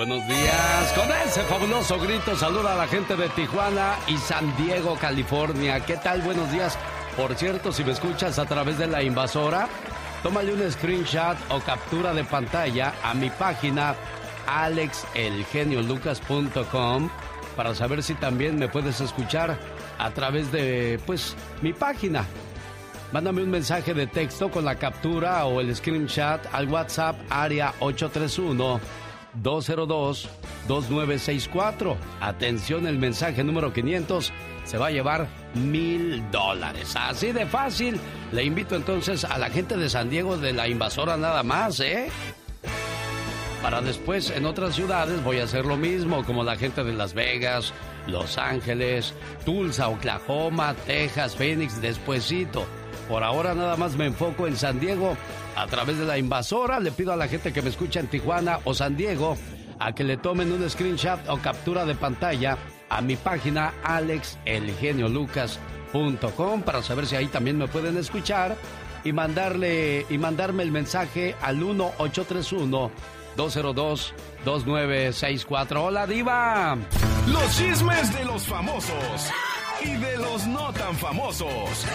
Buenos días. Con ese fabuloso grito saluda a la gente de Tijuana y San Diego, California. ¿Qué tal? Buenos días. Por cierto, si me escuchas a través de la invasora, tómale un screenshot o captura de pantalla a mi página alexelgeniolucas.com para saber si también me puedes escuchar a través de pues mi página. Mándame un mensaje de texto con la captura o el screenshot al WhatsApp área 831 202-2964. Atención, el mensaje número 500 se va a llevar mil dólares. Así de fácil. Le invito entonces a la gente de San Diego de la invasora nada más, ¿eh? Para después en otras ciudades voy a hacer lo mismo, como la gente de Las Vegas, Los Ángeles, Tulsa, Oklahoma, Texas, Phoenix, despuesito. Por ahora nada más me enfoco en San Diego a través de la invasora. Le pido a la gente que me escucha en Tijuana o San Diego a que le tomen un screenshot o captura de pantalla a mi página alexelgeniolucas.com para saber si ahí también me pueden escuchar y mandarle y mandarme el mensaje al 1831 202 2964. Hola diva. Los chismes de los famosos y de los no tan famosos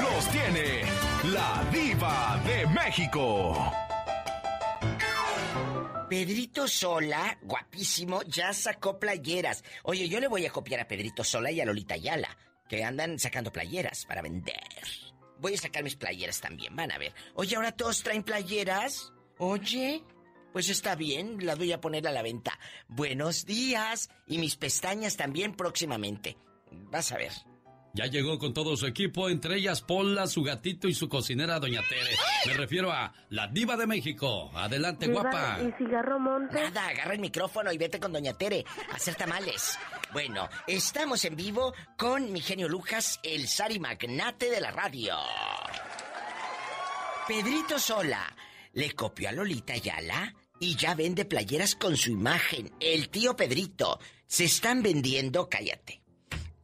los tiene la diva de México. Pedrito Sola, guapísimo, ya sacó playeras. Oye, yo le voy a copiar a Pedrito Sola y a Lolita Ayala, que andan sacando playeras para vender. Voy a sacar mis playeras también, van a ver. Oye, ahora todos traen playeras. Oye, pues está bien, las voy a poner a la venta. Buenos días. Y mis pestañas también próximamente. Vas a ver. Ya llegó con todo su equipo, entre ellas Pola, su gatito y su cocinera Doña Tere. Me refiero a la diva de México. Adelante, guapa. ¿Y cigarro monte? Nada, agarra el micrófono y vete con Doña Tere a hacer tamales. Bueno, estamos en vivo con mi genio Lucas, el Sari Magnate de la radio. Pedrito Sola le copió a Lolita Ayala y ya vende playeras con su imagen. El tío Pedrito. Se están vendiendo, cállate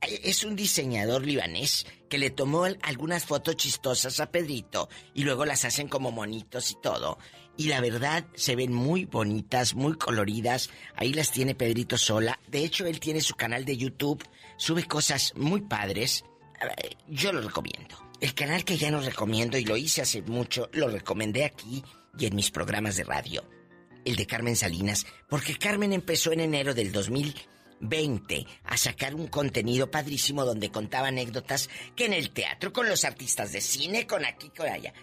es un diseñador libanés que le tomó algunas fotos chistosas a Pedrito y luego las hacen como monitos y todo. Y la verdad se ven muy bonitas, muy coloridas. Ahí las tiene Pedrito sola. De hecho, él tiene su canal de YouTube, sube cosas muy padres. Yo lo recomiendo. El canal que ya no recomiendo y lo hice hace mucho, lo recomendé aquí y en mis programas de radio. El de Carmen Salinas, porque Carmen empezó en enero del 2000 20 a sacar un contenido padrísimo donde contaba anécdotas que en el teatro, con los artistas de cine, con aquí, con allá.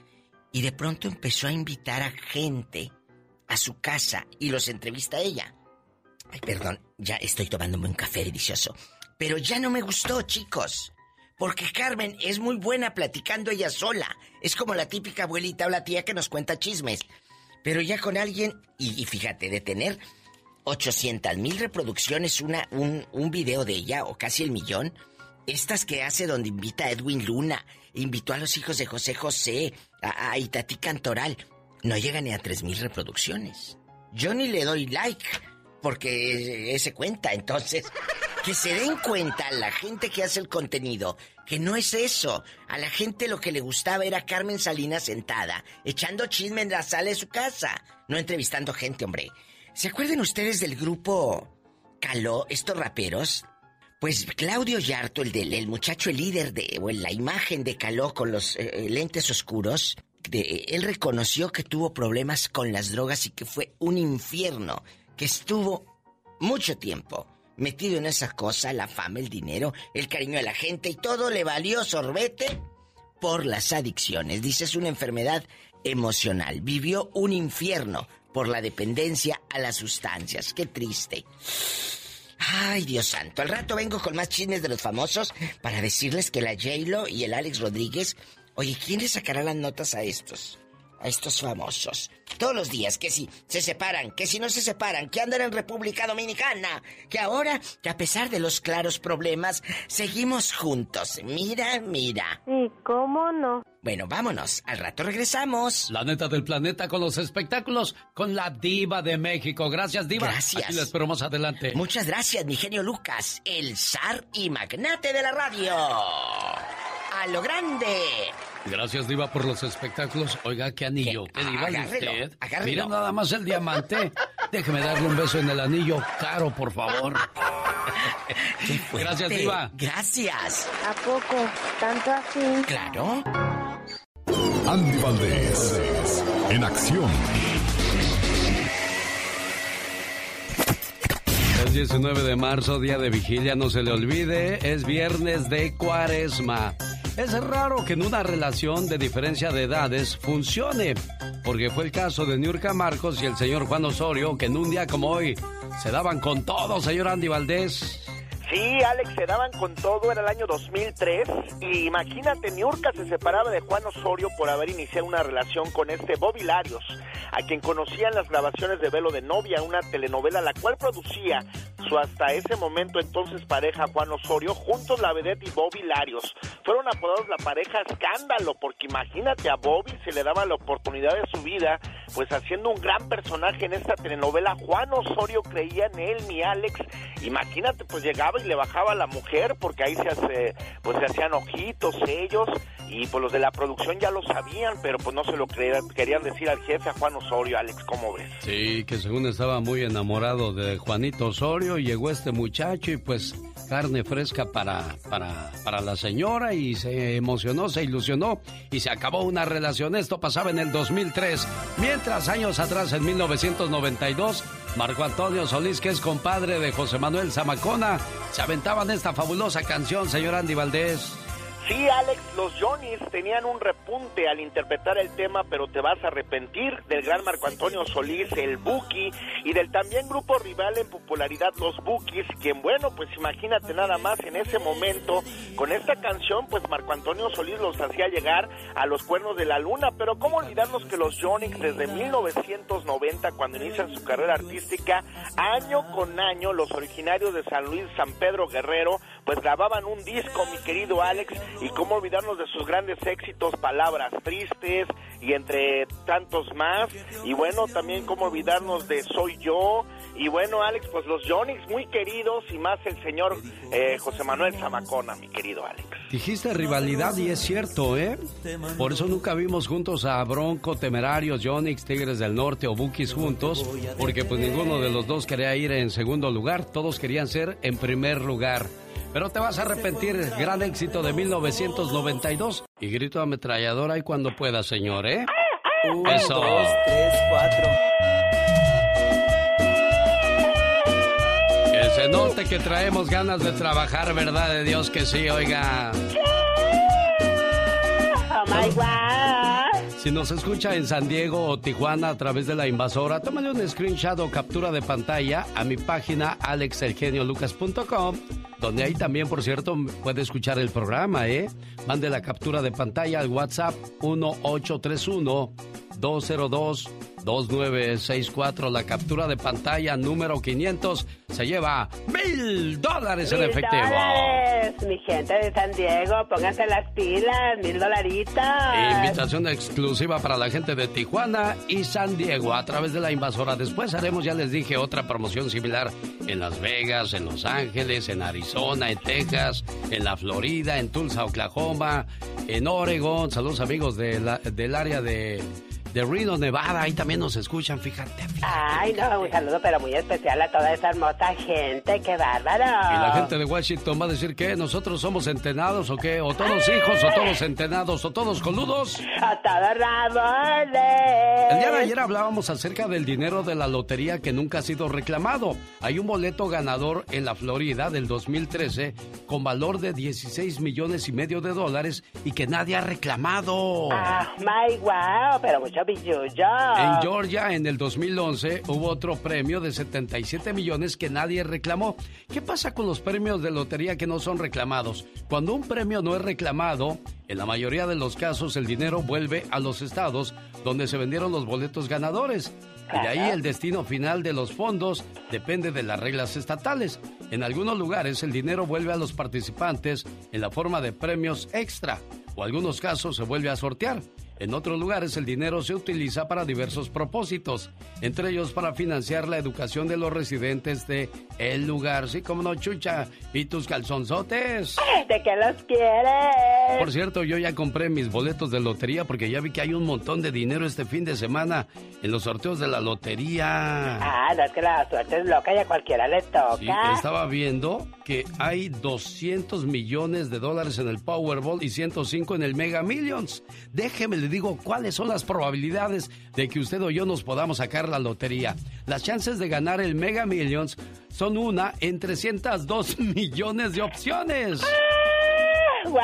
Y de pronto empezó a invitar a gente a su casa y los entrevista a ella. Ay, perdón, ya estoy tomándome un café delicioso. Pero ya no me gustó, chicos. Porque Carmen es muy buena platicando ella sola. Es como la típica abuelita o la tía que nos cuenta chismes. Pero ya con alguien, y, y fíjate, de tener 800 mil reproducciones una, un, un video de ella, o casi el millón. Estas que hace donde invita a Edwin Luna, invitó a los hijos de José José, a, a Itatí Cantoral. No llega ni a tres mil reproducciones. Yo ni le doy like, porque ese cuenta. Entonces, que se den cuenta la gente que hace el contenido, que no es eso. A la gente lo que le gustaba era Carmen Salinas sentada, echando chisme en la sala de su casa, no entrevistando gente, hombre. ¿Se acuerdan ustedes del grupo Caló, estos raperos? Pues Claudio Yarto, el del el muchacho, el líder de, o la imagen de Caló con los eh, eh, lentes oscuros, de, él reconoció que tuvo problemas con las drogas y que fue un infierno, que estuvo mucho tiempo metido en esa cosa, la fama, el dinero, el cariño de la gente y todo le valió sorbete por las adicciones. Dice es una enfermedad emocional. Vivió un infierno por la dependencia a las sustancias. Qué triste. Ay, Dios santo. Al rato vengo con más chismes de los famosos para decirles que la J-Lo y el Alex Rodríguez. Oye, ¿quién le sacará las notas a estos? A estos famosos. Todos los días, que si se separan, que si no se separan, que andan en República Dominicana, que ahora, que a pesar de los claros problemas, seguimos juntos. Mira, mira. ¿Y cómo no? Bueno, vámonos. Al rato regresamos. La neta del planeta con los espectáculos con la diva de México. Gracias, diva. Gracias. Aquí la esperamos adelante. Muchas gracias, mi genio Lucas, el zar y magnate de la radio. A lo grande. Gracias, Diva, por los espectáculos. Oiga, qué anillo. ¿Qué, Diva agárrelo, usted? agárrelo. Mira nada más el diamante. Déjeme darle un beso en el anillo caro, por favor. Gracias, Diva. Gracias. ¿A poco? ¿Tanto así? Claro. Andy Valdés, en acción. Es 19 de marzo, día de vigilia, no se le olvide, es viernes de cuaresma. Es raro que en una relación de diferencia de edades funcione, porque fue el caso de Niurka Marcos y el señor Juan Osorio, que en un día como hoy se daban con todo, señor Andy Valdés. Sí, Alex, se daban con todo, era el año 2003 y imagínate, Niurka se separaba de Juan Osorio por haber iniciado una relación con este Bobby Larios, a quien conocían las grabaciones de Velo de Novia, una telenovela la cual producía su hasta ese momento entonces pareja Juan Osorio, juntos la vedette y Bobby Larios. Fueron apodados la pareja escándalo, porque imagínate a Bobby se le daba la oportunidad de su vida, pues haciendo un gran personaje en esta telenovela, Juan Osorio creía en él, mi Alex, imagínate, pues llegaba y le bajaba a la mujer, porque ahí se hace, pues se hacían ojitos ellos, y pues los de la producción ya lo sabían, pero pues no se lo querían decir al jefe, a Juan Osorio, Alex, ¿cómo ves? Sí, que según estaba muy enamorado de Juanito Osorio, llegó este muchacho y pues carne fresca para, para, para la señora y se emocionó, se ilusionó y se acabó una relación. Esto pasaba en el 2003, mientras años atrás, en 1992, Marco Antonio Solís, que es compadre de José Manuel Zamacona, se aventaban esta fabulosa canción, señor Andy Valdés. Sí, Alex, los Johnnies tenían un repunte al interpretar el tema, pero te vas a arrepentir del gran Marco Antonio Solís, el Buki, y del también grupo rival en popularidad, los Bukis, quien, bueno, pues imagínate nada más en ese momento, con esta canción, pues Marco Antonio Solís los hacía llegar a los cuernos de la luna, pero cómo olvidarnos que los Johnnies desde 1990, cuando inician su carrera artística, año con año, los originarios de San Luis, San Pedro Guerrero, pues grababan un disco, mi querido Alex, y cómo olvidarnos de sus grandes éxitos, palabras tristes y entre tantos más. Y bueno, también cómo olvidarnos de Soy Yo. Y bueno, Alex, pues los Johnny's muy queridos y más el señor eh, José Manuel Zamacona, mi querido Alex. Dijiste rivalidad y es cierto, ¿eh? Por eso nunca vimos juntos a Bronco, Temerarios, Johnny's, Tigres del Norte o Bukis juntos, porque pues ninguno de los dos quería ir en segundo lugar, todos querían ser en primer lugar. Pero te vas a arrepentir, gran éxito de 1992. Y grito ametralladora y cuando pueda, señor, ¿eh? Eso. Dos, tres, cuatro. Que se note que traemos ganas de trabajar, ¿verdad? De Dios que sí, oiga. Oh my God. Si nos escucha en San Diego o Tijuana a través de la invasora, tómale un screenshot o captura de pantalla a mi página alexelgeniolucas.com, donde ahí también, por cierto, puede escuchar el programa, ¿eh? Mande la captura de pantalla al WhatsApp 1831 202 2964. La captura de pantalla número 500 se lleva mil dólares en efectivo. dólares, mi gente de San Diego, pónganse las pilas, mil dolaritos. Invitación exclusiva para la gente de Tijuana y San Diego a través de la invasora. Después haremos, ya les dije, otra promoción similar en Las Vegas, en Los Ángeles, en Arizona, en Texas, en la Florida, en Tulsa, Oklahoma, en Oregon. Saludos amigos de la- del área de, de Reno, Nevada. Ahí también nos escuchan, fíjate. fíjate. Ay, no, un saludo pero muy especial a toda esa hermosa gente, qué bárbaro. Y la gente de Washington va a decir que nosotros somos entenados o qué, o todos hijos, o todos entenados, o todos coludos. A todos rabones. El día de ayer hablábamos acerca del dinero de la lotería que nunca ha sido reclamado. Hay un boleto ganador en la Florida del 2013 con valor de 16 millones y medio de dólares y que nadie ha reclamado. Ah, my wow, pero mucho En Georgia, en el 2011, hubo otro premio de 77 millones que nadie reclamó. ¿Qué pasa con los premios de lotería que no son reclamados? Cuando un premio no es reclamado, en la mayoría de los casos el dinero vuelve a los estados donde se vendieron los boletos ganadores. Y de ahí el destino final de los fondos depende de las reglas estatales. En algunos lugares el dinero vuelve a los participantes en la forma de premios extra o algunos casos se vuelve a sortear. En otros lugares el dinero se utiliza para diversos propósitos, entre ellos para financiar la educación de los residentes de el lugar. Sí, como no, Chucha. ¿Y tus calzonzotes? ¿De qué los quieres? Por cierto, yo ya compré mis boletos de lotería porque ya vi que hay un montón de dinero este fin de semana en los sorteos de la lotería. Ah, no es que la suerte es loca y a cualquiera le toca. Sí, estaba viendo que hay 200 millones de dólares en el Powerball y 105 en el Mega Millions. Déjeme le digo cuáles son las probabilidades de que usted o yo nos podamos sacar la lotería. Las chances de ganar el Mega Millions son una en 302 millones de opciones. ¡Wow!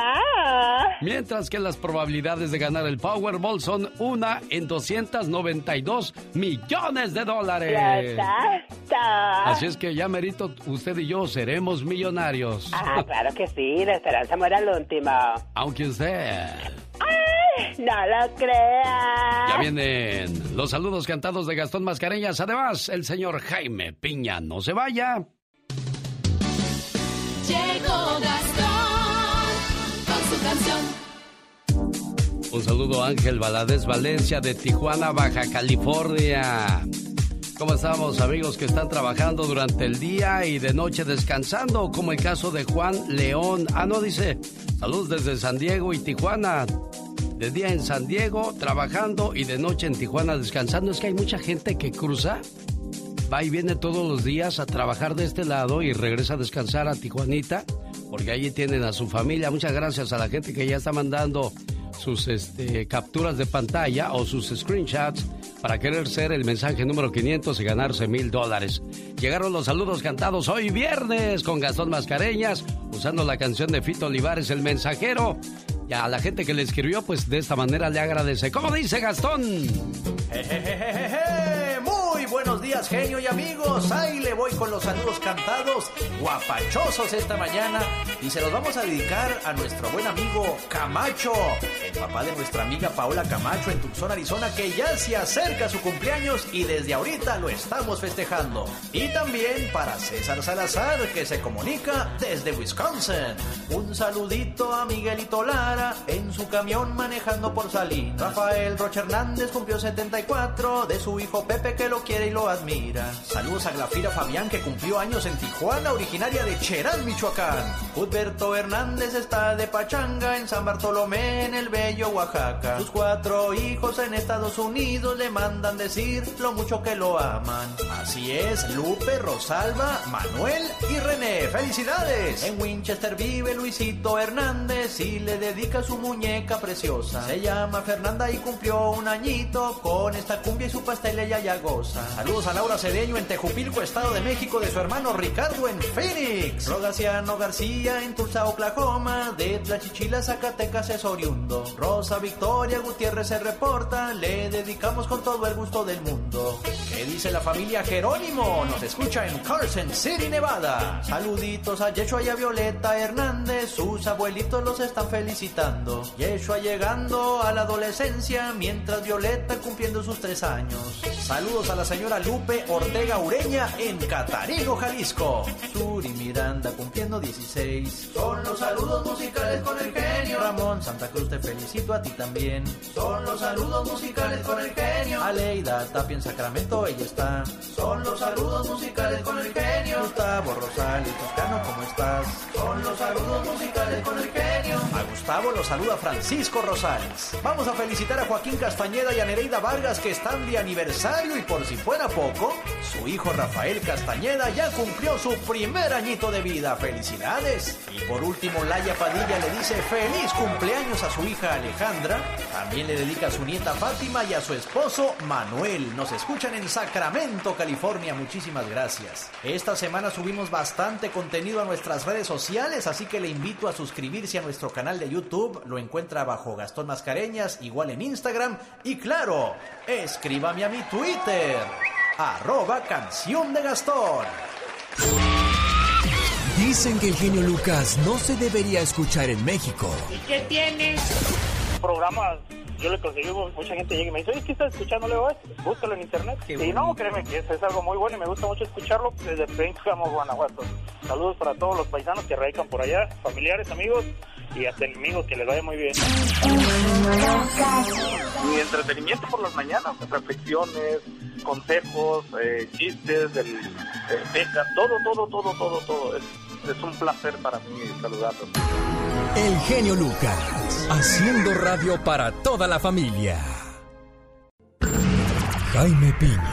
Mientras que las probabilidades de ganar el Powerball son una en 292 millones de dólares. Así es que ya merito, usted y yo seremos millonarios. Ah, claro que sí, la esperanza muere al último. Aunque usted... ¡Ay! No lo crea. Ya vienen los saludos cantados de Gastón Mascareñas. Además, el señor Jaime Piña. No se vaya. Llegó Gastón su. Un saludo Ángel Valadez Valencia de Tijuana, Baja California. ¿Cómo estamos amigos que están trabajando durante el día y de noche descansando? Como el caso de Juan León. Ah, no, dice, saludos desde San Diego y Tijuana. De día en San Diego trabajando y de noche en Tijuana descansando. Es que hay mucha gente que cruza, va y viene todos los días a trabajar de este lado y regresa a descansar a Tijuanita, porque allí tienen a su familia. Muchas gracias a la gente que ya está mandando sus este, capturas de pantalla o sus screenshots para querer ser el mensaje número 500 y ganarse mil dólares. Llegaron los saludos cantados hoy viernes con Gastón Mascareñas, usando la canción de Fito Olivares, El Mensajero. Y a la gente que le escribió, pues de esta manera le agradece. ¿Cómo dice Gastón? Buenos días, genio y amigos. Ahí le voy con los saludos cantados, guapachosos esta mañana. Y se los vamos a dedicar a nuestro buen amigo Camacho, el papá de nuestra amiga Paola Camacho en Tucson, Arizona, que ya se acerca su cumpleaños y desde ahorita lo estamos festejando. Y también para César Salazar, que se comunica desde Wisconsin. Un saludito a Miguelito Lara en su camión manejando por Salín. Rafael Rocha Hernández cumplió 74 de su hijo Pepe que lo quiere y lo admira. Saludos a Glafira Fabián que cumplió años en Tijuana, originaria de Cherán, Michoacán. Udberto Hernández está de pachanga en San Bartolomé, en el bello Oaxaca. Sus cuatro hijos en Estados Unidos le mandan decir lo mucho que lo aman. Así es, Lupe, Rosalba, Manuel y René. ¡Felicidades! En Winchester vive Luisito Hernández y le dedica su muñeca preciosa. Se llama Fernanda y cumplió un añito con esta cumbia y su pastel ella ya goza. Saludos a Laura Cedeño en Tejupilco, Estado de México, de su hermano Ricardo en Phoenix. Rogaciano García en Tulsa, Oklahoma, de Tlachichila, Zacatecas es oriundo. Rosa Victoria Gutiérrez se reporta, le dedicamos con todo el gusto del mundo. ¿Qué dice la familia Jerónimo? Nos escucha en Carson City, Nevada. Saluditos a Yeshua y a Violeta Hernández, sus abuelitos los están felicitando. Yeshua llegando a la adolescencia, mientras Violeta cumpliendo sus tres años. Saludos a la señora Lupe Ortega Ureña en Catarino, Jalisco. Suri Miranda cumpliendo 16. Son los saludos musicales con el genio. Ramón Santa Cruz te felicito a ti también. Son los saludos musicales con el genio. Aleida Tapia en Sacramento, ella está. Son los saludos musicales con el genio. Gustavo Rosales Toscano, ¿cómo estás? Son los saludos musicales con el genio. A Gustavo lo saluda Francisco Rosales. Vamos a felicitar a Joaquín Castañeda y a Nereida Vargas que están de aniversario y por si fuera poco, su hijo Rafael Castañeda ya cumplió su primer añito de vida. ¡Felicidades! Y por último, Laia Padilla le dice feliz cumpleaños a su hija Alejandra. También le dedica a su nieta Fátima y a su esposo Manuel. Nos escuchan en Sacramento, California. Muchísimas gracias. Esta semana subimos bastante contenido a nuestras redes sociales, así que le invito a suscribirse a nuestro canal de YouTube. Lo encuentra bajo Gastón Mascareñas, igual en Instagram. Y claro, escríbame a mi Twitter, arroba canción de Gastón. Dicen que el genio Lucas no se debería escuchar en México. ¿Y qué tiene? Programas, yo le conseguí, mucha gente llega y me dice, oye, ¿qué estás escuchando? Le digo, "Eh, búscalo en internet. y no, créeme que es, es algo muy bueno y me gusta mucho escucharlo desde Pénjamo, Guanajuato. Saludos para todos los paisanos que radican por allá, familiares, amigos. Y hasta enemigos, que les vaya muy bien. Mi entretenimiento por las mañanas, reflexiones, consejos, eh, chistes, del, del todo, todo, todo, todo, todo. Es, es un placer para mí saludarlos. El genio Lucas, haciendo radio para toda la familia. Jaime Piña,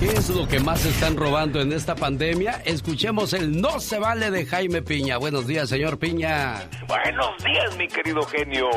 ¿Qué es lo que más están robando en esta pandemia? Escuchemos el No se vale de Jaime Piña. Buenos días, señor Piña. Buenos días, mi querido genio.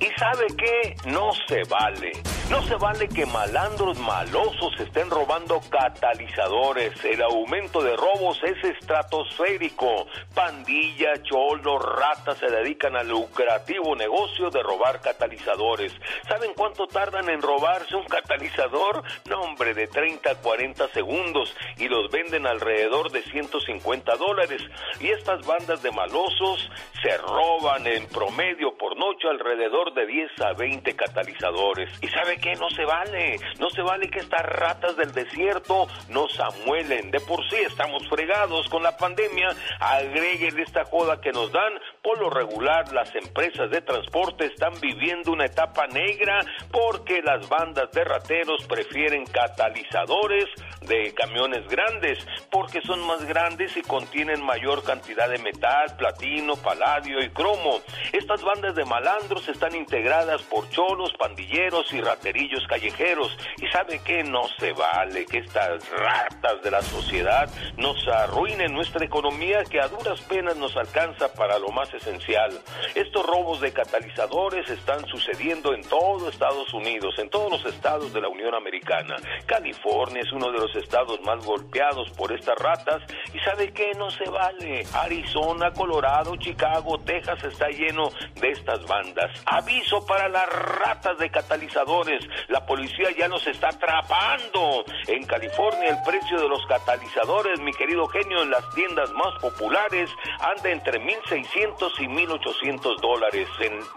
¿Y sabe qué? No se vale. No se vale que malandros malosos estén robando catalizadores. El aumento de robos es estratosférico. Pandilla, cholos, ratas se dedican al lucrativo negocio de robar catalizadores. ¿Saben cuánto tardan en robarse un catalizador? No, hombre, de 30 a 40 segundos y los venden alrededor de 150 dólares. Y estas bandas de malosos se roban en promedio por noche alrededor de 10 a 20 catalizadores. ¿Y sabe qué? No se vale. No se vale que estas ratas del desierto nos amuelen. De por sí estamos fregados con la pandemia. Agreguen esta joda que nos dan. Por lo regular, las empresas de transporte están viviendo una etapa negra porque las bandas de rateros prefieren catalizadores de camiones grandes porque son más grandes y contienen mayor cantidad de metal, platino, paladio y cromo. Estas bandas de malandros están integradas por cholos, pandilleros y raterillos callejeros. Y sabe que no se vale que estas ratas de la sociedad nos arruinen nuestra economía que a duras penas nos alcanza para lo más esencial. Estos robos de catalizadores están sucediendo en todo Estados Unidos, en todos los estados de la Unión Americana. California es uno de los estados más golpeados por estas ratas y sabe que no se vale. Arizona, Colorado, Chicago, Texas está lleno de estas bandas. Aviso para las ratas de catalizadores. La policía ya nos está atrapando. En California el precio de los catalizadores, mi querido genio, en las tiendas más populares anda entre 1.600 y 1.800 dólares.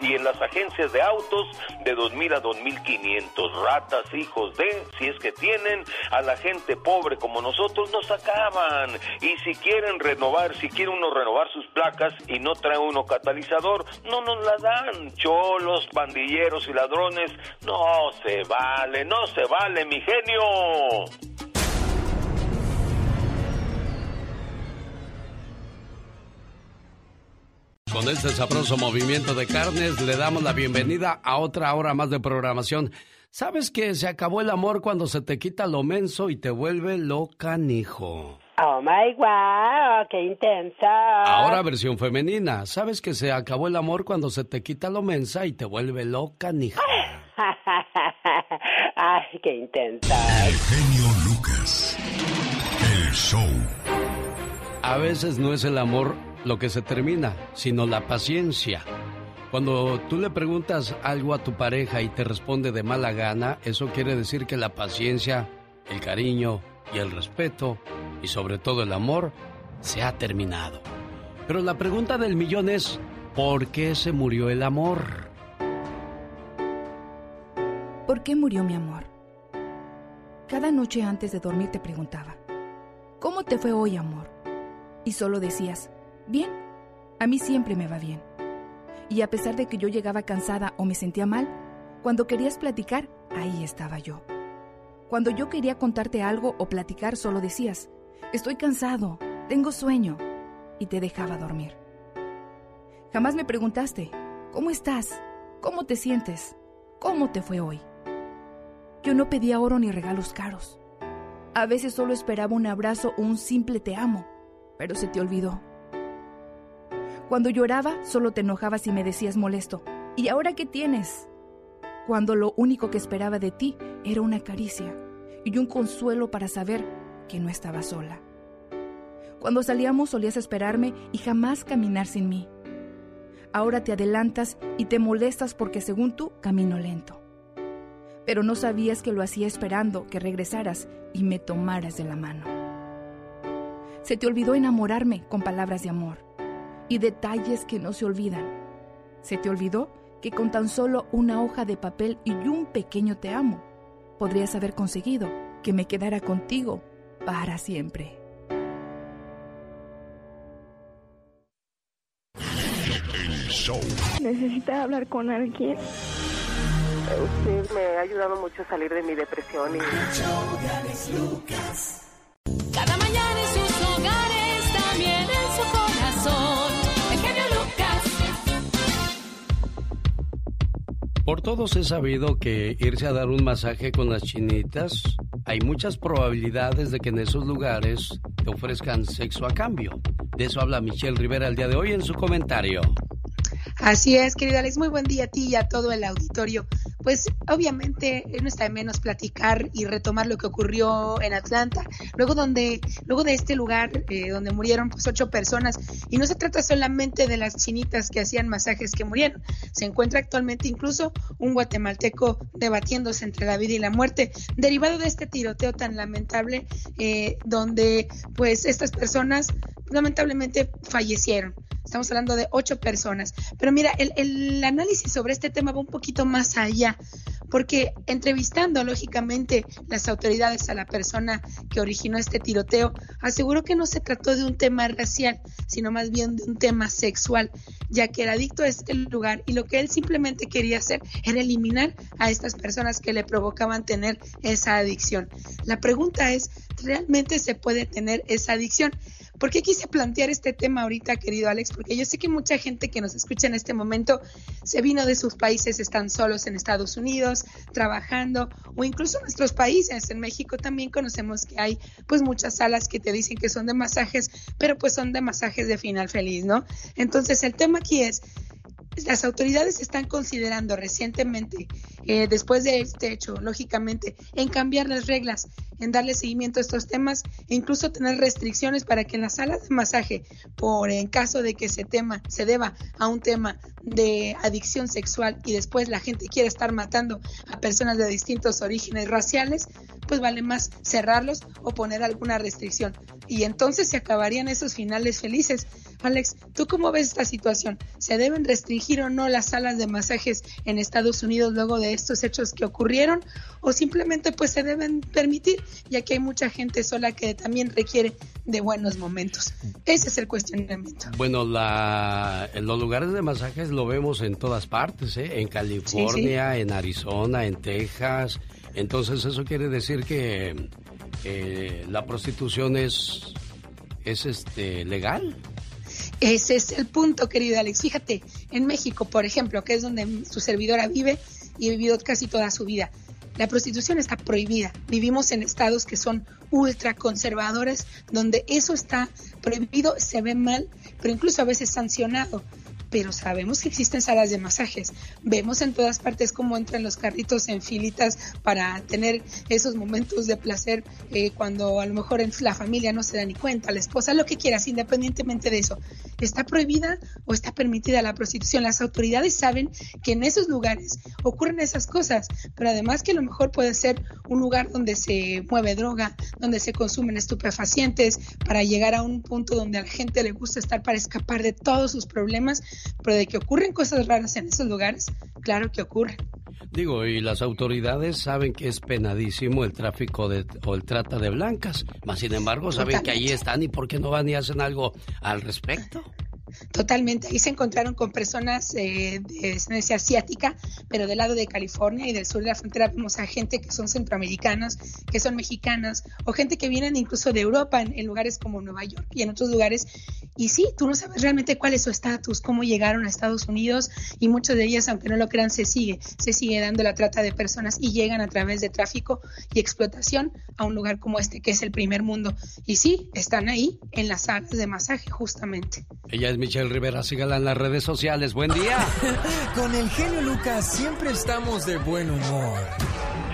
y en las agencias de autos de 2.000 a 2.500. Ratas, hijos de, si es que tienen, a la gente pobre como nosotros nos acaban. Y si quieren renovar, si quiere uno renovar sus placas y no trae uno catalizador, no nos la dan. Cholos, pandilleros y ladrones, no se vale, no se vale, mi genio. Con este sabroso movimiento de carnes le damos la bienvenida a otra hora más de programación. ¿Sabes que se acabó el amor cuando se te quita lo menso y te vuelve loca, hijo? Oh my wow, qué intensa. Ahora versión femenina. ¿Sabes que se acabó el amor cuando se te quita lo mensa y te vuelve loca, hija? Ay, qué intensa. El genio Lucas. El show. A veces no es el amor lo que se termina, sino la paciencia. Cuando tú le preguntas algo a tu pareja y te responde de mala gana, eso quiere decir que la paciencia, el cariño y el respeto, y sobre todo el amor, se ha terminado. Pero la pregunta del millón es, ¿por qué se murió el amor? ¿Por qué murió mi amor? Cada noche antes de dormir te preguntaba, ¿cómo te fue hoy, amor? Y solo decías, bien, a mí siempre me va bien. Y a pesar de que yo llegaba cansada o me sentía mal, cuando querías platicar, ahí estaba yo. Cuando yo quería contarte algo o platicar, solo decías, estoy cansado, tengo sueño, y te dejaba dormir. Jamás me preguntaste, ¿cómo estás? ¿Cómo te sientes? ¿Cómo te fue hoy? Yo no pedía oro ni regalos caros. A veces solo esperaba un abrazo o un simple te amo, pero se te olvidó. Cuando lloraba, solo te enojabas y me decías molesto, ¿y ahora qué tienes? Cuando lo único que esperaba de ti era una caricia y un consuelo para saber que no estaba sola. Cuando salíamos solías esperarme y jamás caminar sin mí. Ahora te adelantas y te molestas porque según tú camino lento. Pero no sabías que lo hacía esperando que regresaras y me tomaras de la mano. Se te olvidó enamorarme con palabras de amor y detalles que no se olvidan. Se te olvidó que con tan solo una hoja de papel y un pequeño te amo, podrías haber conseguido que me quedara contigo para siempre. Necesita hablar con alguien. Usted me ha ayudado mucho a salir de mi depresión y... Por todos he sabido que irse a dar un masaje con las chinitas, hay muchas probabilidades de que en esos lugares te ofrezcan sexo a cambio. De eso habla Michelle Rivera el día de hoy en su comentario. Así es, querida Alex, muy buen día a ti y a todo el auditorio. Pues obviamente no está de menos platicar y retomar lo que ocurrió en Atlanta, luego donde, luego de este lugar eh, donde murieron pues ocho personas, y no se trata solamente de las chinitas que hacían masajes que murieron, se encuentra actualmente incluso un guatemalteco debatiéndose entre la vida y la muerte, derivado de este tiroteo tan lamentable, eh, donde pues estas personas lamentablemente fallecieron. Estamos hablando de ocho personas. Pero mira, el, el, análisis sobre este tema va un poquito más allá, porque entrevistando lógicamente las autoridades a la persona que originó este tiroteo, aseguró que no se trató de un tema racial, sino más bien de un tema sexual, ya que era adicto a este lugar y lo que él simplemente quería hacer era eliminar a estas personas que le provocaban tener esa adicción. La pregunta es, ¿realmente se puede tener esa adicción? ¿Por qué quise plantear este tema ahorita, querido Alex? Porque yo sé que mucha gente que nos escucha en este momento se vino de sus países, están solos en Estados Unidos, trabajando, o incluso en nuestros países. En México también conocemos que hay pues muchas salas que te dicen que son de masajes, pero pues son de masajes de final feliz, ¿no? Entonces el tema aquí es, las autoridades están considerando recientemente, eh, después de este hecho, lógicamente, en cambiar las reglas, en darle seguimiento a estos temas e incluso tener restricciones para que en las salas de masaje, por en caso de que se tema, se deba a un tema de adicción sexual y después la gente quiere estar matando a personas de distintos orígenes raciales, pues vale más cerrarlos o poner alguna restricción. Y entonces se acabarían esos finales felices. Alex, ¿tú cómo ves esta situación? ¿Se deben restringir o no las salas de masajes en Estados Unidos luego de estos hechos que ocurrieron? ¿O simplemente pues se deben permitir, ya que hay mucha gente sola que también requiere de buenos momentos? Ese es el cuestionamiento. Bueno, la, en los lugares de masajes lo vemos en todas partes, ¿eh? en California, sí, sí. en Arizona, en Texas. Entonces eso quiere decir que eh, la prostitución es, es este, legal. Ese es el punto, querido Alex. Fíjate, en México, por ejemplo, que es donde su servidora vive y ha vivido casi toda su vida, la prostitución está prohibida. Vivimos en estados que son ultra conservadores, donde eso está prohibido, se ve mal, pero incluso a veces sancionado pero sabemos que existen salas de masajes. Vemos en todas partes cómo entran los carritos en filitas para tener esos momentos de placer eh, cuando a lo mejor la familia no se da ni cuenta, la esposa, lo que quieras, independientemente de eso. ¿Está prohibida o está permitida la prostitución? Las autoridades saben que en esos lugares ocurren esas cosas, pero además que a lo mejor puede ser un lugar donde se mueve droga, donde se consumen estupefacientes, para llegar a un punto donde a la gente le gusta estar para escapar de todos sus problemas pero de que ocurren cosas raras en esos lugares, claro que ocurren. Digo, y las autoridades saben que es penadísimo el tráfico de, o el trata de blancas, mas sin embargo saben Totalmente. que ahí están y por qué no van y hacen algo al respecto. Totalmente. Ahí se encontraron con personas eh, de descendencia asiática, pero del lado de California y del sur de la frontera vemos a gente que son centroamericanas, que son mexicanas, o gente que vienen incluso de Europa en, en lugares como Nueva York y en otros lugares. Y sí, tú no sabes realmente cuál es su estatus, cómo llegaron a Estados Unidos y muchas de ellas, aunque no lo crean, se sigue, se sigue dando la trata de personas y llegan a través de tráfico y explotación a un lugar como este, que es el primer mundo. Y sí, están ahí en las salas de masaje justamente. Ella es Michelle Rivera, sígala en las redes sociales. Buen día. Con el genio Lucas siempre estamos de buen humor.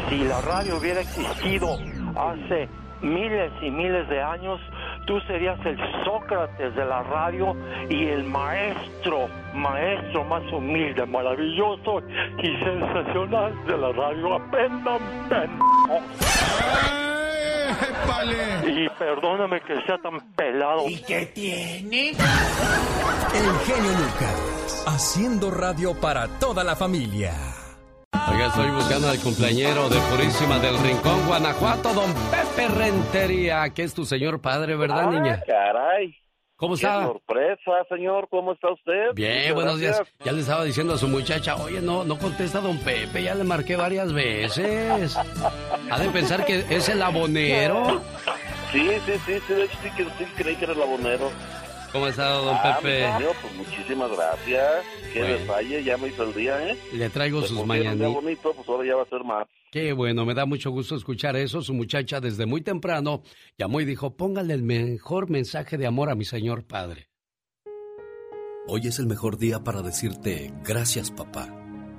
Si la radio hubiera existido hace miles y miles de años, tú serías el Sócrates de la radio y el maestro, maestro más humilde, maravilloso y sensacional de la radio. Aprendan, Y perdóname que sea tan pelado. ¿Y qué tiene? El genio Lucas, haciendo radio para toda la familia. Oiga, estoy buscando al cumpleañero de Purísima del Rincón, Guanajuato, don Pepe Rentería, que es tu señor padre, ¿verdad, Ah, niña? caray. ¿Cómo Qué está? sorpresa, señor. ¿Cómo está usted? Bien, Muchas buenos días. gracias. Ya le estaba diciendo a su muchacha, oye, no, no contesta don Pepe, ya le marqué varias veces. Ha de pensar que es el abonero. Sí, sí, sí, sí, de hecho sí, que sí creí que era el abonero. ¿Cómo ha estado don Ah, Pepe? mi señor, pues muchísimas gracias. Qué Bueno. detalle, ya me hizo el día, ¿eh? Le traigo sus mañanitas. bonito, pues ahora ya va a ser más. Qué bueno, me da mucho gusto escuchar eso. Su muchacha desde muy temprano llamó y dijo, póngale el mejor mensaje de amor a mi señor padre. Hoy es el mejor día para decirte gracias papá,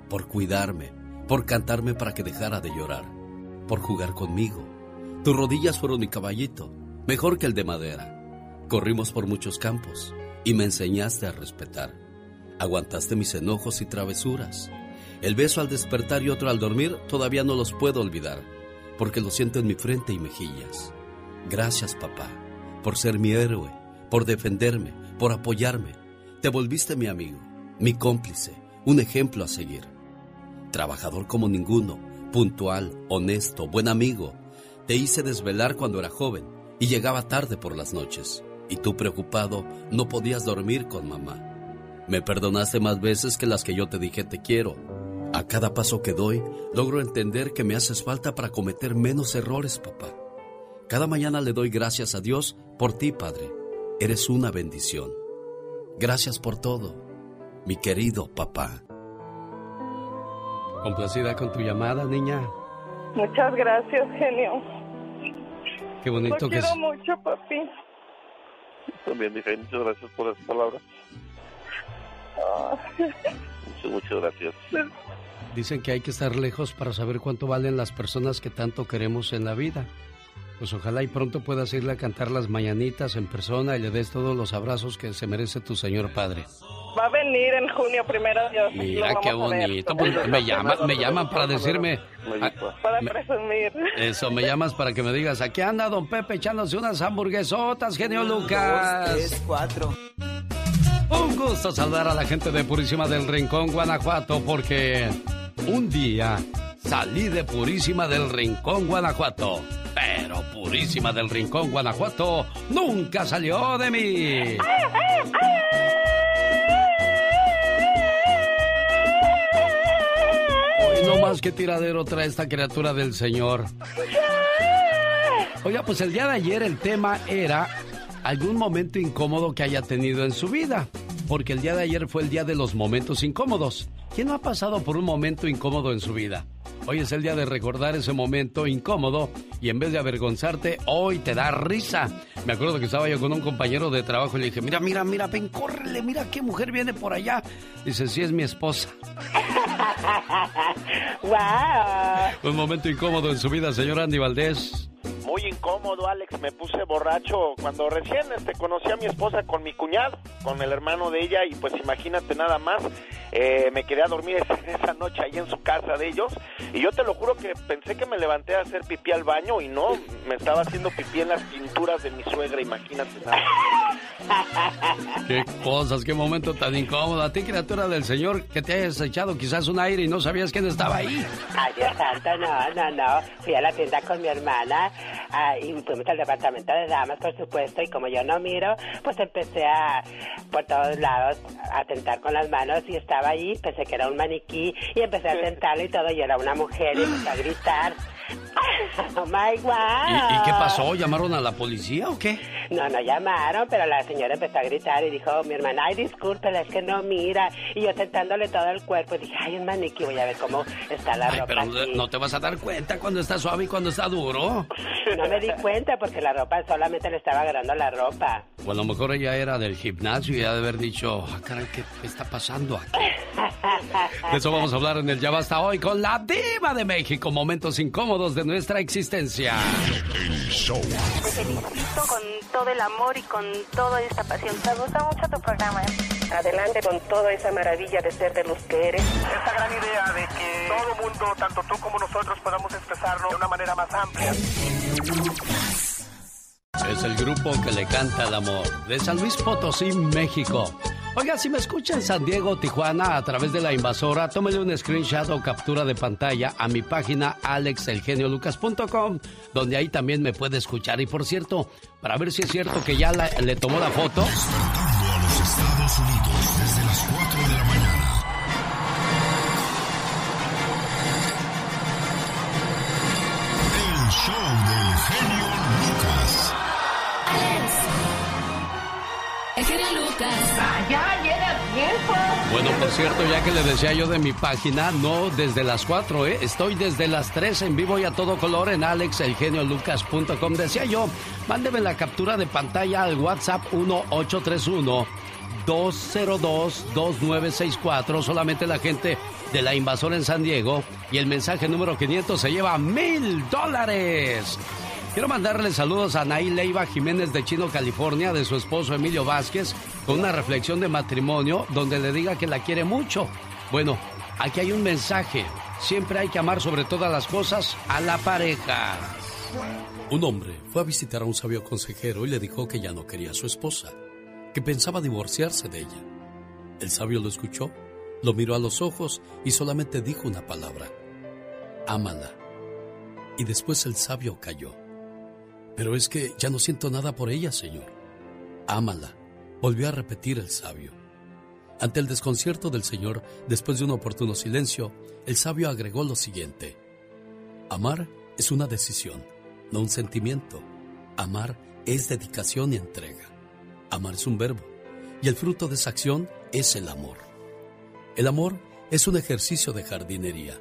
por cuidarme, por cantarme para que dejara de llorar, por jugar conmigo. Tus rodillas fueron mi caballito, mejor que el de madera. Corrimos por muchos campos y me enseñaste a respetar. Aguantaste mis enojos y travesuras. El beso al despertar y otro al dormir todavía no los puedo olvidar, porque lo siento en mi frente y mejillas. Gracias papá, por ser mi héroe, por defenderme, por apoyarme. Te volviste mi amigo, mi cómplice, un ejemplo a seguir. Trabajador como ninguno, puntual, honesto, buen amigo. Te hice desvelar cuando era joven y llegaba tarde por las noches. Y tú preocupado no podías dormir con mamá. Me perdonaste más veces que las que yo te dije te quiero. A cada paso que doy, logro entender que me haces falta para cometer menos errores, papá. Cada mañana le doy gracias a Dios por ti, Padre. Eres una bendición. Gracias por todo, mi querido papá. ¿Complacida con tu llamada, niña? Muchas gracias, genio. Qué Lo bonito que quiero es. mucho, papi. También dije, muchas gracias por esas palabras. Muchas, muchas gracias. Dicen que hay que estar lejos para saber cuánto valen las personas que tanto queremos en la vida. Pues ojalá y pronto puedas irle a cantar las mañanitas en persona y le des todos los abrazos que se merece tu señor padre. Va a venir en junio primero Dios. Mira qué bonito. pues, me llaman, me llaman para decirme. ah, Para me- presumir. Eso, me llamas para que me digas, aquí anda don Pepe echándose unas hamburguesotas, genio Lucas. cuatro. Un gusto saludar a la gente de Purísima del Rincón, Guanajuato, porque un día salí de Purísima del Rincón, Guanajuato. Pero Purísima del Rincón, Guanajuato, nunca salió de mí. No más que tiradero trae esta criatura del Señor. Oiga, pues el día de ayer el tema era algún momento incómodo que haya tenido en su vida. Porque el día de ayer fue el día de los momentos incómodos. ¿Quién no ha pasado por un momento incómodo en su vida? Hoy es el día de recordar ese momento incómodo y en vez de avergonzarte, hoy te da risa. Me acuerdo que estaba yo con un compañero de trabajo y le dije, mira, mira, mira, ven, córrele, mira qué mujer viene por allá. Dice, sí, es mi esposa. ¡Wow! Un momento incómodo en su vida, señor Andy Valdés. Muy incómodo, Alex. Me puse borracho cuando recién este, conocí a mi esposa con mi cuñado, con el hermano de ella, y pues imagínate nada más. Eh, me quedé a dormir esa, esa noche ahí en su casa de ellos, y yo te lo juro que pensé que me levanté a hacer pipí al baño, y no, me estaba haciendo pipí en las pinturas de mi suegra, imagínate nada. Qué cosas, qué momento tan incómodo. A ti, criatura del Señor, que te hayas echado quizás un aire y no sabías quién estaba ahí. Ay, Dios santo, no, no, no. Fui a la tienda con mi hermana ah, y fuimos al departamento de damas, por supuesto, y como yo no miro, pues empecé a, por todos lados, a tentar con las manos y estaba ahí, pensé que era un maniquí y empecé a tentarlo y todo, y era una mujer y empecé a gritar. ¡Oh, my God! ¿Y, y qué pasó? ¿Llamaron a la policía o qué? No, no llamaron, pero la señora empezó a gritar y dijo, mi hermana, ay, discúlpela, es que no mira. Y yo tentándole todo el cuerpo dije, ay, un maniquí, voy a ver cómo está la Ay, ropa pero aquí. no te vas a dar cuenta cuando está suave y cuando está duro. No me di cuenta porque la ropa solamente le estaba agarrando la ropa. O a lo mejor ella era del gimnasio y ha de haber dicho, ah, caray, ¿qué está pasando aquí? De eso vamos a hablar en el Ya Basta hoy con la diva de México. Momentos incómodos de nuestra existencia. Te felicito con todo el amor y con toda esta pasión. Me gusta mucho tu programa. Adelante con toda esa maravilla de ser de los que eres. Esta gran idea de que todo mundo, tanto tú como nosotros, podamos expresarlo de una manera más amplia. Es el grupo que le canta el amor. De San Luis Potosí, México. Oiga, si me escucha en San Diego, Tijuana, a través de la invasora, tómele un screenshot o captura de pantalla a mi página alexelgeniolucas.com, donde ahí también me puede escuchar. Y por cierto, para ver si es cierto que ya le tomó la foto, a los Estados Unidos desde las 4 de la mañana. Ya llega tiempo. Bueno, por cierto, ya que le decía yo de mi página, no desde las 4, ¿eh? Estoy desde las 3 en vivo y a todo color en alexelgeniolucas.com. Decía yo, mándeme la captura de pantalla al WhatsApp 1831 202-2964. Solamente la gente de la invasora en San Diego. Y el mensaje número 500 se lleva mil dólares. Quiero mandarle saludos a Nail Leiva Jiménez de Chino, California, de su esposo Emilio Vázquez, con una reflexión de matrimonio donde le diga que la quiere mucho. Bueno, aquí hay un mensaje. Siempre hay que amar sobre todas las cosas a la pareja. Un hombre fue a visitar a un sabio consejero y le dijo que ya no quería a su esposa, que pensaba divorciarse de ella. El sabio lo escuchó, lo miró a los ojos y solamente dijo una palabra, ámala. Y después el sabio cayó. Pero es que ya no siento nada por ella, señor. Ámala, volvió a repetir el sabio. Ante el desconcierto del señor, después de un oportuno silencio, el sabio agregó lo siguiente. Amar es una decisión, no un sentimiento. Amar es dedicación y entrega. Amar es un verbo, y el fruto de esa acción es el amor. El amor es un ejercicio de jardinería.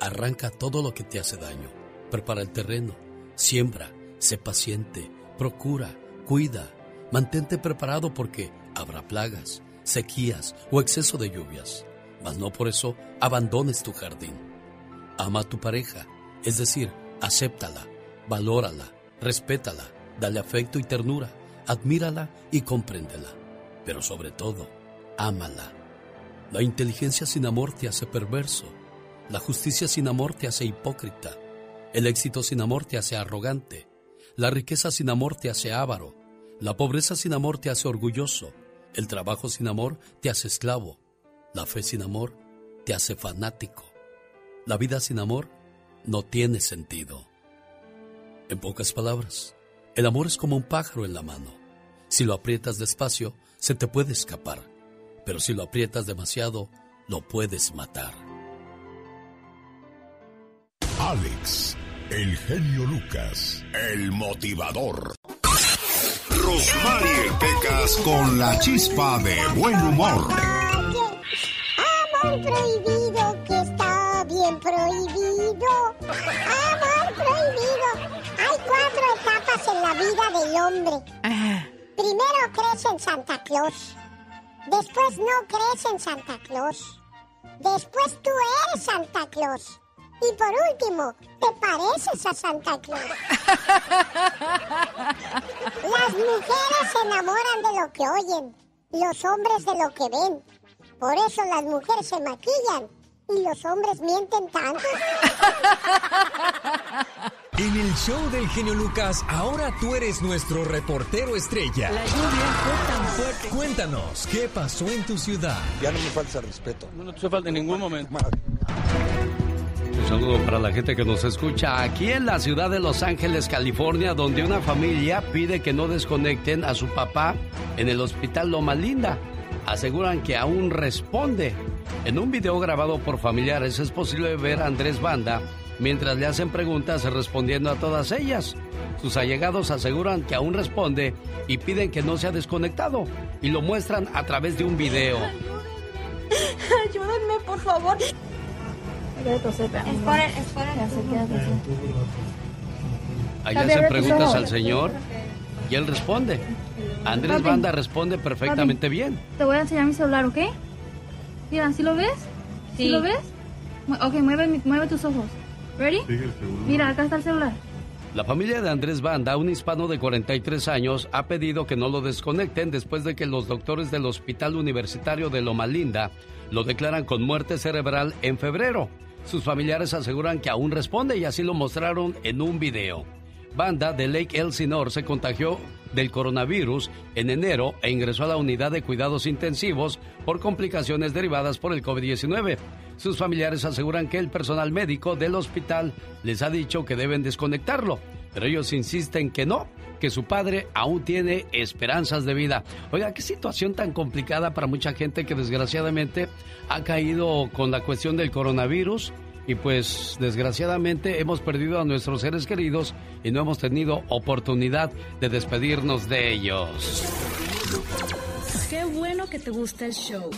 Arranca todo lo que te hace daño, prepara el terreno, siembra, sé paciente, procura, cuida, mantente preparado porque habrá plagas, sequías o exceso de lluvias, mas no por eso abandones tu jardín. Ama a tu pareja, es decir, acéptala, valórala, respétala, dale afecto y ternura, admírala y compréndela, pero sobre todo, ámala. La inteligencia sin amor te hace perverso, la justicia sin amor te hace hipócrita, el éxito sin amor te hace arrogante, la riqueza sin amor te hace avaro, la pobreza sin amor te hace orgulloso, el trabajo sin amor te hace esclavo, la fe sin amor te hace fanático, la vida sin amor no tiene sentido. En pocas palabras, el amor es como un pájaro en la mano. Si lo aprietas despacio, se te puede escapar, pero si lo aprietas demasiado, lo puedes matar. Alex, el genio Lucas, el motivador. Rosmarie Pecas con la chispa de buen humor. Amor prohibido que está bien prohibido. Amor prohibido. Hay cuatro etapas en la vida del hombre. Primero crees en Santa Claus. Después no crees en Santa Claus. Después tú eres Santa Claus. Y por último, te pareces a Santa Claus. Las mujeres se enamoran de lo que oyen, los hombres de lo que ven. Por eso las mujeres se maquillan y los hombres mienten tanto. En el show del genio Lucas, ahora tú eres nuestro reportero estrella. La lluvia fue tan fuerte. Cuéntanos, ¿qué pasó en tu ciudad? Ya no me falta respeto. No te falta en ningún momento. Un saludo para la gente que nos escucha aquí en la ciudad de Los Ángeles, California, donde una familia pide que no desconecten a su papá en el hospital Loma Linda. Aseguran que aún responde. En un video grabado por familiares es posible ver a Andrés Banda mientras le hacen preguntas respondiendo a todas ellas. Sus allegados aseguran que aún responde y piden que no sea desconectado y lo muestran a través de un video. Ayúdenme, por favor. Esperen, Ahí A le ver, hacen preguntas al señor y él responde. Andrés Papi. Banda responde perfectamente bien. Te voy a enseñar mi celular, ¿ok? Mira, ¿sí lo ves? ¿Sí, Sí. lo ves? Ok, mueve, mueve tus ojos. ¿Ready? Mira, acá está el celular. La familia de Andrés Banda, un hispano de 43 años, ha pedido que no lo desconecten después de que los doctores del Hospital Universitario de Loma Linda lo declaran con muerte cerebral en febrero. Sus familiares aseguran que aún responde y así lo mostraron en un video. banda de Lake Elsinore se contagió del coronavirus en enero e ingresó a la unidad de cuidados intensivos por complicaciones derivadas por el COVID-19. Sus familiares aseguran que el personal médico del hospital les ha dicho que deben desconectarlo, pero ellos insisten que no, que su padre aún tiene esperanzas de vida. Oiga, qué situación tan complicada para mucha gente que desgraciadamente ha caído con la cuestión del coronavirus y pues desgraciadamente hemos perdido a nuestros seres queridos y no hemos tenido oportunidad de despedirnos de ellos. Qué bueno que te gusta el show.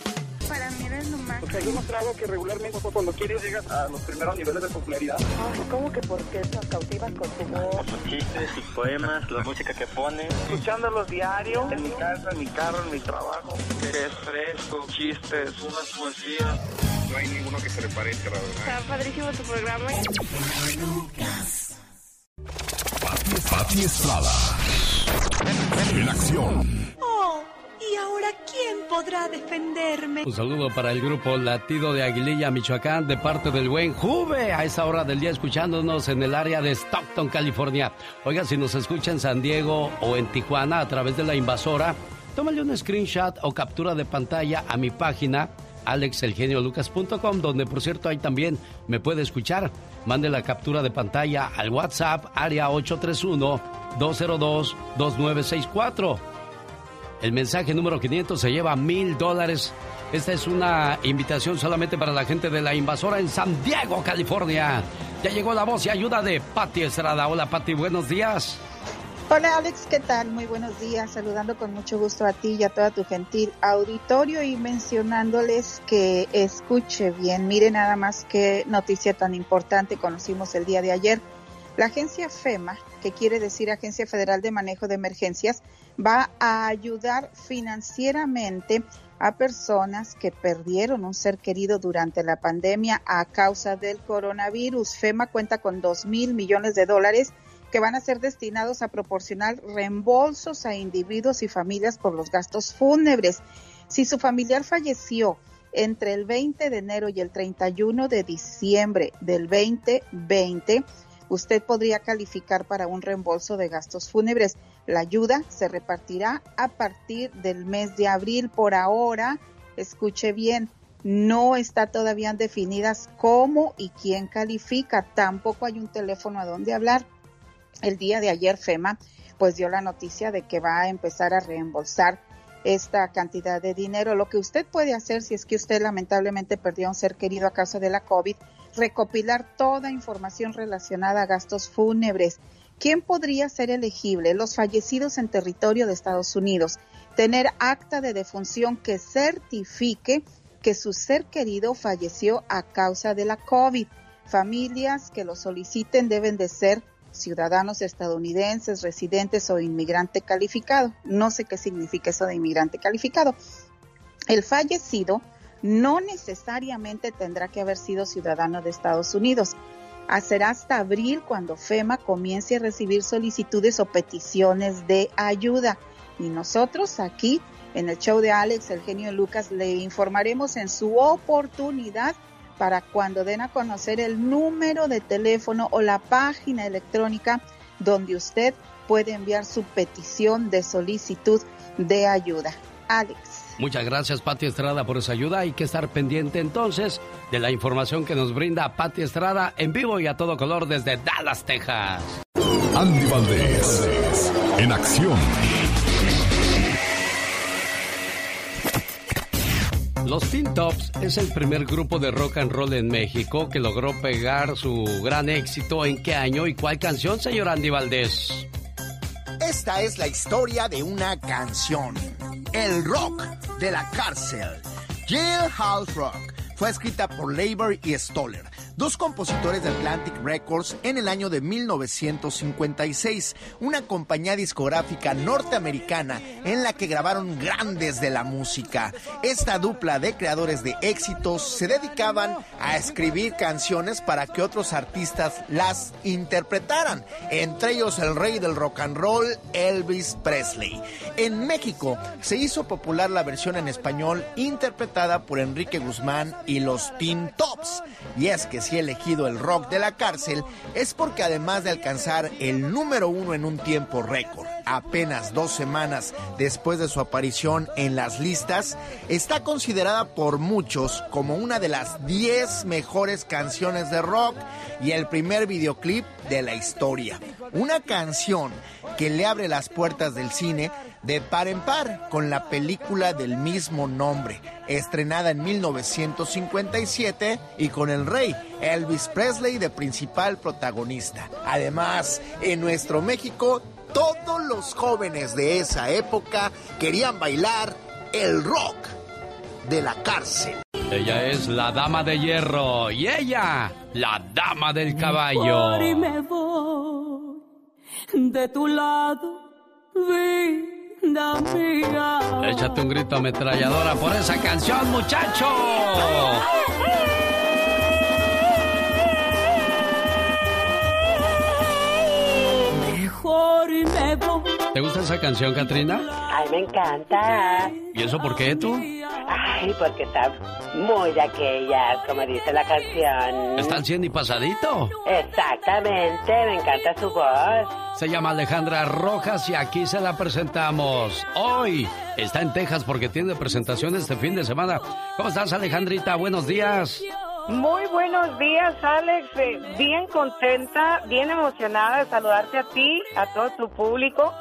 Para mí eres lo más. Porque hay demostrado que regularmente cuando quieres llegas a los primeros niveles de popularidad. Ay, ¿cómo que por qué nos cautivas con tu voz? Sus chistes, sus poemas, la música que pone. Escuchándolos diario, en mi casa, en mi carro, en mi trabajo. Es fresco, chistes, unas poesías. No hay ninguno que se le parezca, la verdad. Está padrísimo tu programa. Pati, Pati Estrada. En acción. Oh, ¿y ahora quién podrá defenderme? Un saludo para el grupo Latido de Aguililla, Michoacán, de parte del buen Juve, a esa hora del día escuchándonos en el área de Stockton, California. Oiga, si nos escucha en San Diego o en Tijuana a través de la invasora, tómale un screenshot o captura de pantalla a mi página alexelgeniolucas.com, donde por cierto ahí también me puede escuchar. Mande la captura de pantalla al WhatsApp área 831-202-2964. El mensaje número 500 se lleva mil dólares. Esta es una invitación solamente para la gente de la invasora en San Diego, California. Ya llegó la voz y ayuda de Patti Estrada. Hola Patti, buenos días. Hola Alex, ¿qué tal? Muy buenos días. Saludando con mucho gusto a ti y a toda tu gentil auditorio y mencionándoles que escuche bien. Mire nada más qué noticia tan importante conocimos el día de ayer. La agencia FEMA, que quiere decir Agencia Federal de Manejo de Emergencias, va a ayudar financieramente a personas que perdieron un ser querido durante la pandemia a causa del coronavirus. FEMA cuenta con dos mil millones de dólares que van a ser destinados a proporcionar reembolsos a individuos y familias por los gastos fúnebres. Si su familiar falleció entre el 20 de enero y el 31 de diciembre del 2020, usted podría calificar para un reembolso de gastos fúnebres. La ayuda se repartirá a partir del mes de abril. Por ahora, escuche bien, no está todavía definidas cómo y quién califica. Tampoco hay un teléfono a donde hablar. El día de ayer FEMA pues dio la noticia de que va a empezar a reembolsar esta cantidad de dinero. Lo que usted puede hacer si es que usted lamentablemente perdió a un ser querido a causa de la COVID, recopilar toda información relacionada a gastos fúnebres. ¿Quién podría ser elegible? Los fallecidos en territorio de Estados Unidos. Tener acta de defunción que certifique que su ser querido falleció a causa de la COVID. Familias que lo soliciten deben de ser ciudadanos estadounidenses, residentes o inmigrante calificado. No sé qué significa eso de inmigrante calificado. El fallecido no necesariamente tendrá que haber sido ciudadano de Estados Unidos. Será hasta abril cuando FEMA comience a recibir solicitudes o peticiones de ayuda. Y nosotros aquí en el show de Alex, el genio Lucas, le informaremos en su oportunidad para cuando den a conocer el número de teléfono o la página electrónica donde usted puede enviar su petición de solicitud de ayuda. Alex. Muchas gracias, Pati Estrada, por esa ayuda. Hay que estar pendiente entonces de la información que nos brinda Pati Estrada en vivo y a todo color desde Dallas, Texas. Andy Valdés, en acción. Los Teen Tops es el primer grupo de rock and roll en México que logró pegar su gran éxito. ¿En qué año y cuál canción, señor Andy Valdés? Esta es la historia de una canción. El rock de la cárcel. Jailhouse Rock. Fue escrita por Labor y Stoller, dos compositores de Atlantic Records en el año de 1956, una compañía discográfica norteamericana en la que grabaron grandes de la música. Esta dupla de creadores de éxitos se dedicaban a escribir canciones para que otros artistas las interpretaran, entre ellos el rey del rock and roll, Elvis Presley. En México se hizo popular la versión en español interpretada por Enrique Guzmán los Teen Tops. Y es que si he elegido el rock de la cárcel es porque además de alcanzar el número uno en un tiempo récord, apenas dos semanas después de su aparición en las listas, está considerada por muchos como una de las 10 mejores canciones de rock y el primer videoclip de la historia. Una canción que le abre las puertas del cine de par en par con la película del mismo nombre, estrenada en 1957 y con el rey Elvis Presley de principal protagonista. Además, en nuestro México, todos los jóvenes de esa época querían bailar el rock de la cárcel. Ella es la dama de hierro y ella, la dama del caballo. Y me voy de tu lado, mía. Échate un grito ametralladora por esa canción, muchacho. Mejor y me voy. ¿Te gusta esa canción, Katrina? Ay, me encanta. ¿Y eso por qué tú? Ay, porque está muy de aquellas, como dice la canción. ¿Están siendo y pasadito? Exactamente, me encanta su voz. Se llama Alejandra Rojas y aquí se la presentamos. Hoy está en Texas porque tiene presentación este fin de semana. ¿Cómo estás, Alejandrita? Buenos días. Muy buenos días, Alex. Eh, Bien contenta, bien emocionada de saludarte a ti, a todo tu público.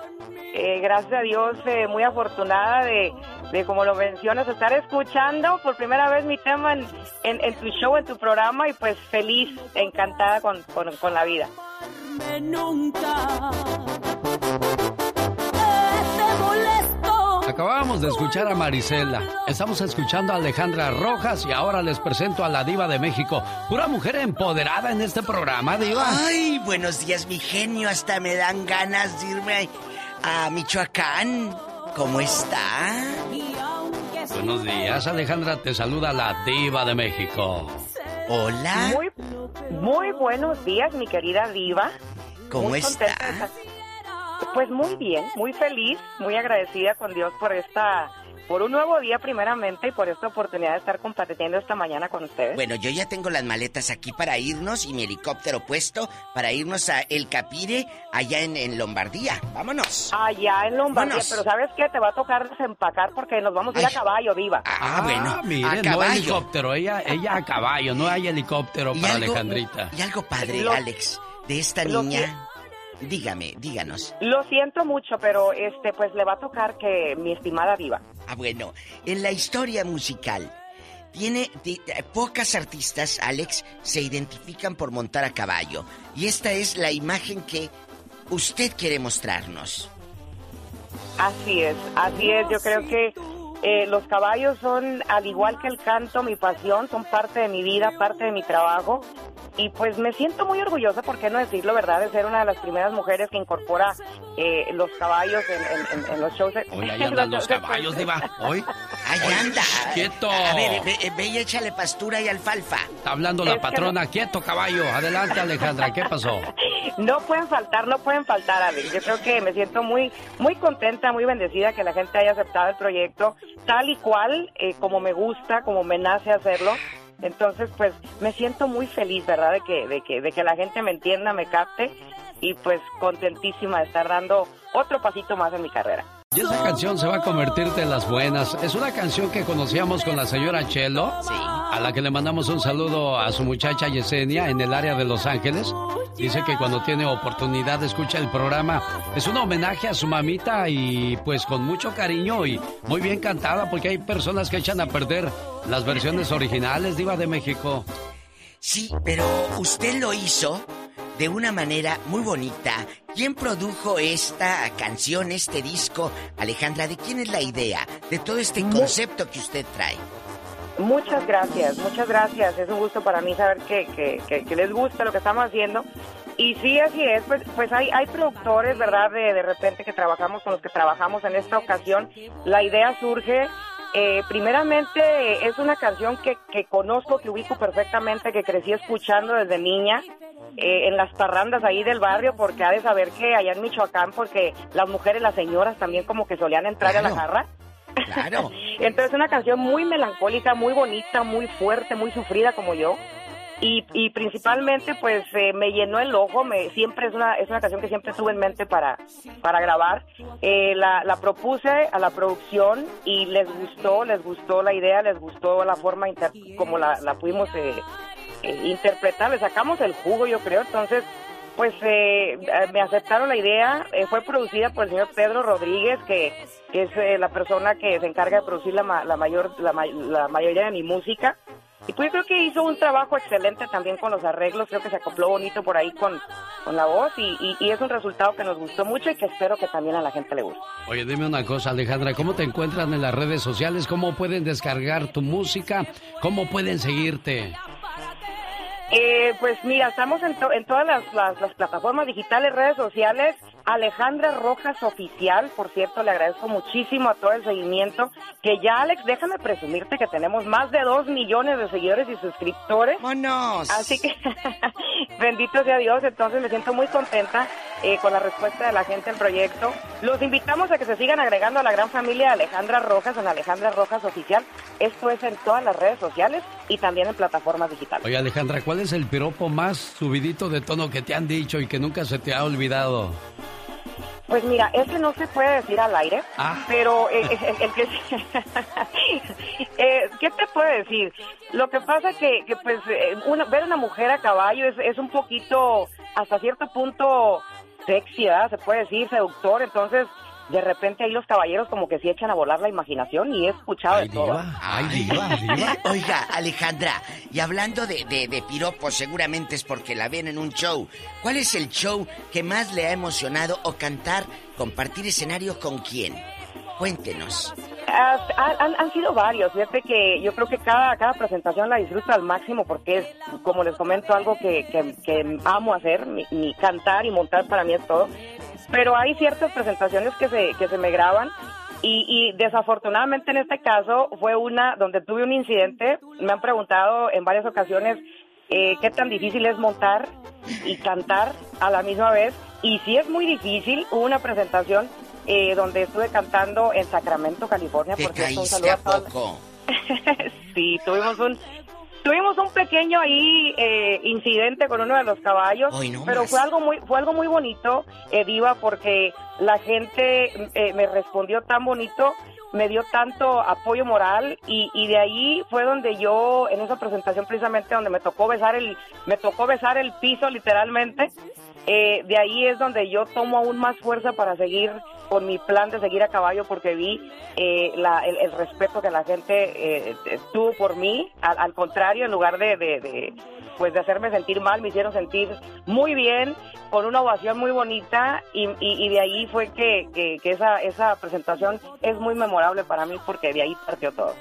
Eh, gracias a Dios, eh, muy afortunada de, de, como lo mencionas, estar escuchando por primera vez mi tema en, en- tu show, en tu programa y pues feliz, encantada con, con- con la vida. Nunca Acabábamos de escuchar a Marisela. Estamos escuchando a Alejandra Rojas y ahora les presento a la diva de México. Pura mujer empoderada en este programa, diva. Ay, buenos días, mi genio. Hasta me dan ganas de irme a Michoacán. ¿Cómo está? Buenos días, Alejandra. Te saluda la diva de México. Hola. Muy, muy buenos días, mi querida diva. ¿Cómo Muy está? contenta Pues muy bien, muy feliz, muy agradecida con Dios por esta, por un nuevo día primeramente y por esta oportunidad de estar compartiendo esta mañana con ustedes. Bueno, yo ya tengo las maletas aquí para irnos y mi helicóptero puesto para irnos a El Capire, allá en, en Lombardía. Vámonos. Allá en Lombardía, Vámonos. pero ¿sabes qué? Te va a tocar desempacar porque nos vamos a ir a caballo, diva. Ah, bueno, mire, a no caballo. helicóptero. Ella, ella a caballo, no hay helicóptero Y para algo- Alejandrita. Y algo padre, Lo- Alex, de esta lo niña. Dígame, díganos. Lo siento mucho, pero este, pues le va a tocar que mi estimada diva. Ah, bueno, en la historia musical, tiene ti- eh, pocas artistas, Alex, se identifican por montar a caballo. Y esta es la imagen que usted quiere mostrarnos. Así es, así es. Yo creo que eh, los caballos son, al igual que el canto, mi pasión, son parte de mi vida, parte de mi trabajo. Y pues me siento muy orgullosa, ¿por qué no decirlo, verdad? De ser una de las primeras mujeres que incorpora eh, los caballos en, en- en- en los shows. Hoy ahí andan los caballos, diva. Hoy. Ahí anda. Quieto. A ver, ve, ve y échale pastura y alfalfa. Está hablando la Es patrona. Quieto, caballo. Adelante, Alejandra. ¿Qué pasó? No pueden faltar, no pueden faltar, Alex. Yo creo que me siento muy, muy contenta, muy bendecida que la gente haya aceptado el proyecto tal y cual, eh, como me gusta, como me nace hacerlo. Entonces, pues, me siento muy feliz, ¿verdad? De que, de que, de que la gente me entienda, me capte y pues contentísima de estar dando otro pasito más en mi carrera. Y esa canción se va a convertir de las buenas. Es una canción que conocíamos con la señora Chelo, a la que le mandamos un saludo a su muchacha Yesenia en el área de Los Ángeles. Dice que cuando tiene oportunidad escucha el programa. Es un homenaje a su mamita y pues con mucho cariño y muy bien cantada porque hay personas que echan a perder las versiones originales, Diva de México. Sí, pero usted lo hizo de una manera muy bonita. ¿Quién produjo esta canción, este disco? Alejandra, ¿de quién es la idea? De todo este concepto que usted trae. Muchas gracias, muchas gracias. Es un gusto para mí saber que, que, que- que les gusta lo que estamos haciendo. Y sí, así es, pues, pues hay, hay productores, ¿verdad? De, de repente que trabajamos con los que trabajamos en esta ocasión. La idea surge, eh, primeramente, es una canción que, que conozco, que ubico perfectamente, que crecí escuchando desde niña. eh, en las parrandas ahí del barrio, porque ha de saber que allá en Michoacán, porque las mujeres, las señoras también como que solían entrar a la jarra. Claro. Entonces, una canción muy melancólica, muy bonita, muy fuerte, muy sufrida como yo. Y, y principalmente, pues, eh, me llenó el ojo. Me, siempre es una, es una canción que siempre tuve en mente para, para grabar. Eh, la, la propuse a la producción y les gustó, les gustó la idea, les gustó la forma inter- como la, la pudimos eh, eh, interpretar. Le sacamos el jugo, yo creo. Entonces, pues eh, eh, me aceptaron la idea. Eh, fue producida por el señor Pedro Rodríguez, que, es eh, la persona que se encarga de producir la, la mayor la, la mayoría de mi música. Y pues creo que hizo un trabajo excelente también con los arreglos, creo que se acopló bonito por ahí con, con la voz y, y- y es un resultado que nos gustó mucho y que espero que también a la gente le guste. Oye, dime una cosa, Alejandra, ¿cómo te encuentran en las redes sociales? ¿Cómo pueden descargar tu música? ¿Cómo pueden seguirte? Eh, pues mira, estamos en, to- en todas las, las- las plataformas digitales, redes sociales. Alejandra Rojas Oficial, por cierto, le agradezco muchísimo a todo el seguimiento. Que ya, Alex, déjame presumirte que tenemos más de dos millones de seguidores y suscriptores. ¡Vámonos! Así que, bendito sea Dios, entonces me siento muy contenta eh, con la respuesta de la gente al proyecto. Los invitamos a que se sigan agregando a la gran familia de Alejandra Rojas en Alejandra Rojas Oficial. Esto es en todas las redes sociales y también en plataformas digitales. Oye, Alejandra, ¿cuál es el piropo más subidito de tono que te han dicho y que nunca se te ha olvidado? Pues mira, ese no se puede decir al aire, Ah. pero eh, el, el que eh, ¿qué te puedo decir? Lo que pasa que, que pues eh, una- ver una mujer a caballo es, es un poquito hasta cierto punto sexy, ¿verdad? Se puede decir seductor, entonces de repente ahí los caballeros como que sí echan a volar la imaginación y he escuchado de todo. Ay, diva, diva. Oiga, Alejandra, y hablando de, de, de piropos, seguramente es porque la ven en un show. ¿Cuál es el show que más le ha emocionado o cantar, compartir escenario con quién? Cuéntenos. Ah, Han, han- han sido varios, fíjate que yo creo que cada, cada presentación la disfruto al máximo porque es, como les comento, algo que, que- que amo hacer, mi, mi cantar y montar para mí es todo. Pero hay ciertas presentaciones que se, que se me graban y, y desafortunadamente en este caso fue una donde tuve un incidente. Me han preguntado en varias ocasiones eh, qué tan difícil es montar y cantar a la misma vez. Y sí es muy difícil. Hubo una presentación eh, donde estuve cantando en Sacramento, California. ¿Te Por cierto, un saludo a a poco? Sí, tuvimos un tuvimos un pequeño ahí eh, incidente con uno de los caballos, no pero más. fue algo muy fue algo muy bonito, eh, diva, porque la gente eh, me respondió tan bonito, me dio tanto apoyo moral y, y de ahí fue donde yo en esa presentación precisamente donde me tocó besar el me tocó besar el piso literalmente. eh, de ahí es donde yo tomo aún más fuerza para seguir con mi plan de seguir a caballo porque vi eh, la- el, respeto que la gente eh, tuvo por mí. Al, contrario, en lugar de, de- pues de hacerme sentir mal, me hicieron sentir muy bien, con una ovación muy bonita y, y- y de ahí fue que, que- que esa, esa presentación es muy memorable para mí porque de ahí partió todo.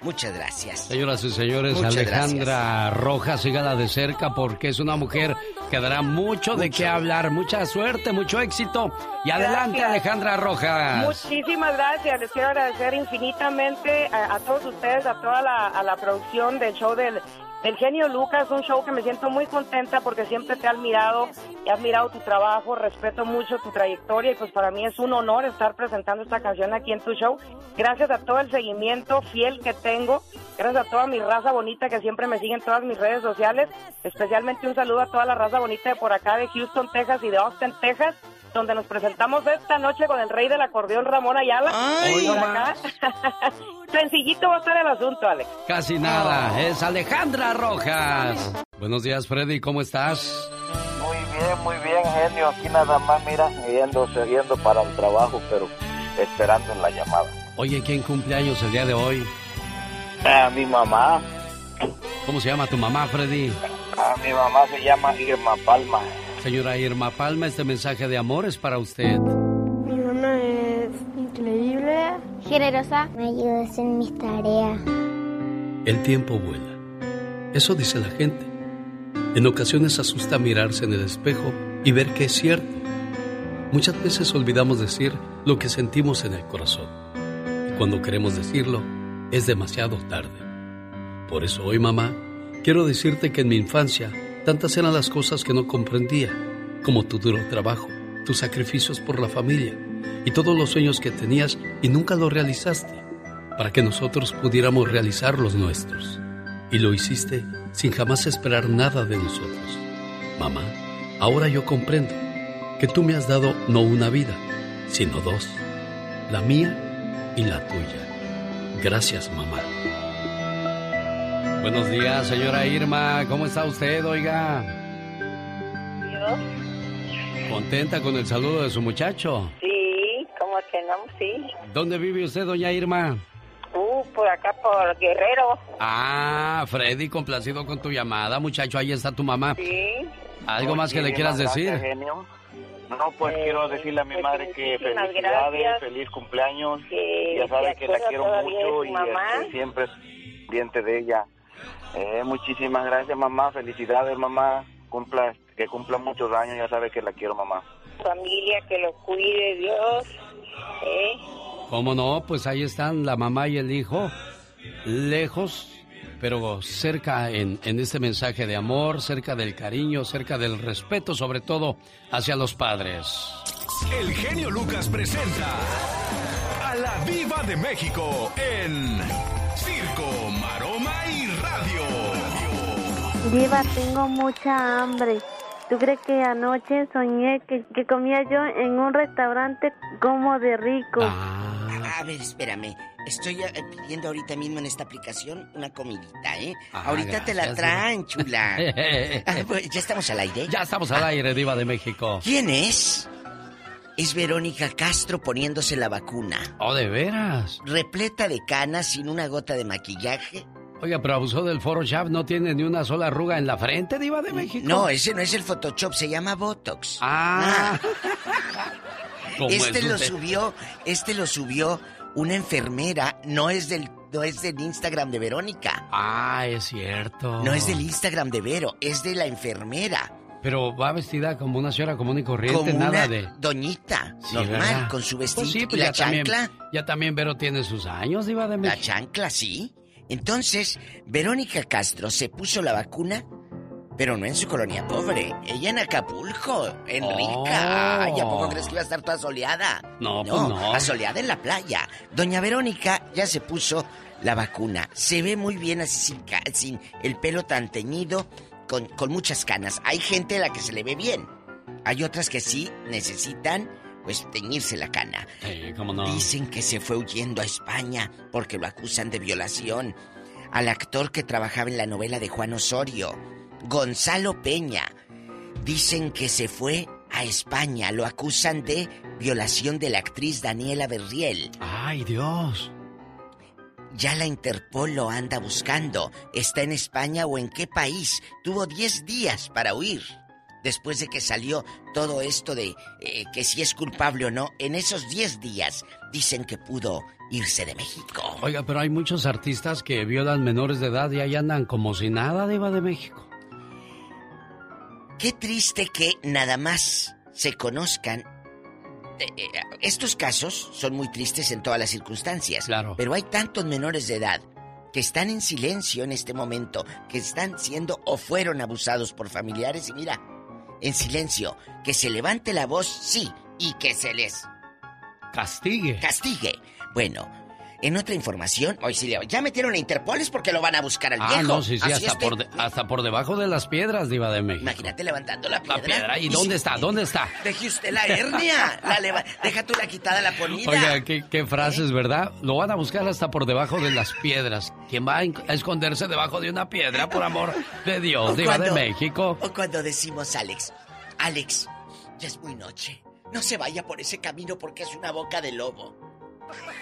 Muchas gracias. Señoras y señores, Muchas Alejandra Rojas, sígala de cerca porque es una mujer que dará mucho, de qué hablar, mucha suerte, mucho éxito. Y adelante, Gracias. Alejandra Rojas. Muchísimas gracias. Les quiero agradecer infinitamente a, a todos ustedes, a toda la, a la producción del show del, del genio Lucas. Un show que me siento muy contenta porque siempre te he admirado, he admirado tu trabajo, respeto mucho tu trayectoria y pues para mí es un honor estar presentando esta canción aquí en tu show. Gracias a todo el seguimiento fiel que tengo. Gracias a toda mi raza bonita que siempre me sigue en todas mis redes sociales. Especialmente un saludo a toda la raza bonita de por acá de Houston, Texas y de Austin, Texas donde nos presentamos esta noche con el rey del acordeón Ramón Ayala. Ay, Por no acá. Sencillito va a estar el asunto, Alex. Casi nada, es Alejandra Rojas. Buenos días, Freddy, ¿cómo estás? Muy bien, muy bien, genio. Aquí nada más, mira, yendo, yendo para el trabajo, pero esperando en la llamada. Oye, ¿quién cumple años el día de hoy? A mi mamá, ¿Cómo se llama tu mamá, Freddy? a mi mamá se llama Irma Palma. Señora Irma Palma, este mensaje de amor es para usted. Mi mamá es increíble, generosa, me ayudas en mis tareas. El tiempo vuela. Eso dice la gente. En ocasiones asusta mirarse en el espejo y ver que es cierto. Muchas veces olvidamos decir lo que sentimos en el corazón. Y cuando queremos decirlo, es demasiado tarde. Por eso hoy, mamá, quiero decirte que en mi infancia tantas eran las cosas que no comprendía, como tu duro trabajo, tus sacrificios por la familia y todos los sueños que tenías y nunca los realizaste. para que nosotros pudiéramos realizar los nuestros. Y lo hiciste sin jamás esperar nada de nosotros. Mamá, ahora yo comprendo que tú me has dado no una vida, sino dos, la mía y la tuya. Gracias, mamá. Buenos días, señora Irma. ¿Cómo está usted, oiga? ¿Contenta con el saludo de su muchacho? Sí, ¿cómo que no? Sí. ¿Dónde vive usted, doña Irma? Uh, por acá, por Guerrero. Ah, Freddy, complacido con tu llamada, muchacho. Ahí está tu mamá. Sí. ¿Algo más que le quieras decir? Genio. No, pues Eh, quiero decirle a mi pues, madre que felicidades, gracias. feliz cumpleaños. Que ya sabe que la quiero mucho y mamá. siempre es diente de ella. Eh, muchísimas gracias, mamá. Felicidades, mamá. Cumpla, que cumpla muchos años. Ya sabe que la quiero, mamá. Familia, que lo cuide Dios. ¿eh? ¿Cómo no? Pues ahí están la mamá y el hijo, lejos, pero cerca en, en este mensaje de amor, cerca del cariño, cerca del respeto, sobre todo hacia los padres. El genio Lucas presenta a la Viva de México en Circo, Maroma y Radio. Diva, tengo mucha hambre. ¿Tú crees que anoche soñé que, que comía yo en un restaurante como de rico? A ver, espérame. Estoy eh, pidiendo ahorita mismo en esta aplicación una comidita, ¿eh? Ah, ahorita te la traen, chula. Ah, pues, ¿Ya estamos al aire? Ya estamos al aire, Diva de México. ¿Quién es? Es Verónica Castro poniéndose la vacuna. Oh, de veras. Repleta de canas, sin una gota de maquillaje. Oiga, pero abusó del Photoshop, no tiene ni una sola arruga en la frente, Diva de México. No, ese no es el Photoshop, se llama Botox. Ah. ¿Cómo Este es lo subió, este lo subió una enfermera, no es del no es del Instagram de Verónica. Ah, es cierto. No es del Instagram de Vero, es de la enfermera. Pero va vestida como una señora común y corriente, Como nada una de... doñita, Sí, normal, ¿verdad? con su Pues vestido y pues la ya también- chancla. ya también Vero tiene sus años, Diva de La México. chancla, sí. Entonces, Verónica Castro se puso la vacuna, pero no en su colonia pobre. Ella en Acapulco, en Oh. Rica. Ay, ¿a poco crees que iba a estar toda soleada? No, pues no. asoleada en la playa. Doña Verónica ya se puso la vacuna. Se ve muy bien así sin, sin el pelo tan teñido, con, con muchas canas. Hay gente a la que se le ve bien. Hay otras que sí necesitan, pues, teñirse la cana. Sí, cómo no. Dicen que se fue huyendo a España porque lo acusan de violación. Al actor que trabajaba en la novela de Juan Osorio, Gonzalo Peña. Dicen que se fue a España. Lo acusan de violación de la actriz Daniela Berriel. Ay, Dios. Ya la Interpol lo anda buscando. ¿Está en España o en qué país? Tuvo 10 días para huir. Después de que salió todo esto de eh, que si es culpable o no, en esos 10 días dicen que pudo irse de México. Oiga, pero hay muchos artistas que violan menores de edad y ahí andan como si nada, Diva de México. Qué triste que nada más se conozcan. Eh, eh, estos casos son muy tristes en todas las circunstancias. Claro. Pero hay tantos menores de edad que están en silencio en este momento, que están siendo o fueron abusados por familiares y mira, en silencio, que se levante la voz, sí, y que se les Castigue. castigue. Bueno, en otra información, hoy sí le ya metieron a Interpol es porque lo van a buscar al Ah, viejo. no, sí, sí, hasta por, de- hasta por debajo de las piedras, Diva de México. Imagínate levantando la piedra. La piedra, ¿y dónde está? ¿Dónde está? Deje usted la hernia. La leva- Deja tú la quitada, la ponida. Oiga, qué, qué frases, ¿verdad? Lo van a buscar hasta por debajo de las piedras. ¿Quién va a esconderse debajo de una piedra, por amor de Dios, O Diva de México? O cuando decimos, Alex, Alex, ya es muy noche. No se vaya por ese camino porque es una boca de lobo.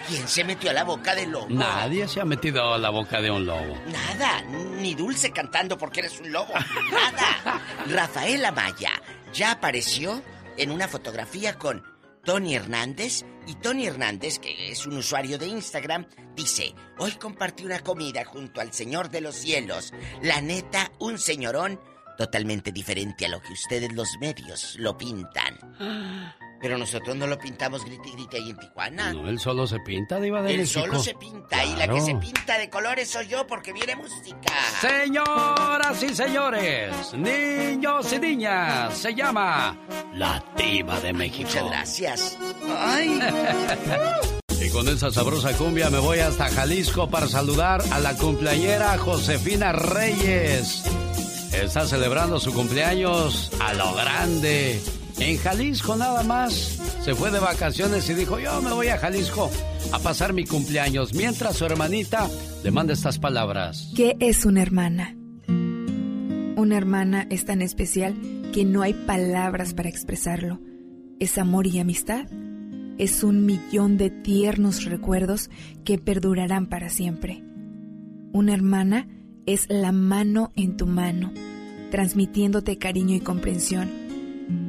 ¿Quién se metió a la boca del lobo? Nadie se ha metido a la boca de un lobo. Nada, ni Dulce cantando porque eres un lobo. Nada. Rafael Amaya ya apareció en una fotografía con Tony Hernández. Y Tony Hernández, que es un usuario de Instagram, dice, hoy compartí una comida junto al Señor de los Cielos. La neta, un señorón totalmente diferente a lo que ustedes los medios lo pintan. Pero nosotros no lo pintamos grite y grite ahí en Tijuana. No, él solo se pinta, Diva de Él México. solo se pinta y la que se pinta de colores soy yo porque viene música. Señoras y señores, niños y niñas, se llama La Diva de México. Muchas gracias. Ay. Y con esa sabrosa cumbia me voy hasta Jalisco para saludar a la cumpleañera Josefina Reyes. Está celebrando su cumpleaños a lo grande. En Jalisco nada más. Se fue de vacaciones y dijo, yo me voy a Jalisco a pasar mi cumpleaños. Mientras su hermanita le manda estas palabras. ¿Qué es una hermana? Una hermana es tan especial que no hay palabras para expresarlo. Es amor y amistad. Es un millón de tiernos recuerdos que perdurarán para siempre. Una hermana es la mano en tu mano, transmitiéndote cariño y comprensión.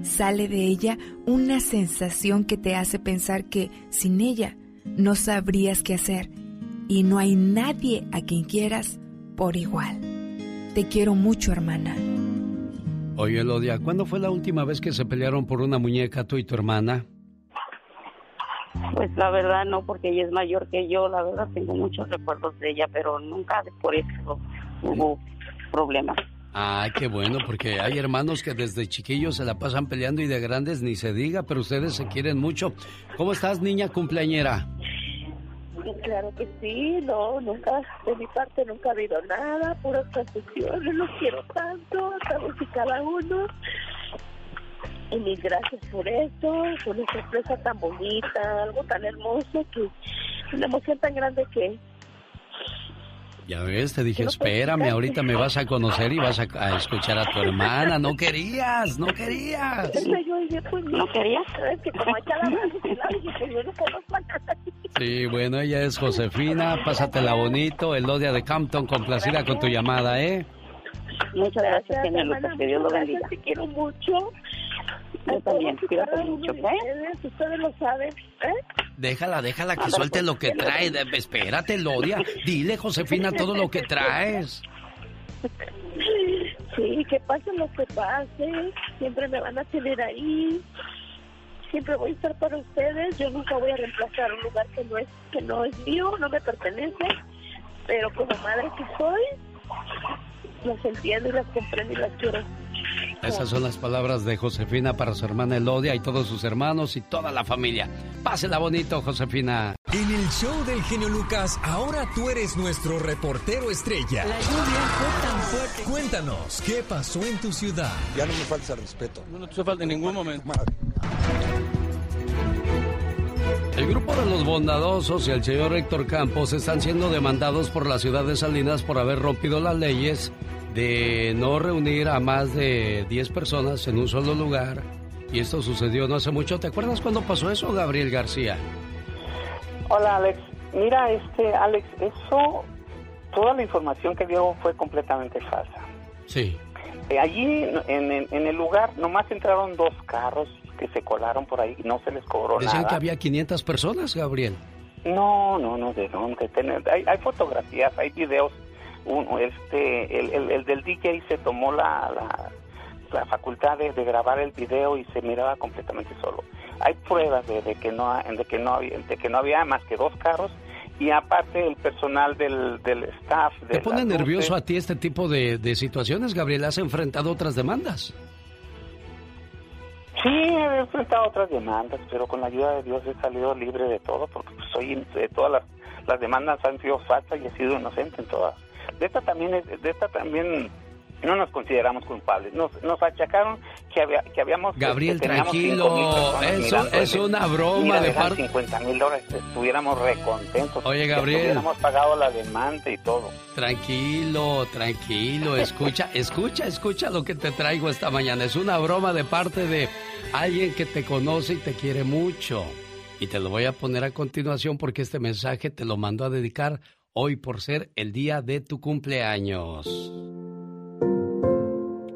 Sale de ella una sensación que te hace pensar que sin ella no sabrías qué hacer y no hay nadie a quien quieras por igual. Te quiero mucho, hermana. Oye, Elodia, ¿cuándo fue la última vez que se pelearon por una muñeca tú y tu hermana? Pues la verdad no, porque ella es mayor que yo. La verdad tengo muchos recuerdos de ella, pero nunca por eso hubo problemas. Ay, qué bueno, porque hay hermanos que desde chiquillos se la pasan peleando y de grandes ni se diga, pero ustedes se quieren mucho. ¿Cómo estás, niña cumpleañera? Claro que sí, no, nunca, de mi parte nunca ha habido nada, puras confusiones, los quiero tanto, y cada uno. Y mil gracias por esto, por esta sorpresa tan bonita, algo tan hermoso, que una emoción tan grande que Ya ves, te dije, espérame, ahorita me vas a conocer y vas a, a escuchar a tu hermana. No querías, no querías. yo dije, pues no quería, sabes que como ella la mano, dije, yo no conozco a nadie. Sí, bueno, ella es Josefina, pásatela bonito, Elodia de Campton, complacida con tu llamada, ¿eh? Muchas gracias, señor Lucas, que Dios lo bendiga. Te quiero mucho. Yo también, cuídate mucho, ¿ok? Ustedes, ustedes lo saben, ¿eh? Déjala, déjala que suelte lo que trae. De- Espérate, Elodia. Dile, Josefina, todo lo que traes. Sí, que pase lo que pase, siempre me van a tener ahí. Siempre voy a estar para ustedes. Yo nunca voy a reemplazar un lugar que no es que no es mío, no me pertenece. Pero como madre que soy, las entiendo y las comprendo y las quiero. Esas son las palabras de Josefina para su hermana Elodia y todos sus hermanos y toda la familia. Pásela bonito, Josefina. En el show del genio Lucas, ahora tú eres nuestro reportero estrella. La lluvia fue tan fuerte. Cuéntanos, ¿qué pasó en tu ciudad? Ya no me falta respeto. No, no te falta en ningún momento. El grupo de los bondadosos y el señor Héctor Campos están siendo demandados por la ciudad de Salinas por haber rompido las leyes de no reunir a más de 10 personas en un solo lugar. Y esto sucedió no hace mucho. ¿Te acuerdas cuándo pasó eso, Gabriel García? Hola Alex, mira este Alex, eso, toda la información que dio fue completamente falsa. Sí. Eh, allí en, en el lugar nomás entraron dos carros que se colaron por ahí y no se les cobró Decían nada. que había 500 personas, Gabriel. No, no, no, de dónde tener. Hay, hay fotografías, hay videos. Un, este, el, el, el del DJ se tomó la, la, la facultad de, de grabar el video y se miraba completamente solo. Hay pruebas de, de que no, de que no había, de que no había más que dos carros y aparte el personal del, del staff. De ¿Te pone nervioso a ti este tipo de, de situaciones, Gabriel? ¿Has enfrentado otras demandas? Sí, he enfrentado otras demandas, pero con la ayuda de Dios he salido libre de todo, porque pues, soy de todas las, las demandas han sido falsas y he sido inocente en todas. De esta también, de esta también no nos consideramos culpables. Nos, nos achacaron que, había, que habíamos... Gabriel, que tranquilo, 5,000 personas eso es una broma de parte- 50 mil dólares, estuviéramos recontentos. Oye, Gabriel. hubiéramos pagado la demanda y todo. Tranquilo, tranquilo, escucha, escucha, escucha lo que te traigo esta mañana. Es una broma de parte de alguien que te conoce y te quiere mucho. Y te lo voy a poner a continuación porque este mensaje te lo mando a dedicar hoy por ser el día de tu cumpleaños.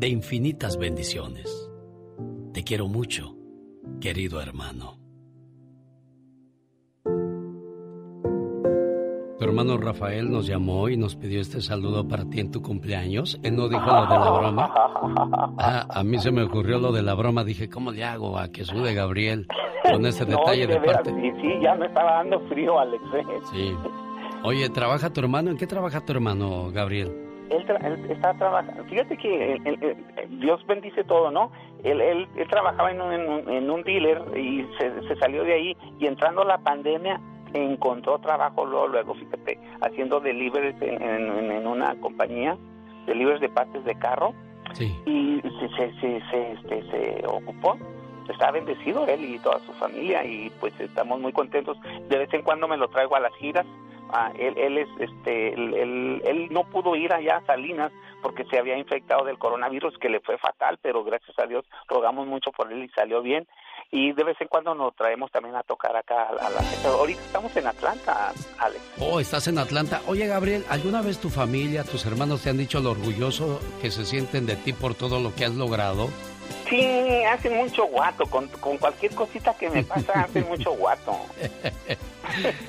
de infinitas bendiciones. Te quiero mucho, querido hermano. Tu hermano Rafael nos llamó y nos pidió este saludo para ti en tu cumpleaños. Él no dijo lo de la broma. Ah, a mí se me ocurrió lo de la broma. Dije, ¿cómo le hago a que sude Gabriel con ese detalle de, de, veras, parte? Sí, sí, ya me estaba dando frío, Alex. ¿eh? Sí. Oye, ¿trabaja tu hermano? ¿En qué trabaja tu hermano, Gabriel? Él, tra- él está trabajando. Fíjate que él- él- él- Dios bendice todo, ¿no? Él, él, él trabajaba en un, en un- en un dealer y se, se salió de ahí y entrando la pandemia encontró trabajo luego, luego fíjate, haciendo deliveries en, en- en una compañía, deliveries de partes de carro Sí. y se, se, se, se, este, se ocupó. Está bendecido él y toda su familia y pues estamos muy contentos. De vez en cuando me lo traigo a las giras. Él, él es, este, él, no pudo ir allá a Salinas porque se había infectado del coronavirus que le fue fatal, pero gracias a Dios rogamos mucho por él y salió bien. Y de vez en cuando nos traemos también a tocar acá a la, a gente. Ahorita estamos en Atlanta, Alex. Oh, estás en Atlanta. Oye, Gabriel, ¿alguna vez tu familia, tus hermanos te han dicho lo orgulloso que se sienten de ti por todo lo que has logrado? Sí, hacen mucho guato. Con, con cualquier cosita que me pasa, hacen mucho guato.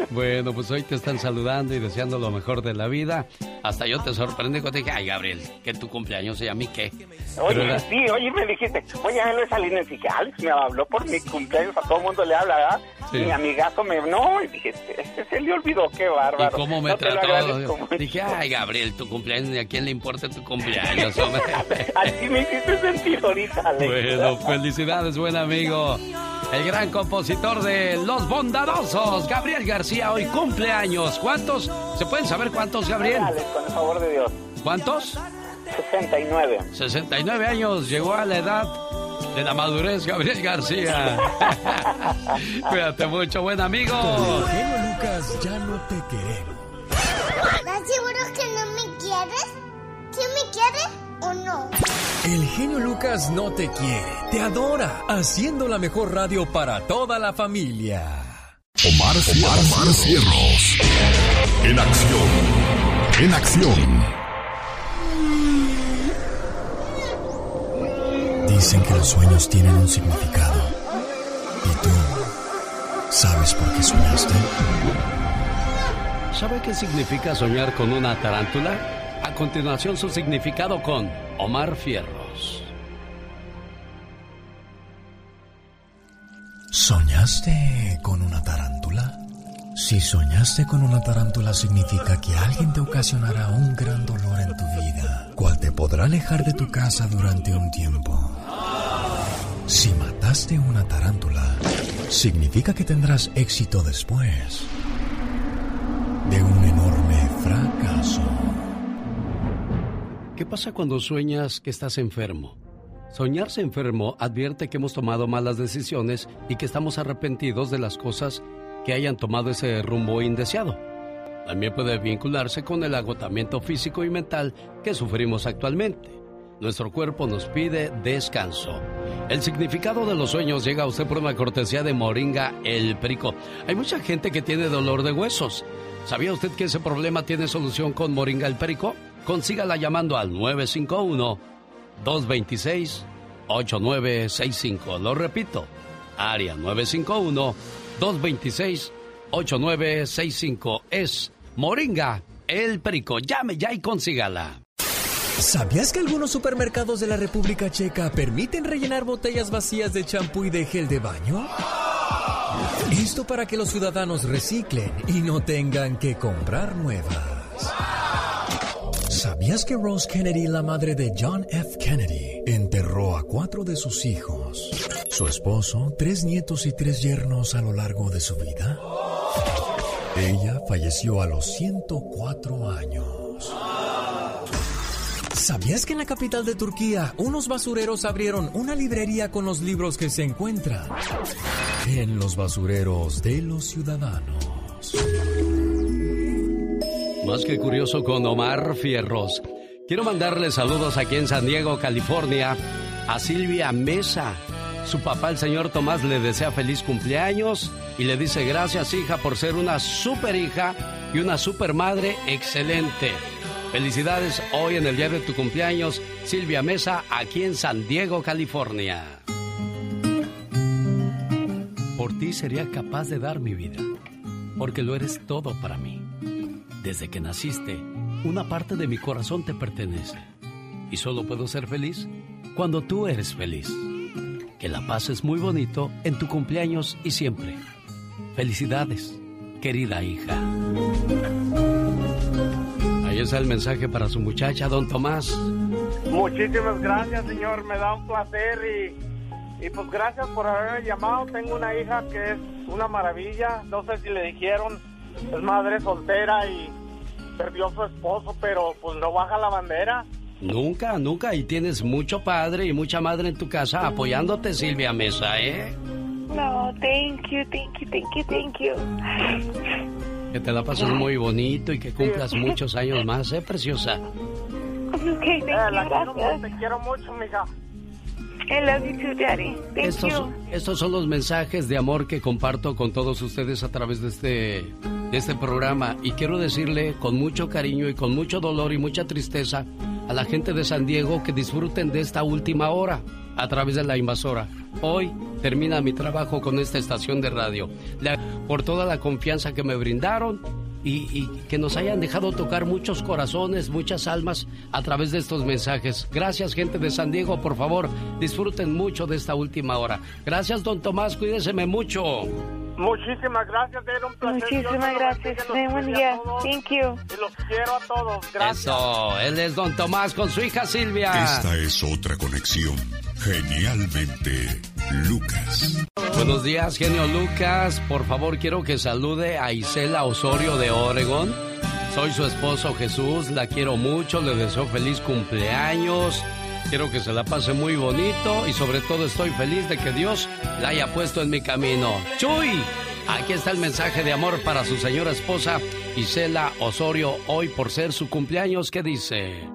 Bueno, pues hoy te están saludando y deseando lo mejor de la vida. Hasta yo te sorprendí cuando te dije, ay, Gabriel, que tu cumpleaños y a mí qué. Oye, era- sí, oye, me dijiste, oye, él es Salinas. Y dije, Alex me habló por mi cumpleaños, a todo el mundo le habla, ¿verdad? Sí. Mi amigazo me, no, y dije, este, se le olvidó, qué ¿Y bárbaro. cómo me No trató? Dije, ay, Gabriel, tu cumpleaños, ¿y a quién le importa tu cumpleaños? hombre? Así me hiciste sentir ahorita, Alex. Bueno, felicidades, buen amigo. El gran compositor de Los Bondadosos, Gabriel García, hoy cumpleaños. ¿Cuántos? ¿Se pueden saber cuántos, Gabriel? Con el favor de Dios. ¿Cuántos? 69. 69 años, llegó a la edad de la madurez, Gabriel García. Cuídate mucho, buen amigo. Lucas ya no te queremos. ¿Estás seguro que no me quieres? ¿Sí me quieres o no? El genio Lucas no te quiere, te adora, haciendo la mejor radio para toda la familia. Omar, Cierros. Omar Cierros. En acción. En acción. Dicen que los sueños tienen un significado. ¿Y tú sabes por qué soñaste? ¿Sabe qué significa soñar con una tarántula? A continuación su significado con Omar Fierros. ¿Soñaste con una tarántula? Si soñaste con una tarántula significa que alguien te ocasionará un gran dolor en tu vida, cual te podrá alejar de tu casa durante un tiempo. Si mataste una tarántula, significa que tendrás éxito después de un enorme fracaso. ¿Qué pasa cuando sueñas que estás enfermo? Soñarse enfermo advierte que hemos tomado malas decisiones y que estamos arrepentidos de las cosas que hayan tomado ese rumbo indeseado. También puede vincularse con el agotamiento físico y mental que sufrimos actualmente. Nuestro cuerpo nos pide descanso. El significado de los sueños llega a usted por una cortesía de Moringa el Perico. Hay mucha gente que tiene dolor de huesos. ¿Sabía usted que ese problema tiene solución con Moringa el Perico? Consígala llamando al 951-226-8965. Lo repito, área 951-226-8965. Es Moringa el Perico. Llame ya y consígala. ¿Sabías que algunos supermercados de la República Checa permiten rellenar botellas vacías de champú y de gel de baño? Esto para que los ciudadanos reciclen y no tengan que comprar nuevas. ¿Sabías que Rose Kennedy, la madre de John F. Kennedy, enterró a cuatro de sus hijos, su esposo, tres nietos y tres yernos a lo largo de su vida? Ella falleció a los 104 años. ¿Sabías que en la capital de Turquía unos basureros abrieron una librería con los libros que se encuentran en los basureros de los ciudadanos? Más que curioso con Omar Fierros. Quiero mandarle saludos aquí en San Diego, California, a Silvia Mesa. Su papá, el señor Tomás, le desea feliz cumpleaños y le dice gracias, hija, por ser una super hija y una super madre excelente. Felicidades hoy en el día de tu cumpleaños, Silvia Mesa, aquí en San Diego, California. Por ti sería capaz de dar mi vida, porque lo eres todo para mí. Desde que naciste, una parte de mi corazón te pertenece. Y solo puedo ser feliz cuando tú eres feliz. Que la pases muy bonito en tu cumpleaños y siempre. Felicidades, querida hija. Ahí está el mensaje para su muchacha, don Tomás. Muchísimas gracias, señor. Me da un placer y, y pues gracias por haberme llamado. Tengo una hija que es una maravilla. No sé si le dijeron, es madre soltera y perdió a su esposo, pero pues no baja la bandera. Nunca, nunca. Y tienes mucho padre y mucha madre en tu casa apoyándote, Silvia Mesa, ¿eh? No, thank you, thank you, thank you, thank you. Que te la pases muy bonito y que cumplas muchos años más, ¿eh, preciosa? Ok, thank Eh, la you, quiero gracias. mucho, te quiero mucho, mija. I love you too, Daddy. Thank Estos, you. estos son los mensajes de amor que comparto con todos ustedes a través de este, de este programa. Y quiero decirle con mucho cariño y con mucho dolor y mucha tristeza a la gente de San Diego que disfruten de esta última hora a través de la invasora. Hoy termina mi trabajo con esta estación de radio. Por toda la confianza que me brindaron y, que nos hayan dejado tocar muchos corazones, muchas almas a través de estos mensajes. Gracias gente de San Diego, por favor, disfruten mucho de esta última hora. Gracias don Tomás, cuídeseme mucho. Muchísimas gracias, era un placer. Muchísimas gracias. Buen día. Thank you. Y los quiero a todos. Gracias. Eso, él es don Tomás con su hija Silvia. Esta es otra conexión. Genialmente, Lucas. Buenos días, genio Lucas. Por favor, quiero que salude a Isela Osorio de Oregon. Soy su esposo Jesús, la quiero mucho, le deseo feliz cumpleaños. Quiero que se la pase muy bonito y sobre todo estoy feliz de que Dios la haya puesto en mi camino. ¡Chuy! Aquí está el mensaje de amor para su señora esposa Isela Osorio hoy por ser su cumpleaños que dice...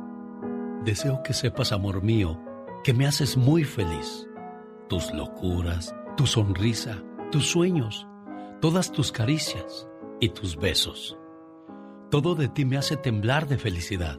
Deseo que sepas, amor mío, que me haces muy feliz. Tus locuras, tu sonrisa, tus sueños, todas tus caricias y tus besos. Todo de ti me hace temblar de felicidad.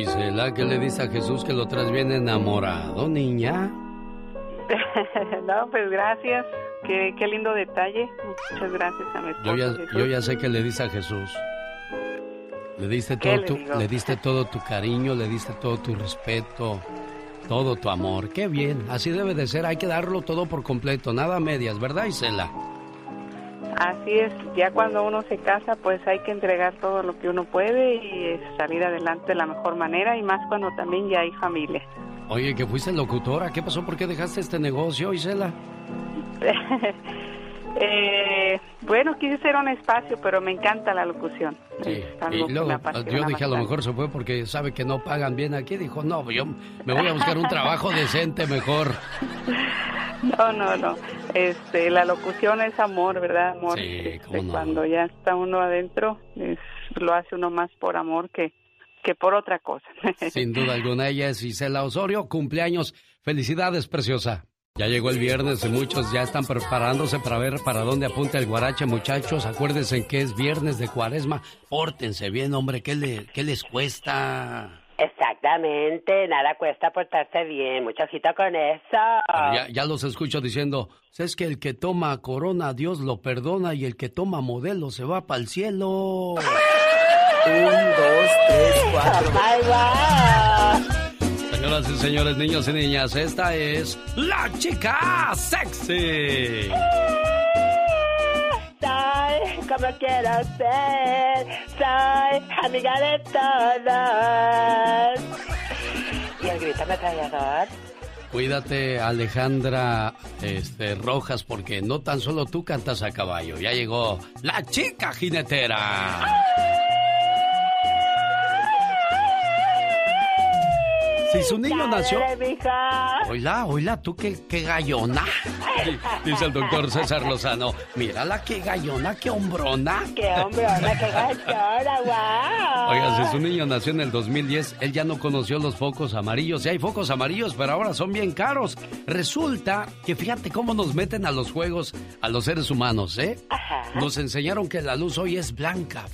Isela, ¿qué le dice a Jesús que lo traes bien enamorado, niña? no, pues gracias. Qué, qué lindo detalle. Muchas gracias a mi esposo. Yo ya, Jesús. yo ya sé que le dice a Jesús. Le diste ¿Qué todo le tu, le diste todo tu cariño, le diste todo tu respeto, todo tu amor. Qué bien, así debe de ser. Hay que darlo todo por completo, nada a medias, ¿verdad, Isela? Así es. Ya cuando uno se casa, pues hay que entregar todo lo que uno puede y eh, salir adelante de la mejor manera y más cuando también ya hay familia. Oye, que fuiste locutora, ¿qué pasó? ¿Por qué dejaste este negocio, Isela? Eh, bueno, quise hacer un espacio, pero me encanta la locución. Algo Y luego yo dije a lo mejor se fue porque sabe que no pagan bien aquí. Dijo, no, yo me voy a buscar un trabajo decente mejor. No, no, no. Este, la locución es amor, ¿verdad? Amor. Sí, Este, no. Cuando ya está uno adentro, es- lo hace uno más por amor que, que por otra cosa. Sin duda alguna, ella es Isela Osorio. Cumpleaños. Felicidades, preciosa. Ya llegó el viernes y muchos ya están preparándose para ver para dónde apunta el guarache, muchachos. Acuérdense que es viernes de cuaresma. Pórtense bien, hombre. ¿Qué, le, qué les cuesta? Exactamente, nada cuesta portarse bien, mucho ojito con eso. Ya, ya los escucho diciendo, es que el que toma corona, Dios lo perdona, y el que toma modelo se va para el cielo. Un, dos, tres, Ahí va. Señoras y señores, niños y niñas, esta es la chica sexy. Soy como quiero ser, soy amiga de todos. ¿Y el grito ametrallador? Cuídate, Alejandra este, Rojas, porque no tan solo tú cantas a caballo. Ya llegó la chica jinetera. Si su niño nació. Oila, oila, tú qué, qué gallona. Di- Dice el doctor César Lozano. Mírala qué gallona, qué hombrona. Qué hombrona, qué gachona, guau. Oiga, si su niño nació en el 2010, él ya no conoció los focos amarillos. Sí hay focos amarillos, pero ahora son bien caros. Resulta que fíjate cómo nos meten a los juegos a los seres humanos, ¿eh? Nos enseñaron que la luz hoy es blanca,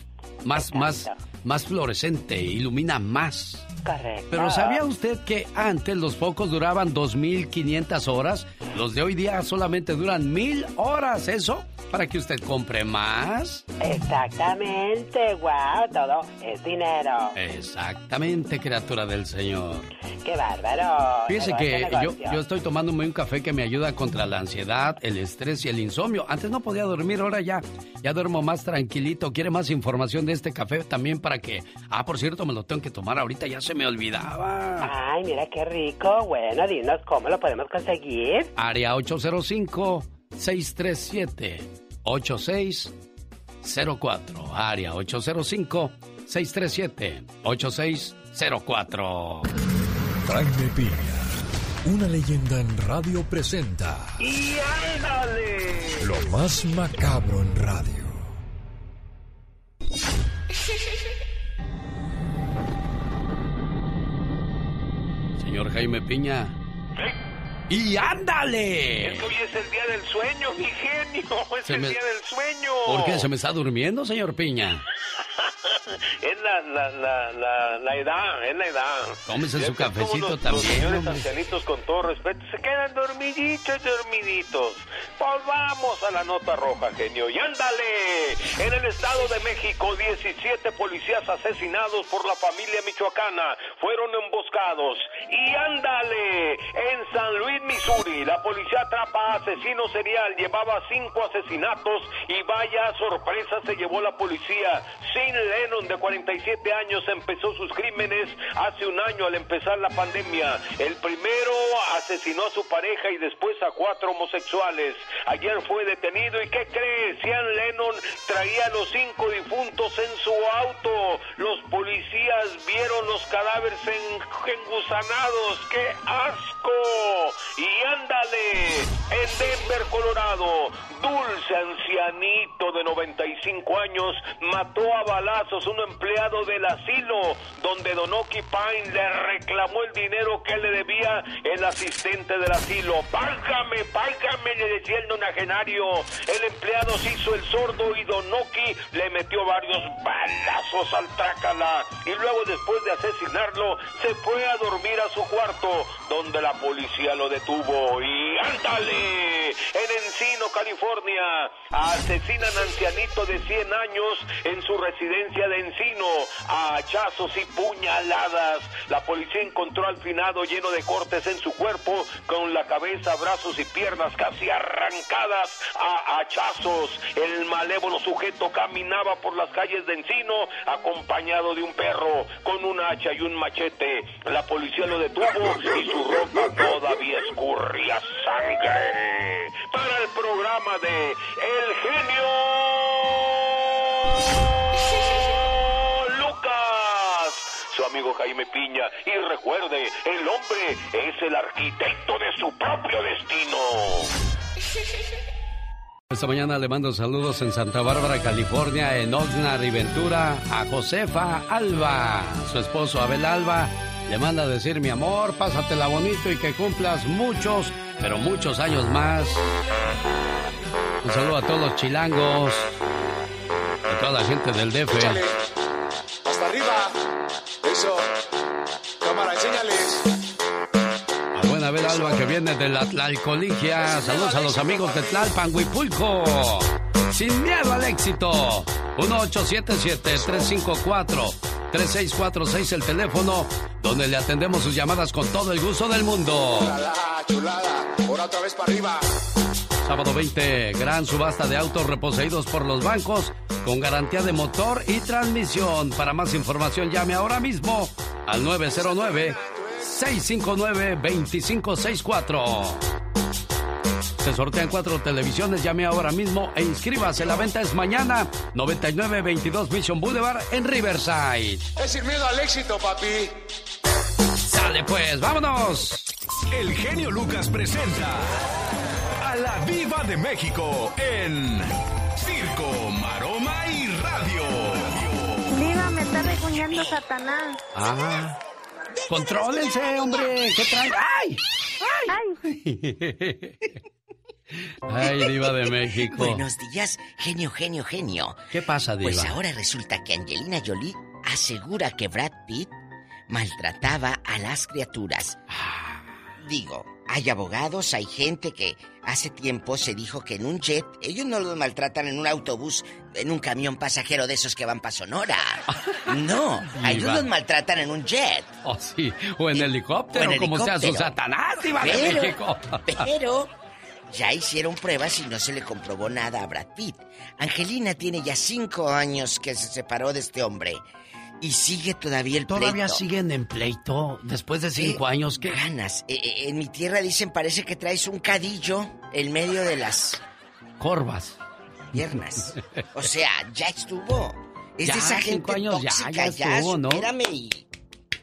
más, más, más fluorescente, ilumina más. Correcto. Pero ¿sabía usted que antes los focos duraban 2.500 horas? Los de hoy día solamente duran 1.000 horas. ¿Eso? Para que usted compre más. Exactamente, guau, todo es dinero. Exactamente, criatura del Señor. Qué bárbaro. Fíjese que yo, negocio. yo estoy tomándome un café que me ayuda contra la ansiedad, el estrés y el insomnio. Antes no podía dormir, ahora ya, ya duermo más tranquilito. ¿Quiere más información de este café también para que... Ah, por cierto, me lo tengo que tomar ahorita, ya se me olvidaba. Ay, mira qué rico. Bueno, dinos cómo lo podemos conseguir. Área 805-637-8604. Área 805-637-8604. Jaime Piña, una leyenda en radio presenta ¡Y ándale! lo más macabro en radio. Señor Jaime Piña. ¡Y ándale! Es que hoy es el día del sueño, mi genio. Es Se el me- día del sueño. ¿Por qué? ¿Se me está durmiendo, señor Piña? Es la, la, la, la, la edad, es la edad. Tómese su cafecito los- Los también, señores ancianitos, con todo respeto, se quedan dormiditos, dormiditos. Pues vamos a la nota roja, genio. Y ándale. En el Estado de México, 17 policías asesinados por la familia michoacana fueron emboscados. Y ándale. En San Luis, Missouri, la policía atrapa a asesino serial. Llevaba cinco asesinatos y vaya sorpresa se llevó la policía. Sin Lennon, de 47 años, empezó sus crímenes hace un año al empezar la pandemia. El primero asesinó a su pareja y después a cuatro homosexuales. Ayer fue detenido y ¿qué cree? Sean Lennon traía a los cinco difuntos en su auto. Los policías vieron los cadáveres en- engusanados. ¡Qué asco! Y ándale, en Denver, Colorado, Dulce, ancianito de 95 años, mató a balazos un empleado del asilo, donde Donoki Pine le reclamó el dinero que le debía el asistente del asilo. ¡Págame, págame! le decía el nonagenario. El empleado se hizo el sordo y Donoki le metió varios balazos al trácala. Y luego, después de asesinarlo, se fue a dormir a su cuarto, donde la policía lo detuvo. ¡Y ándale! En Encino, California, asesinan a ancianito de 100 años en su residencia de Encino a hachazos y puñaladas. La policía encontró al finado lleno de cortes en su cuerpo, con la cabeza, brazos y piernas casi arrancadas a hachazos. El malévolo sujeto caminaba por las calles de Encino acompañado de un perro con un hacha y un machete. La policía lo detuvo y su ropa todavía escurría sangre. Para el programa de El Genio amigo Jaime Piña. Y recuerde, el hombre es el arquitecto de su propio destino. Esta mañana le mando saludos en Santa Bárbara, California, en Oxnard y Ventura, a Josefa Alba. Su esposo Abel Alba le manda a decir, mi amor, pásatela bonito y que cumplas muchos, pero muchos años más. Un saludo a todos los chilangos, a toda la gente del DF. Échale. Hasta arriba. Eso. Cámara, enséñales. A buen Abel Alba que viene de la Tlalcoligia. Saludos a los amigos de Tlalpan, Huipulco. Sin miedo al éxito. 1877-354-3646 el teléfono donde le atendemos sus llamadas con todo el gusto del mundo. Chulada, chulada. Ahora otra vez para arriba. Sábado 20, gran subasta de autos reposeídos por los bancos con garantía de motor y transmisión. Para más información llame ahora mismo al 909-659-2564. Se sortean cuatro televisiones, llame ahora mismo e inscríbase. La venta es mañana, 9922 Mission Boulevard en Riverside. Es sin miedo al éxito, papi. Sale pues, vámonos. El genio Lucas presenta a la Viva de México en Circo, Maroma y Radio. Diva, me está regañando Satanás. Ah. Contrólense, hombre. ¿Qué traen? ¡Ay! ¡Ay! Ay, Diva de México. Buenos días, genio, genio, genio. ¿Qué pasa, Diva? Pues ahora resulta que Angelina Jolie asegura que Brad Pitt maltrataba a las criaturas. Digo, hay abogados, hay gente que hace tiempo se dijo que en un jet, ellos no los maltratan en un autobús, en un camión pasajero de esos que van para Sonora. No, a ellos los maltratan en un jet. Oh, sí. O en helicóptero, O en como sea su helicóptero. Satanás, de Pero- México. Pero ya hicieron pruebas y no se le comprobó nada a Brad Pitt. Angelina tiene ya cinco años que se separó de este hombre y sigue todavía el Todavía pleito. siguen en pleito después de cinco ¿Qué años. ¿Qué? ganas? Eh, eh, en mi tierra dicen parece que traes un cadillo en medio de las Corvas. piernas. O sea, ya estuvo. Es Ya, de esa gente cinco años ya, tóxica, ya estuvo, ¿no? supérame y-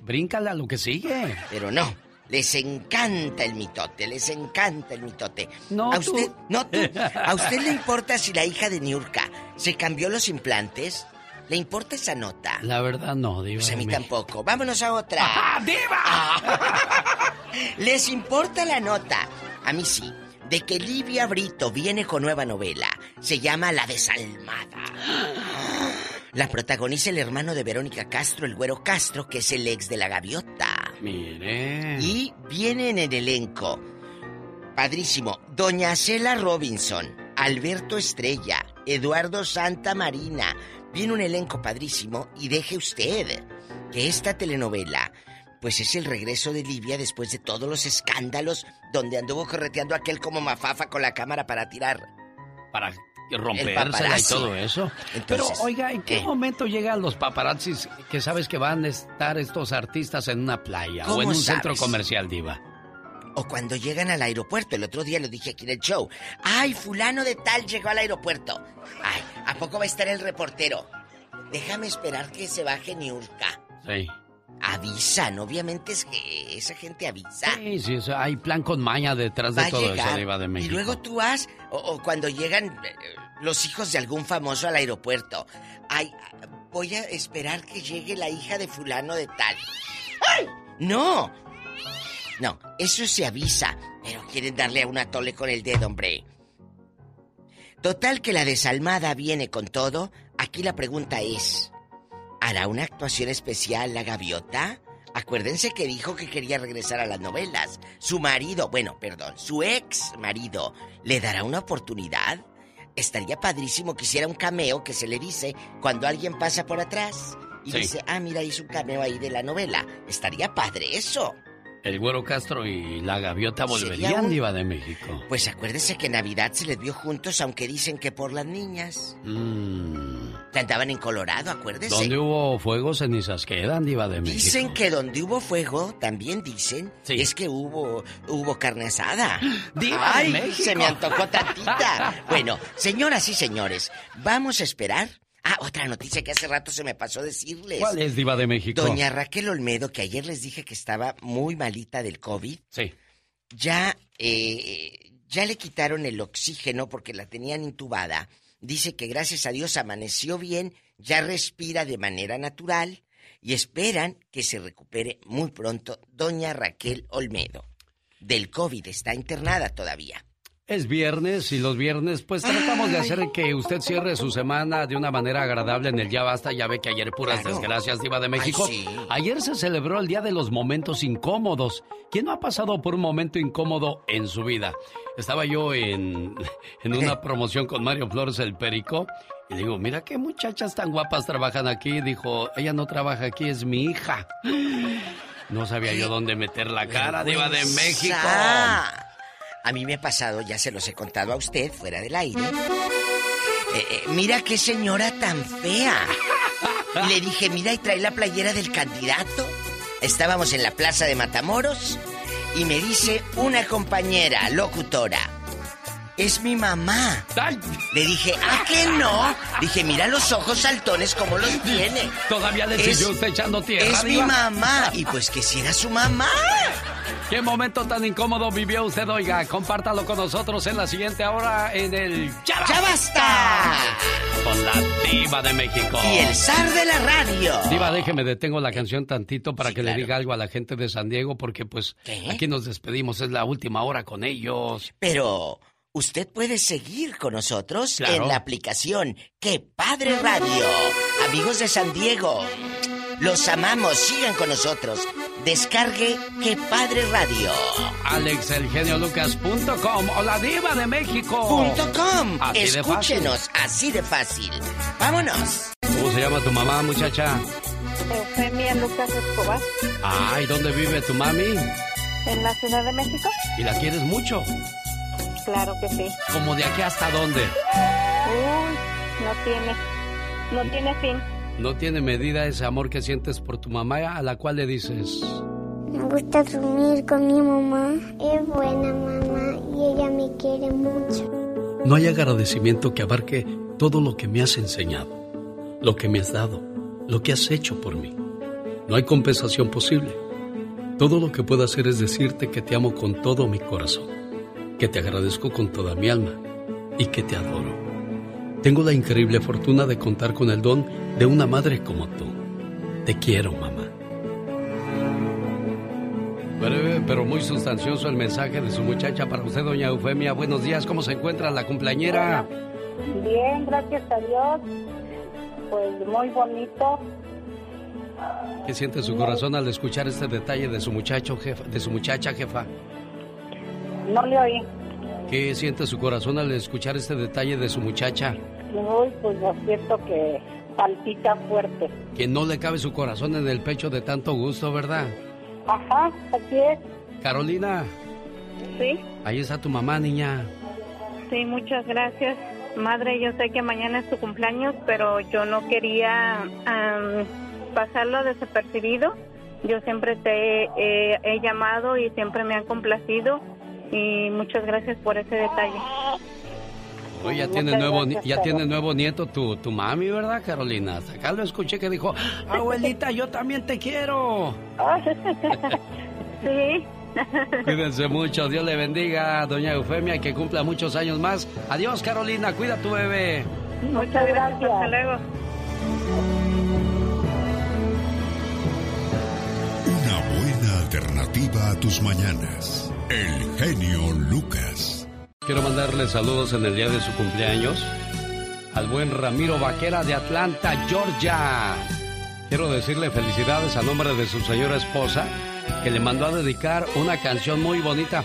Bríncala lo que sigue. Pero no, les encanta el mitote, les encanta el mitote. No, a tú. usted, no tú. ¿A usted le importa si la hija de Niurka se cambió los implantes? ¿Le importa esa nota? La verdad no, Diva. Pues a mí tampoco. Vámonos a otra. ¡Ah, diva! ¿Les importa la nota? A mí sí. De que Livia Brito viene con nueva novela. Se llama La Desalmada. La protagoniza el hermano de Verónica Castro, el güero Castro, que es el ex de la gaviota. Mire. Y vienen en elenco. Padrísimo. Doña Cela Robinson, Alberto Estrella, Eduardo Santa Marina. Viene un elenco padrísimo y deje usted que esta telenovela pues es el regreso de Livia después de todos los escándalos donde anduvo correteando aquel como mafafa con la cámara para tirar. Para El rompérsela y todo eso. Entonces, Pero, oiga, ¿en qué ¿qué? momento llegan los paparazzis que sabes que van a estar estos artistas en una playa o ¿Cómo en un sabes? centro comercial, Diva? O cuando llegan al aeropuerto, el otro día lo dije aquí en el show. ¡Ay, fulano de tal llegó al aeropuerto! ¡Ay, ¿a poco va a estar el reportero? Déjame esperar que se baje Niurka. Sí. Avisan, obviamente es que esa gente avisa. Sí, sí, hay plan con maña detrás Va de todo llegar, eso, Diva de México. Y luego tú vas, o, o cuando llegan eh, los hijos de algún famoso al aeropuerto. Ay, voy a esperar que llegue la hija de fulano de tal. ¡Ay! ¡No! No, eso se avisa, pero quieren darle a una tole con el dedo, hombre. Total que la desalmada viene con todo. Aquí la pregunta es, ¿hará una actuación especial la gaviota? Acuérdense que dijo que quería regresar a las novelas. Su marido, bueno, perdón, su ex marido, ¿le dará una oportunidad? Estaría padrísimo que hiciera un cameo que se le dice cuando alguien pasa por atrás y Sí. dice, ah, mira, hizo un cameo ahí de la novela. Estaría padre eso. El Güero Castro y la Gaviota volverían, un- Diva de México. Pues acuérdense que Navidad se les vio juntos, aunque dicen que por las niñas. Mm, Que andaban en Colorado, acuérdese. ¿Dónde hubo fuego, cenizas quedan, Diva de México? Dicen que donde hubo fuego, también dicen, es que hubo hubo carne asada. ¡Diva de ¡Ay! México! Se me antojó tantita. Bueno, señoras y señores, vamos a esperar. Ah, otra noticia que hace rato se me pasó decirles. ¿Cuál es, Diva de México? Doña Raquel Olmedo, que ayer les dije que estaba muy malita del COVID. Sí. Ya, eh, ya le quitaron el oxígeno porque la tenían intubada. Dice que gracias a Dios amaneció bien, ya respira de manera natural y esperan que se recupere muy pronto doña Raquel Olmedo. Del COVID está internada todavía. Es viernes y los viernes pues tratamos de hacer que usted cierre su semana de una manera agradable en el Ya Basta. Ya ve que ayer puras Claro. desgracias, Diva de México. Ay, sí. Ayer se celebró el Día de los Momentos Incómodos. ¿Quién no ha pasado por un momento incómodo en su vida? Estaba yo en, en una promoción con Mario Flores el Perico y digo, mira qué muchachas tan guapas trabajan aquí. Dijo, ella no trabaja aquí, es mi hija. No sabía yo dónde meter la cara, Diva de. México. A mí me ha pasado, ya se los he contado a usted fuera del aire. Eh, eh, mira qué señora tan fea. Y le dije, mira, y trae la playera del candidato. Estábamos en la plaza de Matamoros y me dice una compañera locutora. es mi mamá. Le dije, ¿a qué no? Dije, mira los ojos saltones como los tiene. Todavía le Es- siguió usted echando tierra. Es mi mamá. Y pues que si era su mamá. ¿Qué momento tan incómodo vivió usted, oiga? Compártalo con nosotros en la siguiente hora en el Ya Basta. ¡Ya basta! Con la diva de México. Y el zar de la radio. Diva, déjeme, detengo la canción tantito para que le diga algo a la gente de San Diego, porque pues aquí nos despedimos, es la última hora con ellos. Pero usted puede seguir con nosotros Claro. en la aplicación ¡Qué Padre Radio! Amigos de San Diego, los amamos, sigan con nosotros. Descargue ¡Qué Padre Radio! AlexElgeniolucas.com o la diva de México. Punto com. Así de fácil. Escúchenos, así de fácil. ¡Vámonos! ¿Cómo se llama tu mamá, muchacha? Eufemia Lucas Escobar, Ay, ¿dónde vive tu mami? en la Ciudad de México. ¿Y la quieres mucho? Claro que sí. ¿Como de aquí hasta dónde? Uy, no tiene, no tiene fin. No tiene medida ese amor que sientes por tu mamá a la cual le dices... Me gusta dormir con mi mamá. Es buena mamá y ella me quiere mucho. No hay agradecimiento que abarque todo lo que me has enseñado, lo que me has dado, lo que has hecho por mí. No hay compensación posible. Todo lo que puedo hacer es decirte que te amo con todo mi corazón, que te agradezco con toda mi alma y que te adoro. Tengo la increíble fortuna de contar con el don de una madre como tú. Te quiero, mamá. Breve, pero muy sustancioso el mensaje de su muchacha para usted, doña Eufemia. Buenos días, ¿cómo se encuentra la cumpleañera? Bien, gracias a Dios. Pues muy bonito. ¿Qué siente su corazón al escuchar este detalle de su muchacho, jefa, de su muchacha, jefa? No le oí. ¿Qué siente su corazón al escuchar este detalle de su muchacha? Uy, pues lo siento que palpita fuerte. Que no le cabe su corazón en el pecho de tanto gusto, ¿verdad? Ajá, así es. Carolina, Sí, ahí está tu mamá, niña. sí, muchas gracias. Madre, yo sé que mañana es tu cumpleaños, pero yo no quería am, pasarlo desapercibido. Yo siempre te he, he llamado y siempre me han complacido y muchas gracias por ese detalle. Oye, ya tiene nuevo, gracias, ya tiene nuevo nieto tu, tu mami, ¿verdad, Carolina? Acá lo escuché que dijo, abuelita, yo también te quiero. sí. Cuídense mucho, Dios le bendiga, doña Eufemia, que cumpla muchos años más. Adiós, Carolina, cuida a tu bebé. Muchas gracias. Hasta luego. Una buena alternativa a tus mañanas. El genio Lucas. Quiero mandarle saludos en el día de su cumpleaños al buen Ramiro Vaquera de Atlanta, Georgia. Quiero decirle felicidades a nombre de su señora esposa, que le mandó a dedicar una canción muy bonita.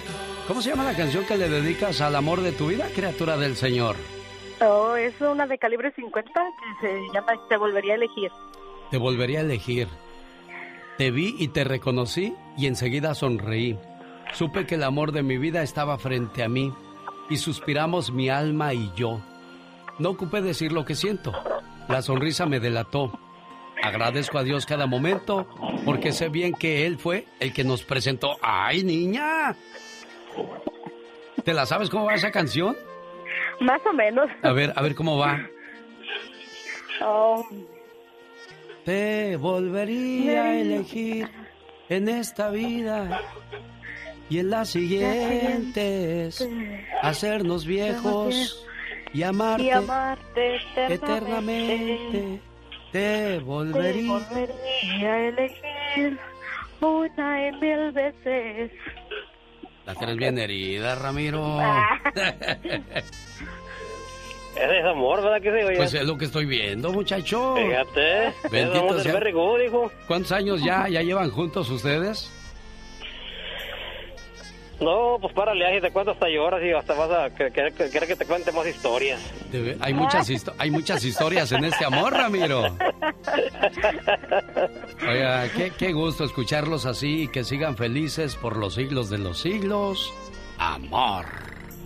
¿Cómo se llama la canción que le dedicas al amor de tu vida, criatura del Señor? Oh, es una de calibre 50 que se llama Te volvería a elegir. Te volvería a elegir. Te vi y te reconocí y enseguida sonreí. Supe que el amor de mi vida estaba frente a mí y suspiramos mi alma y yo. No ocupé decir lo que siento. La sonrisa me delató. Agradezco a Dios cada momento porque sé bien que Él fue el que nos presentó. ¡Ay, niña! ¿Te la sabes cómo va esa canción? Más o menos. A ver, a ver cómo va. Oh, Te volvería a elegir en esta vida y en las siguientes. Hacernos viejos y amarte, y amarte eternamente. eternamente. Te Te volvería. a elegir una y mil veces. La tienes bien herida, Ramiro. Ese es amor, ¿verdad que sí, oye? Pues es lo que estoy viendo, muchacho. Fíjate. Bendito sea. ¿Cuántos años ya, ya llevan juntos ustedes? No, pues párale, ahí te cuento hasta lloras y hasta vas a que- que- que- querer que te cuente más historias. Hay muchas, histo- hay muchas historias en este amor, Ramiro. Oiga, qué, qué gusto escucharlos así y que sigan felices por los siglos de los siglos. Amor.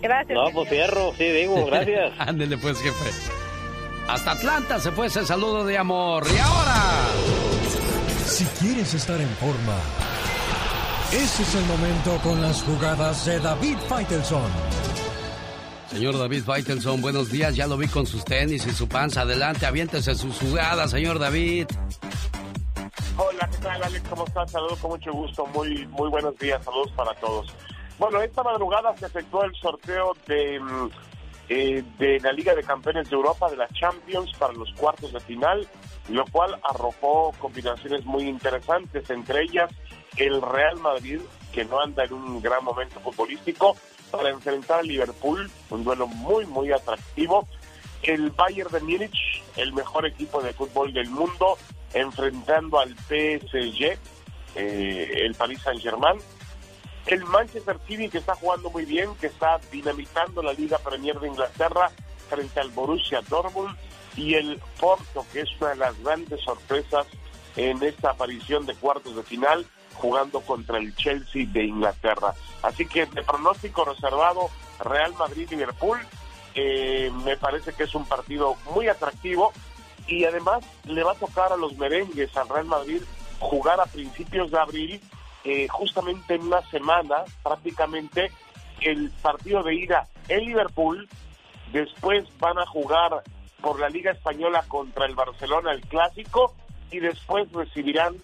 Gracias. No, pues fierro, sí, digo, gracias. Ándele pues, jefe. Hasta Atlanta se fue ese saludo de amor. Y ahora... Si quieres estar en forma, ese es el momento con las jugadas de David Faitelson. Señor David Faitelson, buenos días. Ya lo vi con sus tenis y su panza. Adelante, aviéntese su jugada, señor David. Hola, ¿qué tal, Alex? ¿Cómo estás? Saludos con mucho gusto. Muy, muy buenos días. Saludos para todos. Bueno, esta madrugada se efectuó el sorteo de, mm, eh, de la Liga de Campeones de Europa, de la Champions, para los cuartos de final, lo cual arrojó combinaciones muy interesantes, entre ellas el Real Madrid, que no anda en un gran momento futbolístico, para enfrentar al Liverpool, un duelo muy, muy atractivo. El Bayern de Múnich, el mejor equipo de fútbol del mundo, enfrentando al PSG, eh, el Paris Saint-Germain. El Manchester City, que está jugando muy bien, que está dinamitando la Liga Premier de Inglaterra frente al Borussia Dortmund. Y el Porto, que es una de las grandes sorpresas en esta aparición de cuartos de final, jugando contra el Chelsea de Inglaterra. Así que de pronóstico reservado, Real Madrid-Liverpool, eh, me parece que es un partido muy atractivo y además le va a tocar a los merengues, al Real Madrid, jugar a principios de abril, eh, justamente en una semana, prácticamente el partido de ida en Liverpool, después van a jugar por la Liga Española contra el Barcelona el clásico y después recibirán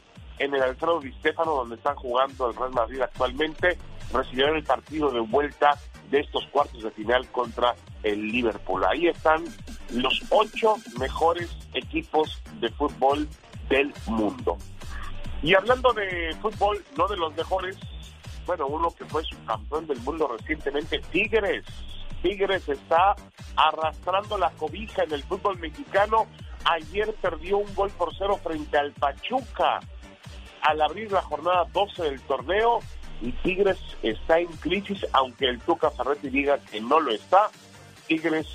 en el Alfredo Di Stéfano, donde están jugando el Real Madrid actualmente, recibirán el partido de vuelta de estos cuartos de final contra el Liverpool. Ahí están los ocho mejores equipos de fútbol del mundo. Y hablando de fútbol, no de los mejores, bueno, uno que fue subcampeón del mundo recientemente, Tigres. Tigres está arrastrando la cobija en el fútbol mexicano. Ayer perdió un gol por cero frente al Pachuca al abrir la jornada 12 del torneo y Tigres está en crisis, aunque el Tuca Ferretti diga que no lo está. Tigres,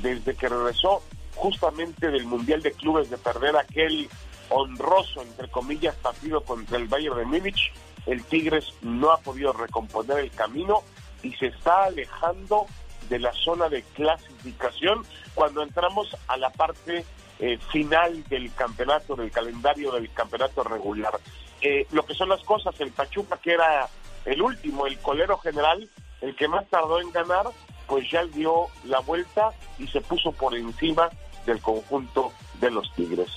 desde que regresó justamente del Mundial de Clubes de perder aquel honroso, entre comillas, partido contra el Bayern de Múnich, el Tigres no ha podido recomponer el camino y se está alejando de la zona de clasificación cuando entramos a la parte eh, final del campeonato, del calendario del campeonato regular. Lo que son las cosas, el Pachuca, que era el último, el colero general, el que más tardó en ganar, pues ya dio la vuelta y se puso por encima del conjunto de los Tigres.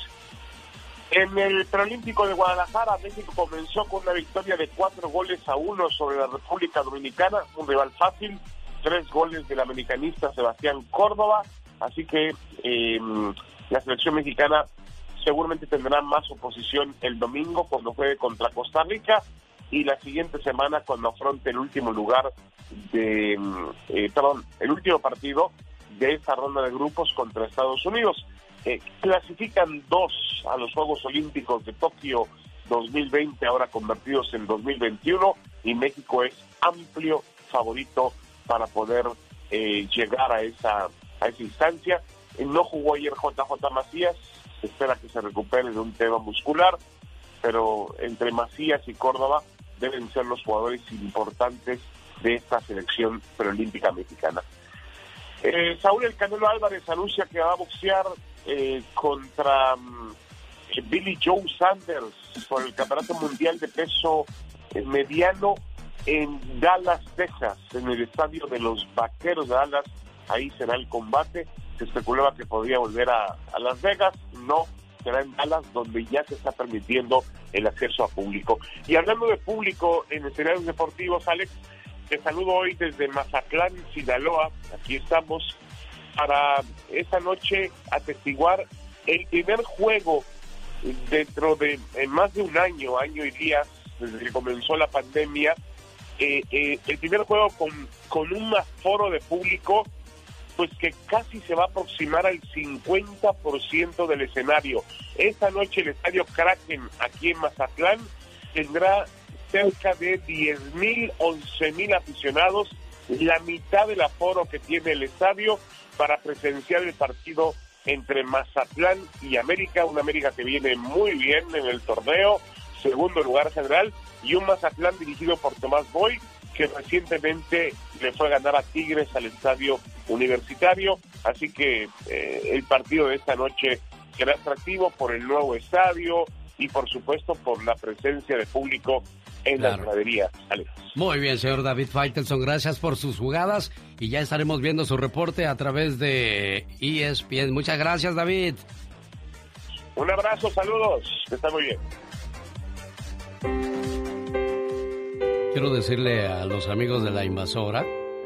En el preolímpico de Guadalajara, México comenzó con una victoria de cuatro goles a uno sobre la República Dominicana, un rival fácil, tres goles del americanista Sebastián Córdoba, así que eh, la selección mexicana seguramente tendrá más oposición el domingo cuando juegue contra Costa Rica y la siguiente semana cuando afronte el último lugar de, mm, eh, perdón, el último partido de esta ronda de grupos contra Estados Unidos. Eh, clasifican dos a los Juegos Olímpicos de Tokio 2020, ahora convertidos en 2021, y México es amplio favorito para poder eh, llegar a esa, a esa instancia. no jugó ayer JJ Macías, espera que se recupere de un tema muscular, pero entre Macías y Córdoba deben ser los jugadores importantes de esta selección preolímpica mexicana. Eh, Saúl El Canelo Álvarez anuncia que va a boxear eh, contra mm, Billy Joe Sanders por el Campeonato Mundial de Peso eh, Mediano en Dallas, Texas, en el estadio de los Vaqueros de Dallas. Ahí será el combate se especulaba que podría volver a, Las Vegas, no, será en Dallas donde ya se está permitiendo el acceso a público. Y hablando de público en escenarios deportivos, Alex, te saludo hoy desde Mazatlán, Sinaloa, aquí estamos para esta noche atestiguar el primer juego dentro de más de un año, año y días, desde que comenzó la pandemia, eh, eh, el primer juego con, con un aforo de público pues que casi se va a aproximar al 50% del escenario. Esta noche el estadio Kraken aquí en Mazatlán tendrá cerca de 10.000, 11.000 aficionados, la mitad del aforo que tiene el estadio para presenciar el partido entre Mazatlán y América, una América que viene muy bien en el torneo, segundo lugar general, y un Mazatlán dirigido por Tomás Boy, que recientemente le fue a ganar a Tigres al estadio universitario, así que eh, el partido de esta noche será atractivo por el nuevo estadio y por supuesto por la presencia de público en la gradería. Muy bien, señor David Faitelson, gracias por sus jugadas y ya estaremos viendo su reporte a través de ESPN. Muchas gracias, David. Un abrazo, saludos, está muy bien. Quiero decirle a los amigos de la invasora,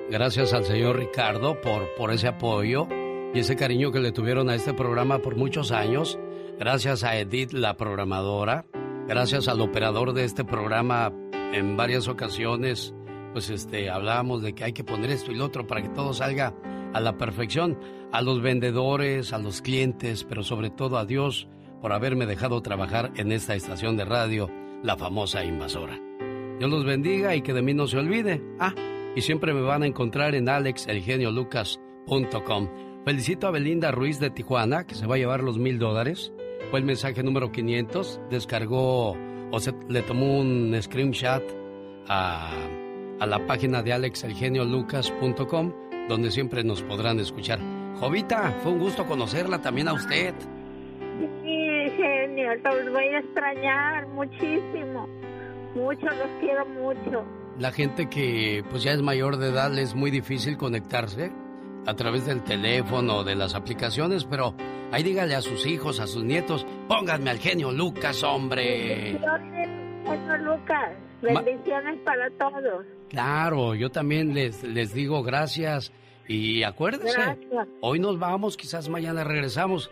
gracias al señor Ricardo por, por ese apoyo y ese cariño que le tuvieron a este programa por muchos años. Gracias a Edith, la programadora. Gracias al operador de este programa en varias ocasiones. Pues este, hablábamos de que hay que poner esto y lo otro para que todo salga a la perfección. A los vendedores, a los clientes, pero sobre todo a Dios por haberme dejado trabajar en esta estación de radio, la famosa invasora. Dios los bendiga y que de mí no se olvide. Ah, y siempre me van a encontrar en alexelgeniolucas.com. Felicito a Belinda Ruiz de Tijuana, que se va a llevar los mil dólares. Fue el mensaje número 500. Descargó o se, le tomó un screenshot a, a la página de alexelgeniolucas.com, donde siempre nos podrán escuchar. Jovita, fue un gusto conocerla también a usted. Sí, genio, los voy a extrañar muchísimo. Mucho, los quiero mucho. La gente que pues ya es mayor de edad le es muy difícil conectarse a través del teléfono, de las aplicaciones, pero ahí dígale a sus hijos, a sus nietos, pónganme al genio Lucas, hombre. Genio Lucas, bendiciones para todos. Claro, yo también les, les digo gracias y acuérdense, hoy nos vamos, quizás mañana regresamos.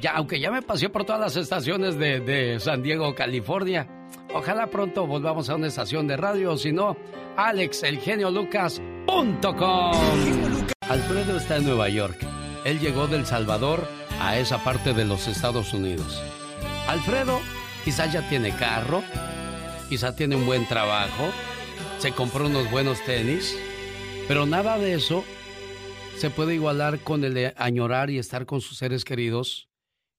Ya, aunque ya me pasé por todas las estaciones de, de San Diego, California, ojalá pronto volvamos a una estación de radio, si no, alexelgeniolucas.com. Alfredo está en Nueva York. Él llegó del Salvador a esa parte de los Estados Unidos. Alfredo quizás ya tiene carro, quizás tiene un buen trabajo, se compró unos buenos tenis, pero nada de eso se puede igualar con el añorar y estar con sus seres queridos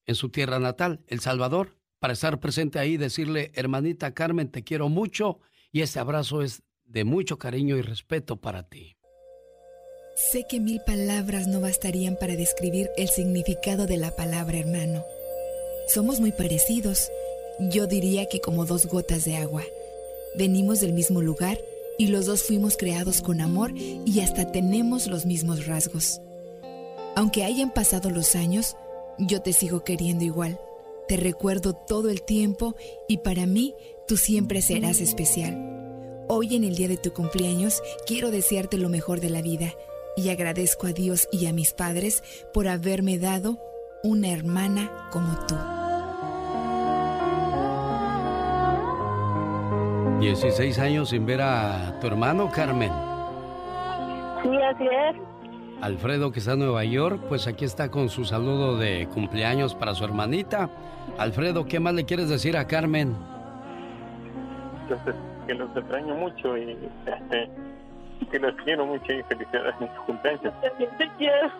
en su tierra natal, El Salvador, para estar presente ahí y decirle, hermanita Carmen, te quiero mucho y este abrazo es de mucho cariño y respeto para ti. Sé que mil palabras no bastarían para describir el significado de la palabra hermano. Somos muy parecidos, yo diría que como dos gotas de agua. Venimos del mismo lugar y los dos fuimos creados con amor y hasta tenemos los mismos rasgos. Aunque hayan pasado los años, yo te sigo queriendo igual. Te recuerdo todo el tiempo y para mí tú siempre serás especial. Hoy en el día de tu cumpleaños quiero desearte lo mejor de la vida y agradezco a Dios y a mis padres por haberme dado una hermana como tú. 16 años sin ver a tu hermano, Carmen. Sí, así es. Alfredo, que está en Nueva York, pues aquí está con su saludo de cumpleaños para su hermanita. Alfredo, ¿qué más le quieres decir a Carmen? Que los extraño mucho y este, que los quiero mucho y felicidades en su cumpleaños. También te quiero.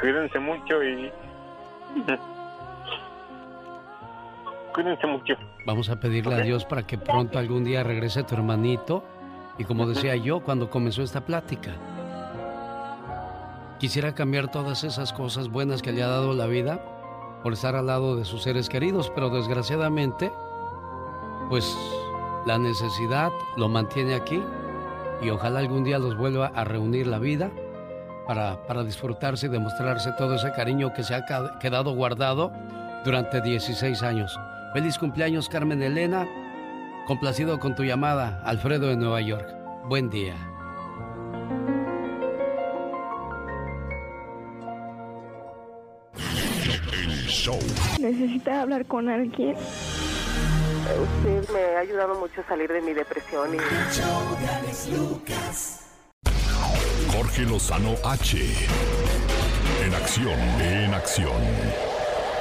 Cuídense mucho y... Cuídense mucho. Vamos a pedirle a Dios para que pronto algún día regrese tu hermanito. Y como decía yo cuando comenzó esta plática, quisiera cambiar todas esas cosas buenas que le ha dado la vida por estar al lado de sus seres queridos, pero desgraciadamente, pues la necesidad lo mantiene aquí y ojalá algún día los vuelva a reunir la vida para, para disfrutarse y demostrarse todo ese cariño que se ha quedado guardado durante 16 años. Feliz cumpleaños Carmen Elena, complacido con tu llamada, Alfredo de Nueva York. Buen día. Necesita hablar con alguien. Usted me ha ayudado mucho a salir de mi depresión y... Jorge Lozano H. En acción, en acción.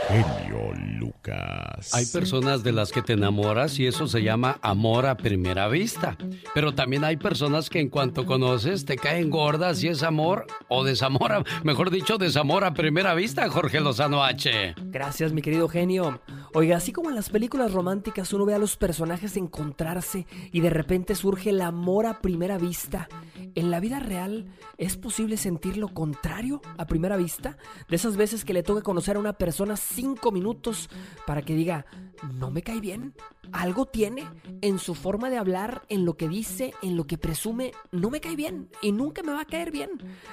Genio Lucas. Hay personas de las que te enamoras y eso se llama amor a primera vista. Pero también hay personas que en cuanto conoces te caen gordas y es amor o desamor, mejor dicho, desamor a primera vista, Jorge Lozano H. Gracias, mi querido genio. Oiga, así como en las películas románticas uno ve a los personajes encontrarse y de repente surge el amor a primera vista, ¿en la vida real es posible sentir lo contrario a primera vista? De esas veces que le toca conocer a una persona cinco minutos para que diga, no me cae bien, algo tiene en su forma de hablar, en lo que dice, en lo que presume, no me cae bien y nunca me va a caer bien.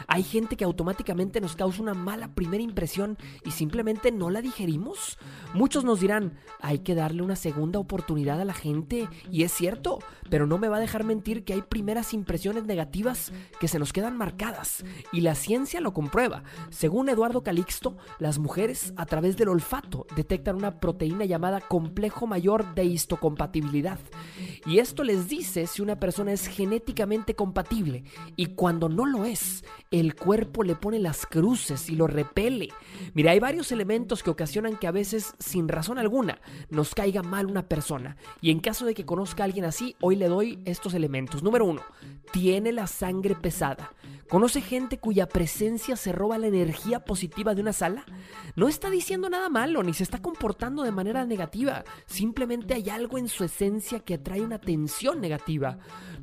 Hay gente que automáticamente nos causa una mala primera impresión y simplemente no la digerimos. Muchos nos dirán, hay que darle una segunda oportunidad a la gente y es cierto, pero no me va a dejar mentir que hay primeras impresiones negativas que se nos quedan marcadas y la ciencia lo comprueba. Según Eduardo Calixto, las mujeres a través del olfato detectan una proteína llamada complejo mayor de histocompatibilidad y esto les dice si una persona es genéticamente compatible y cuando no lo es, el cuerpo le pone las cruces y lo repele. Mira, hay varios elementos que ocasionan que a veces, sin razón alguna, nos caiga mal una persona. Y en caso de que conozca a alguien así, hoy le doy estos elementos. Número uno, tiene la sangre pesada. ¿Conoce gente cuya presencia se roba la energía positiva de una sala? No está diciendo nada malo ni se está comportando de manera negativa. Simplemente hay algo en su esencia que atrae una tensión negativa.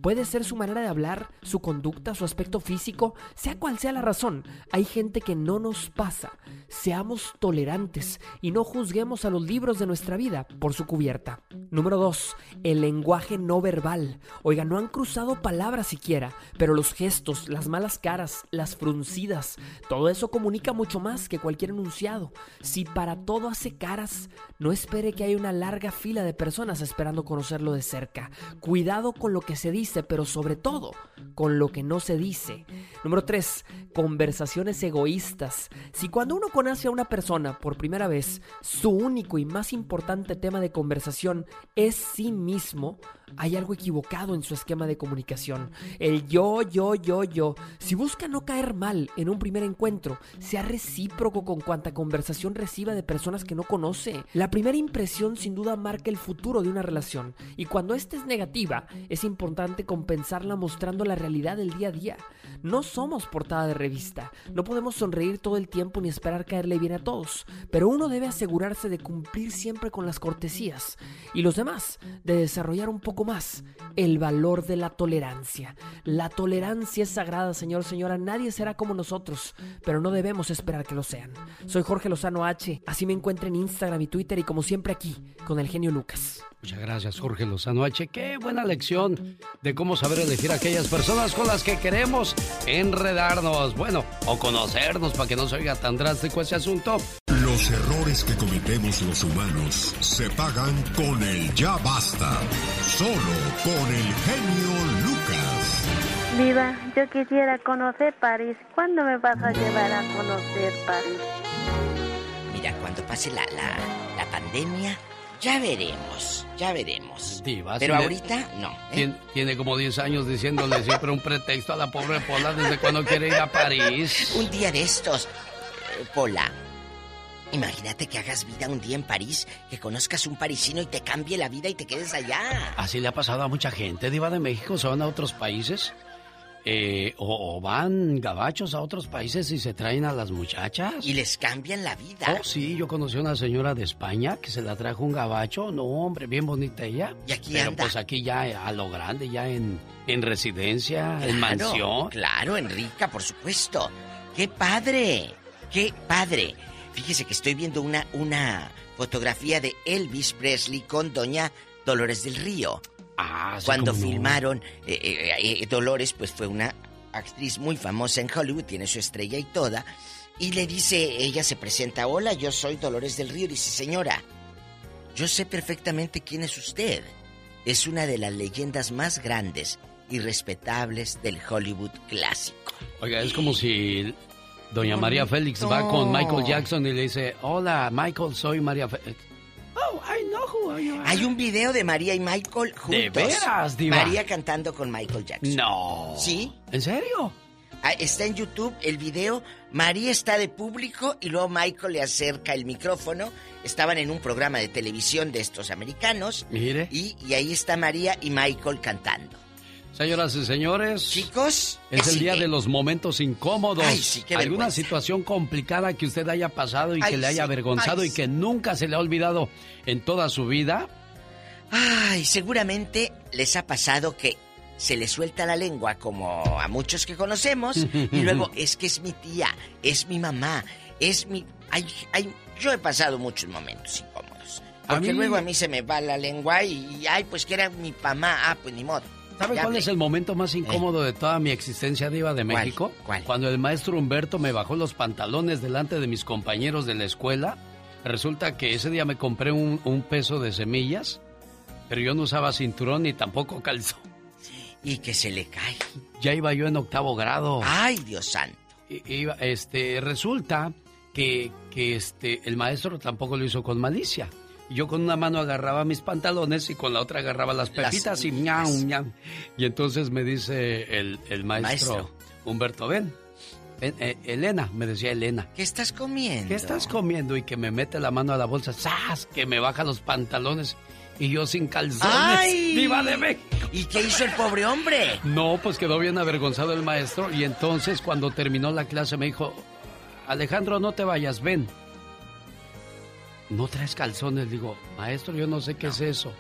Puede ser su manera de hablar, su conducta, su aspecto físico, sea cual sea la razón. Hay gente que no nos pasa. Seamos tolerantes y no juzguemos a los libros de nuestra vida por su cubierta. Número 2. El lenguaje no verbal. Oiga, no han cruzado palabras siquiera, pero los gestos, las malas caras, las fruncidas, todo eso comunica mucho más que cualquier enunciado. Si para todo hace caras, no espere que haya una larga fila de personas esperando conocerlo de cerca. Cuidado con lo que se dice, pero sobre todo con lo que no se dice. Número 3. Conversaciones egoístas. Si cuando uno conoce a una persona por primera vez, su único y más importante tema de conversación es sí mismo, hay algo equivocado en su esquema de comunicación. El yo, yo, yo, yo. Si busca no caer mal en un primer encuentro, sea recíproco con cuanta conversación reciba de personas que no conoce. La primera impresión sin duda marca el futuro de una relación y cuando esta es negativa, es importante compensarla mostrando la realidad del día a día. No somos portada de revista, no podemos sonreír todo el tiempo ni esperar caerle bien a todos, pero uno debe asegurarse de cumplir siempre con las cortesías y los demás de desarrollar un poco más el valor de la tolerancia. La tolerancia es sagrada, señor, señora, nadie será como nosotros, pero no debemos esperar que lo sean. Soy Jorge Lozano H, así me encuentro en Instagram y Twitter y como siempre aquí, con el genio Lucas. Muchas gracias, Jorge Lozano H. Qué buena lección de cómo saber elegir a aquellas personas con las que queremos enredarnos, bueno, o conocernos para que no se oiga tan drástico ese asunto. Los errores que cometemos los humanos se pagan con el ya basta. Solo con el genio Lucas. Viva, yo quisiera conocer París. ¿Cuándo me vas a llevar a conocer París? Mira, cuando pase la, la, la pandemia, ya veremos, ya veremos. Diva, Pero ahorita no. ¿eh? Tiene, tiene como 10 años diciéndole siempre un pretexto a la pobre Pola desde cuando quiere ir a París. Un día de estos, eh, Pola. Imagínate que hagas vida un día en París, que conozcas un parisino y te cambie la vida y te quedes allá. Así le ha pasado a mucha gente, Diva de México, se van a otros países. Eh, o, o van gabachos a otros países y se traen a las muchachas. Y les cambian la vida. Oh, sí, yo conocí a una señora de España que se la trajo un gabacho. No, hombre, bien bonita ella. Y aquí Pero anda. pues aquí ya a lo grande, ya en, en residencia, en mansión. Claro, en rica, por supuesto. ¡Qué padre! ¡Qué padre! Fíjese que estoy viendo una, una fotografía de Elvis Presley con doña Dolores del Río. Ah, sí, Cuando no. filmaron, eh, eh, eh, Dolores pues fue una actriz muy famosa en Hollywood, tiene su estrella y toda. Y le dice, ella se presenta, hola, yo soy Dolores del Río. Dice, señora, yo sé perfectamente quién es usted. Es una de las leyendas más grandes y respetables del Hollywood clásico. Oiga, es como si doña María Félix va con Michael Jackson y le dice, hola, Michael, soy María Félix. Oh, I know who you are. Hay un video de María y Michael juntos. ¿De veras, diva? María cantando con Michael Jackson. No. ¿Sí? ¿En serio? Ah, Está en YouTube el video. María está de público y luego Michael le acerca el micrófono. Estaban en un programa de televisión de estos americanos. Mire. Y, y ahí está María y Michael cantando. Señoras y señores. Chicos. Es el día de los momentos incómodos. Ay, sí, ¿Alguna situación complicada que usted haya pasado y Ay, que le haya sí, avergonzado ay, y que nunca se le ha olvidado en toda su vida? Ay, seguramente les ha pasado que se les suelta la lengua como a muchos que conocemos y luego es que es mi tía, es mi mamá, es mi... Ay, ay, yo he pasado muchos momentos incómodos. A Porque mí- luego a mí se me va la lengua y, y, ay, pues que era mi mamá, ah, pues ni modo. ¿Sabe cuál es el momento más incómodo de toda mi existencia diva de. México? ¿Cuál? Cuando el maestro Humberto me bajó los pantalones delante de mis compañeros de la escuela. Resulta que ese día me compré un, un peso de semillas, pero yo no usaba cinturón ni tampoco calzón. Y que se le cae. Ya iba yo en octavo grado. Ay, Dios santo. Iba- este, resulta que, que este, el maestro tampoco lo hizo con malicia. Yo con una mano agarraba mis pantalones y con la otra agarraba las Las pepitas y miau, miau. Y entonces me dice el, el maestro, Maestro. Humberto, ven. ven, eh, Elena, me decía Elena. ¿Qué estás comiendo? ¿Qué estás comiendo? Y que me mete la mano a la bolsa, ¡zas! Que me baja los pantalones y yo sin calzones. ¡Ay! ¡Viva de México! ¿Y qué hizo el pobre hombre? No, pues quedó bien avergonzado el maestro y entonces cuando terminó la clase me dijo, Alejandro, no te vayas, ven. No traes calzones, digo, maestro, yo no sé qué es eso.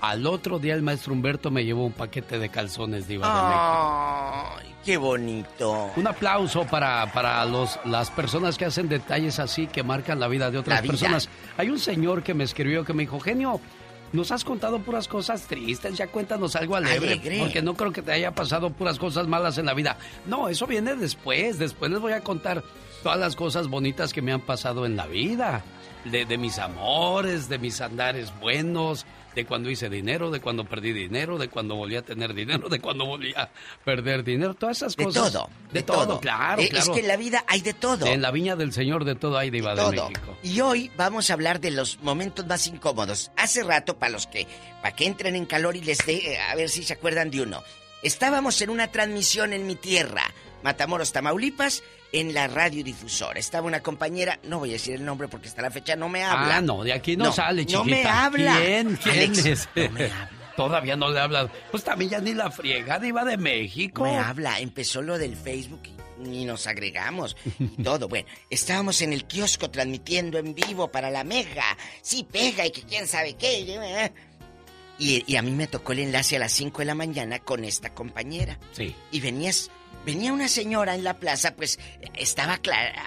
Al otro día el maestro Humberto me llevó un paquete de calzones, Diva de México. Ay, qué bonito. Un aplauso para, para los, las personas que hacen detalles así que marcan la vida de otras vida. personas. Hay un señor que me escribió que me dijo, genio, nos has contado puras cosas tristes, ya cuéntanos algo alegre, Alegre. porque no creo que te haya pasado puras cosas malas en la vida. No, eso viene después, después les voy a contar todas las cosas bonitas que me han pasado en la vida. De, de mis amores, de mis andares buenos, de cuando hice dinero, de cuando perdí dinero, de cuando volví a tener dinero, de cuando volví a perder dinero, todas esas De cosas. todo. De, todo, claro, Eh, claro. Es que en la vida hay de todo. En la viña del Señor de todo hay de todo. México. Y hoy vamos a hablar de los momentos más incómodos. Hace rato, para los que, para que entren en calor y les dé, eh, a ver si se acuerdan de uno. Estábamos en una transmisión en mi tierra, Matamoros, Tamaulipas, en la radiodifusora. Estaba una compañera, no voy a decir el nombre porque hasta la fecha no me habla. Ah, no, de aquí no, sale, chiquita. No me habla. ¿Quién? ¿Quién Alex, es? no me habla. Todavía no le habla. Pues también ya ni la friega, diva de México. Me habla, empezó lo del Facebook y nos agregamos y todo. Bueno, estábamos en el kiosco transmitiendo en vivo para la mega. Sí, pega y que quién sabe qué. Y, y a mí me tocó el enlace a las 5 de la mañana con esta compañera. Sí. Y venías, venía una señora en la plaza, pues estaba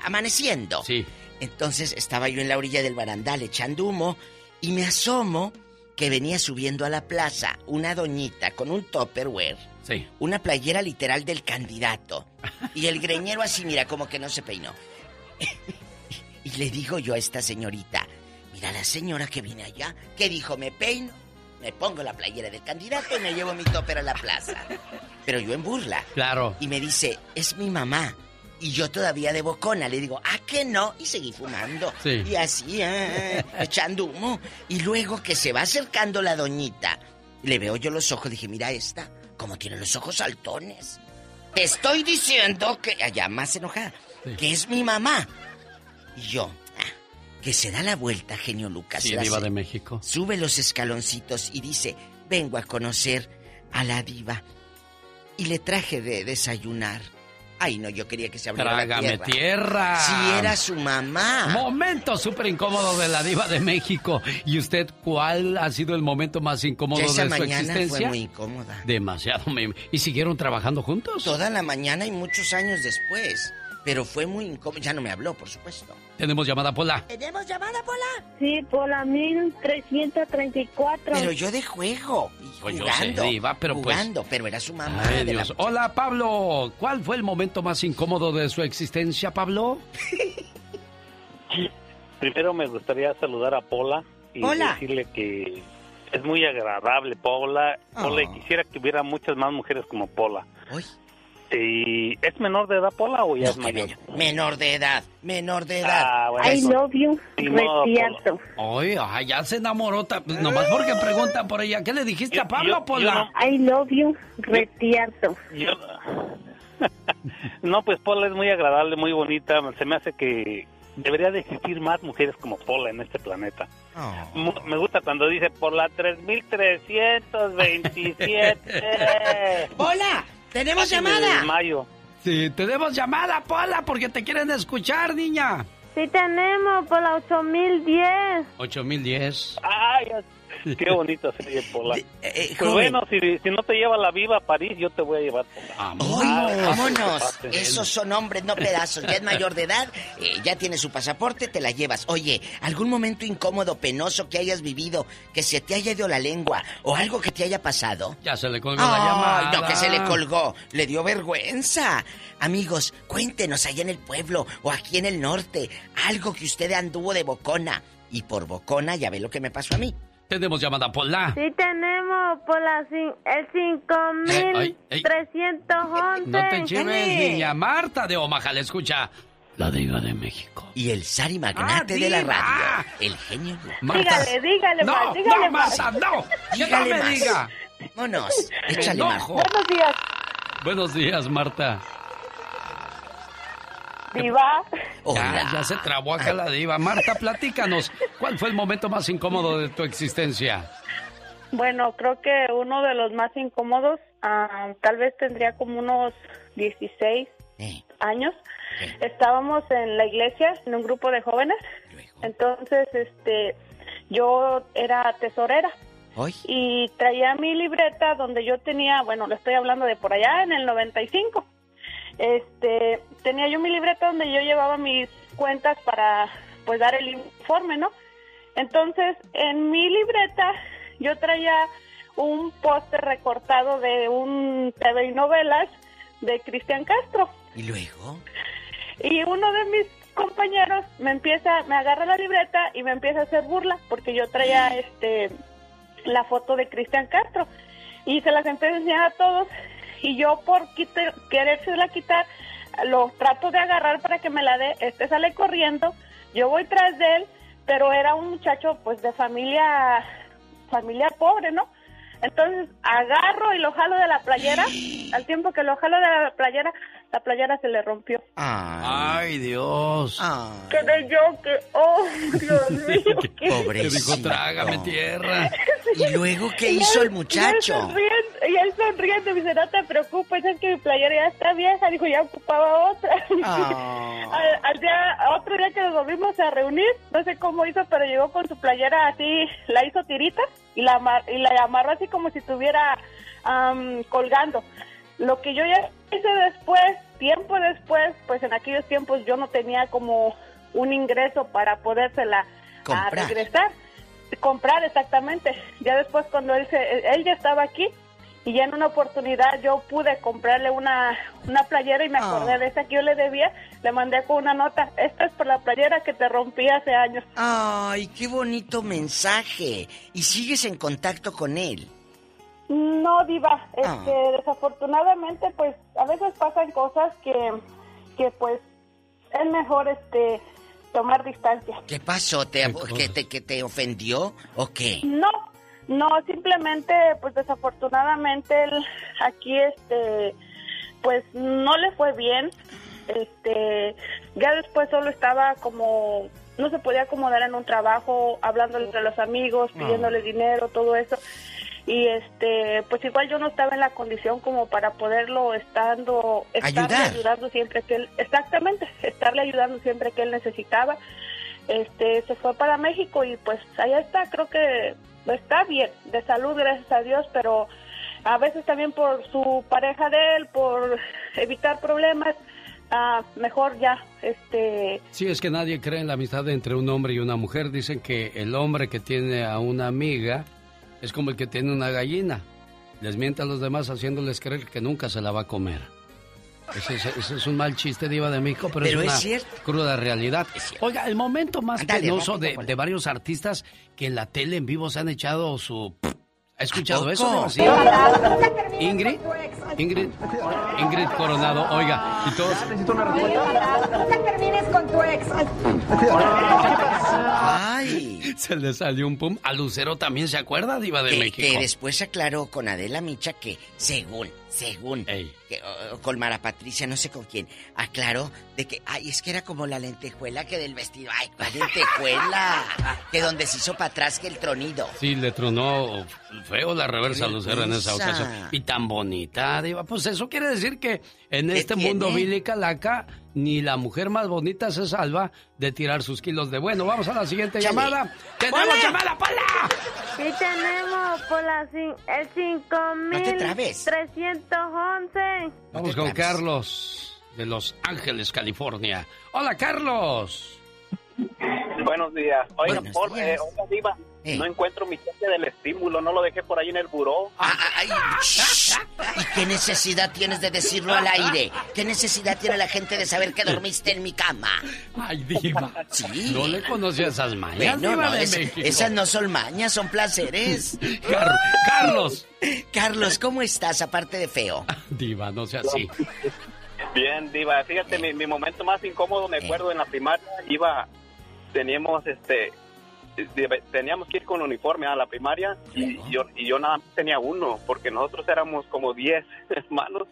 amaneciendo. Sí. Entonces estaba yo en la orilla del barandal echando humo y me asomo que venía subiendo a la plaza una doñita con un topperware Sí. una playera literal del candidato. Y el greñero así, mira, como que no se peinó. y le digo yo a esta señorita, mira la señora que viene allá, que dijo, me peino, me pongo la playera del candidato y me llevo mi topper a la plaza. Pero yo en burla. Claro. Y me dice, es mi mamá. Y yo todavía de bocona le digo, ¿a qué no? Y seguí fumando. Sí. Y así, ah, echando humo. Y luego que se va acercando la doñita, le veo yo los ojos, dije, mira esta, como tiene los ojos saltones. Te estoy diciendo que, allá más enojada, que es mi mamá. Y yo, ah, que se da la vuelta, genio Lucas. Sí, la diva de México. Sube los escaloncitos y dice, vengo a conocer a la diva. Y le traje de desayunar. Ay, no, yo quería que se abriera la Trágame tierra. tierra. Si era su mamá. Momento súper incómodo de la diva de México. ¿Y usted cuál ha sido el momento más incómodo esa de su mañana existencia? fue muy incómoda. Demasiado. ¿Y siguieron trabajando juntos? Toda la mañana y muchos años después. Pero fue muy incómodo. Ya no me habló, por supuesto. Tenemos llamada Pola. ¿Tenemos llamada, Pola? Sí, por la 1334. Pero yo de juego. Y Pues yo sé, jugando. diva, pero pues- jugando, pero era su mamá. Ay, de la Dios. Hola, Pablo. ¿Cuál fue el momento más incómodo de su existencia, Pablo? Primero me gustaría saludar a Pola y Hola. decirle que es muy agradable Pola. Pola, y Oh. quisiera que hubiera muchas más mujeres como Pola. Uy. ¿Y ¿Es menor de edad Pola o ya No, es mayor? menor, menor de edad, menor de edad. Ah, bueno. I love you. Ay, ay, ya se enamoró. ta- Nomás porque preguntan por ella. ¿Qué le dijiste Yo- a Pablo, yo- Pola? I love you, Retiarto. Yo- no, pues Pola es muy agradable, muy bonita. Se me hace que debería de existir más mujeres como Pola en este planeta. Mu- Me gusta cuando dice por la 3327. ¡Hola! ¿Tenemos llamada? desmayo. Sí, tenemos llamada, Pola, porque te quieren escuchar, niña. Sí tenemos por la 8010. 8010. Ay, qué bonito sería Pola. eh, pues joven. bueno, si, si no te lleva la viva a París, yo te voy a llevar Pola. ¡Ay, vámonos! Esos son hombres, no pedazos. Ya es mayor de edad, eh, ya tiene su pasaporte, te la llevas. Oye, ¿algún momento incómodo, penoso que hayas vivido, que se te haya ido la lengua o algo que te haya pasado? Ya se le colgó la Ay, llamada. no, que se le colgó. Le dio vergüenza. Amigos, cuéntenos allá en el pueblo o aquí en el norte algo que usted anduvo de bocona. Y por bocona ya ve lo que me pasó a mí. Tenemos llamada, Pola. Sí tenemos por la cin- el Ay, ay. 5311. No te chives, niña. Marta de Omaha le escucha. La diva de México. Y el Sari Magnate Ah, de la radio. El genio. Marta. Dígale, dígale No, más, dígale no, más. Marta, no. Que no Dígale me más. diga. Vámonos, échale más. enojo. Buenos días, Buenos días, Marta. Diva. Ya, ya se trabó acá la diva. Marta, platícanos. ¿Cuál fue el momento más incómodo de tu existencia? Bueno, creo que uno de los más incómodos, ah, tal vez tendría como unos 16 años. Estábamos en la iglesia, en un grupo de jóvenes. Entonces, este, yo era tesorera. Y traía mi libreta donde yo tenía, bueno, le estoy hablando de por allá en el 95. Este, tenía yo mi libreta donde yo llevaba mis cuentas para pues dar el informe, ¿no? Entonces, en mi libreta yo traía un póster recortado de un TV y novelas de Cristian Castro. ¿Y luego? Y uno de mis compañeros me empieza, me agarra la libreta y me empieza a hacer burla porque yo traía este la foto de Cristian Castro y se las empecé a enseñar a todos y yo por quite- querérsela quitar lo trato de agarrar para que me la dé, este sale corriendo, yo voy tras de él, pero era un muchacho pues de familia familia pobre, ¿no? Entonces agarro y lo jalo de la playera, al tiempo que lo jalo de la playera, la playera se le rompió. Ay, Dios. Quedé yo que, oh, Dios mío, qué Que dijo, trágame tierra. ¿Y luego qué hizo el muchacho? Y él sonriendo, y él me dice, no te preocupes, es que mi playera ya está vieja, dijo, ya ocupaba otra. Ah. al, al día, otro día que nos volvimos a reunir, no sé cómo hizo, pero llegó con su playera así, la hizo tirita y la, y la amarró así como si estuviera am, colgando. Lo que yo ya hice después, tiempo después, pues en aquellos tiempos yo no tenía como un ingreso para podérsela a Comprar. regresar. Comprar, exactamente. Ya después cuando él, se, él ya estaba aquí y ya en una oportunidad yo pude comprarle una, una playera y me acordé de esa que yo le debía, le mandé con una nota, esta es por la playera que te rompí hace años. Ay, qué bonito mensaje. ¿Y sigues en contacto con él? No, Diva, este, desafortunadamente, pues a veces pasan cosas que, que pues es mejor este tomar distancia. ¿Qué pasó? ¿Te, que te, que te ofendió o qué? No, no, simplemente, pues desafortunadamente él aquí, este, pues no le fue bien. Este, ya después solo estaba como, no se podía acomodar en un trabajo, hablando entre los amigos, pidiéndole dinero, todo eso. Y este, pues igual yo no estaba en la condición como para poderlo estando, estarle Ayudar. ayudando siempre que él, exactamente, estarle ayudando siempre que él necesitaba este se fue para México y pues allá está, creo que está bien, de salud, gracias a Dios, pero a veces también por su pareja de él, por evitar problemas, ah, mejor ya, este, Sí, es que nadie cree en la amistad entre un hombre y una mujer. Dicen que el hombre que tiene a una amiga es como el que tiene una gallina. Les miente a los demás haciéndoles creer que nunca se la va a comer. Ese es, ese es un mal chiste, Diva de México, pero, Pero es es una cierto. cruda realidad. Oiga, el momento más Ándale, penoso rápido, de, de varios artistas que en la tele en vivo se han echado su... ¿Ha escuchado ¿A eso? Sí. Ingrid, Ingrid, Ingrid Coronado, oiga, y todos... Nunca termines con tu ex. Ay. Se le salió un pum. A Lucero también se acuerda, Diva de Que, México. que después aclaró con Adela Micha que, según según que, o- o con Mara Patricia, no sé con quién, aclaró de que, ay, es que era como la lentejuela que del vestido. Ay, ¿cuál lentejuela? que donde se hizo para atrás que el tronido. Sí, le tronó feo la reversa Lucero en esa ocasión. Y tan bonita, Diva. Pues eso quiere decir que en ¿Qué este mundo Billy Calaca, ni la mujer más bonita se salva de tirar sus kilos de bueno. Vamos a la siguiente Chale. llamada. ¡Tenemos Hola. llamada, Pola! Y tenemos por la, cin- el te trabes. 5311. Vamos con Carlos de Los Ángeles, California. Hola, Carlos. Buenos días. Oiga, Buenos por, días. eh, oiga, Diva, Eh. no encuentro mi cheque del estímulo, no lo dejé por ahí en el buró. Ay, shh. ¿Y qué necesidad tienes de decirlo al aire? ¿Qué necesidad tiene la gente de saber que dormiste en mi cama? Ay, Diva. Sí. No le conocía esas mañas, Bueno, no, es- esas no son mañas, son placeres. Car- Carlos. Carlos, ¿cómo estás aparte de feo? Diva, no sea así. Bien, Diva, fíjate, mi, mi momento más incómodo, me acuerdo, en la primaria, iba, teníamos, este, teníamos que ir con uniforme a la primaria y yo, y yo nada más tenía uno, porque nosotros éramos como 10 hermanos.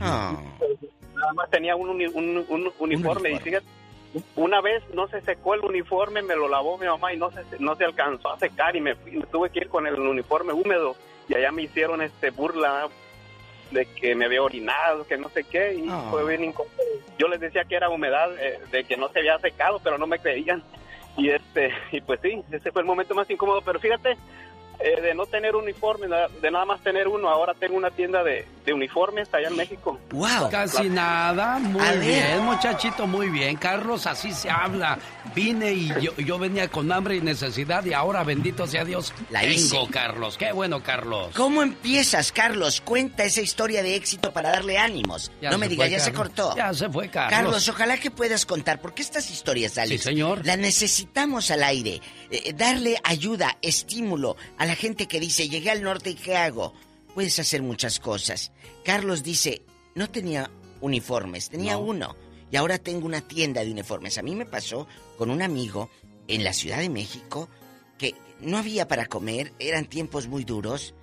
Ah. Nada más tenía un, uni- un- un uniforme y fíjate, una vez no se secó el uniforme, me lo lavó mi mamá y no se, no se alcanzó a secar y me, fui- me tuve que ir con el uniforme húmedo y allá me hicieron este burla de que me había orinado, que no sé qué, y Ah. fue bien incómodo. Yo les decía que era humedad, eh, de que no se había secado, pero no me creían. Y este y pues sí, ese fue el momento más incómodo, pero fíjate, eh, de no tener uniforme, de nada más tener uno, ahora tengo una tienda de, de uniformes allá en México. ¡Wow! Casi nada, muy A ver. bien, muchachito, muy bien. Carlos, así se habla. Vine y yo, yo venía con hambre y necesidad y ahora, bendito sea Dios, La tengo, hice. Carlos. Qué bueno, Carlos. ¿Cómo empiezas, Carlos? Cuenta esa historia de éxito para darle ánimos. Ya no me digas, ya se cortó. Ya se fue, Carlos. Carlos, ojalá que puedas contar, porque estas historias, Alex, Sí, señor. las necesitamos al aire. Eh, darle ayuda, estímulo a la gente que dice, llegué al norte y ¿qué hago? Puedes hacer muchas cosas. Carlos dice, no tenía uniformes, tenía No. uno. Y ahora tengo una tienda de uniformes. A mí me pasó con un amigo en la Ciudad de México que no había para comer, eran tiempos muy duros.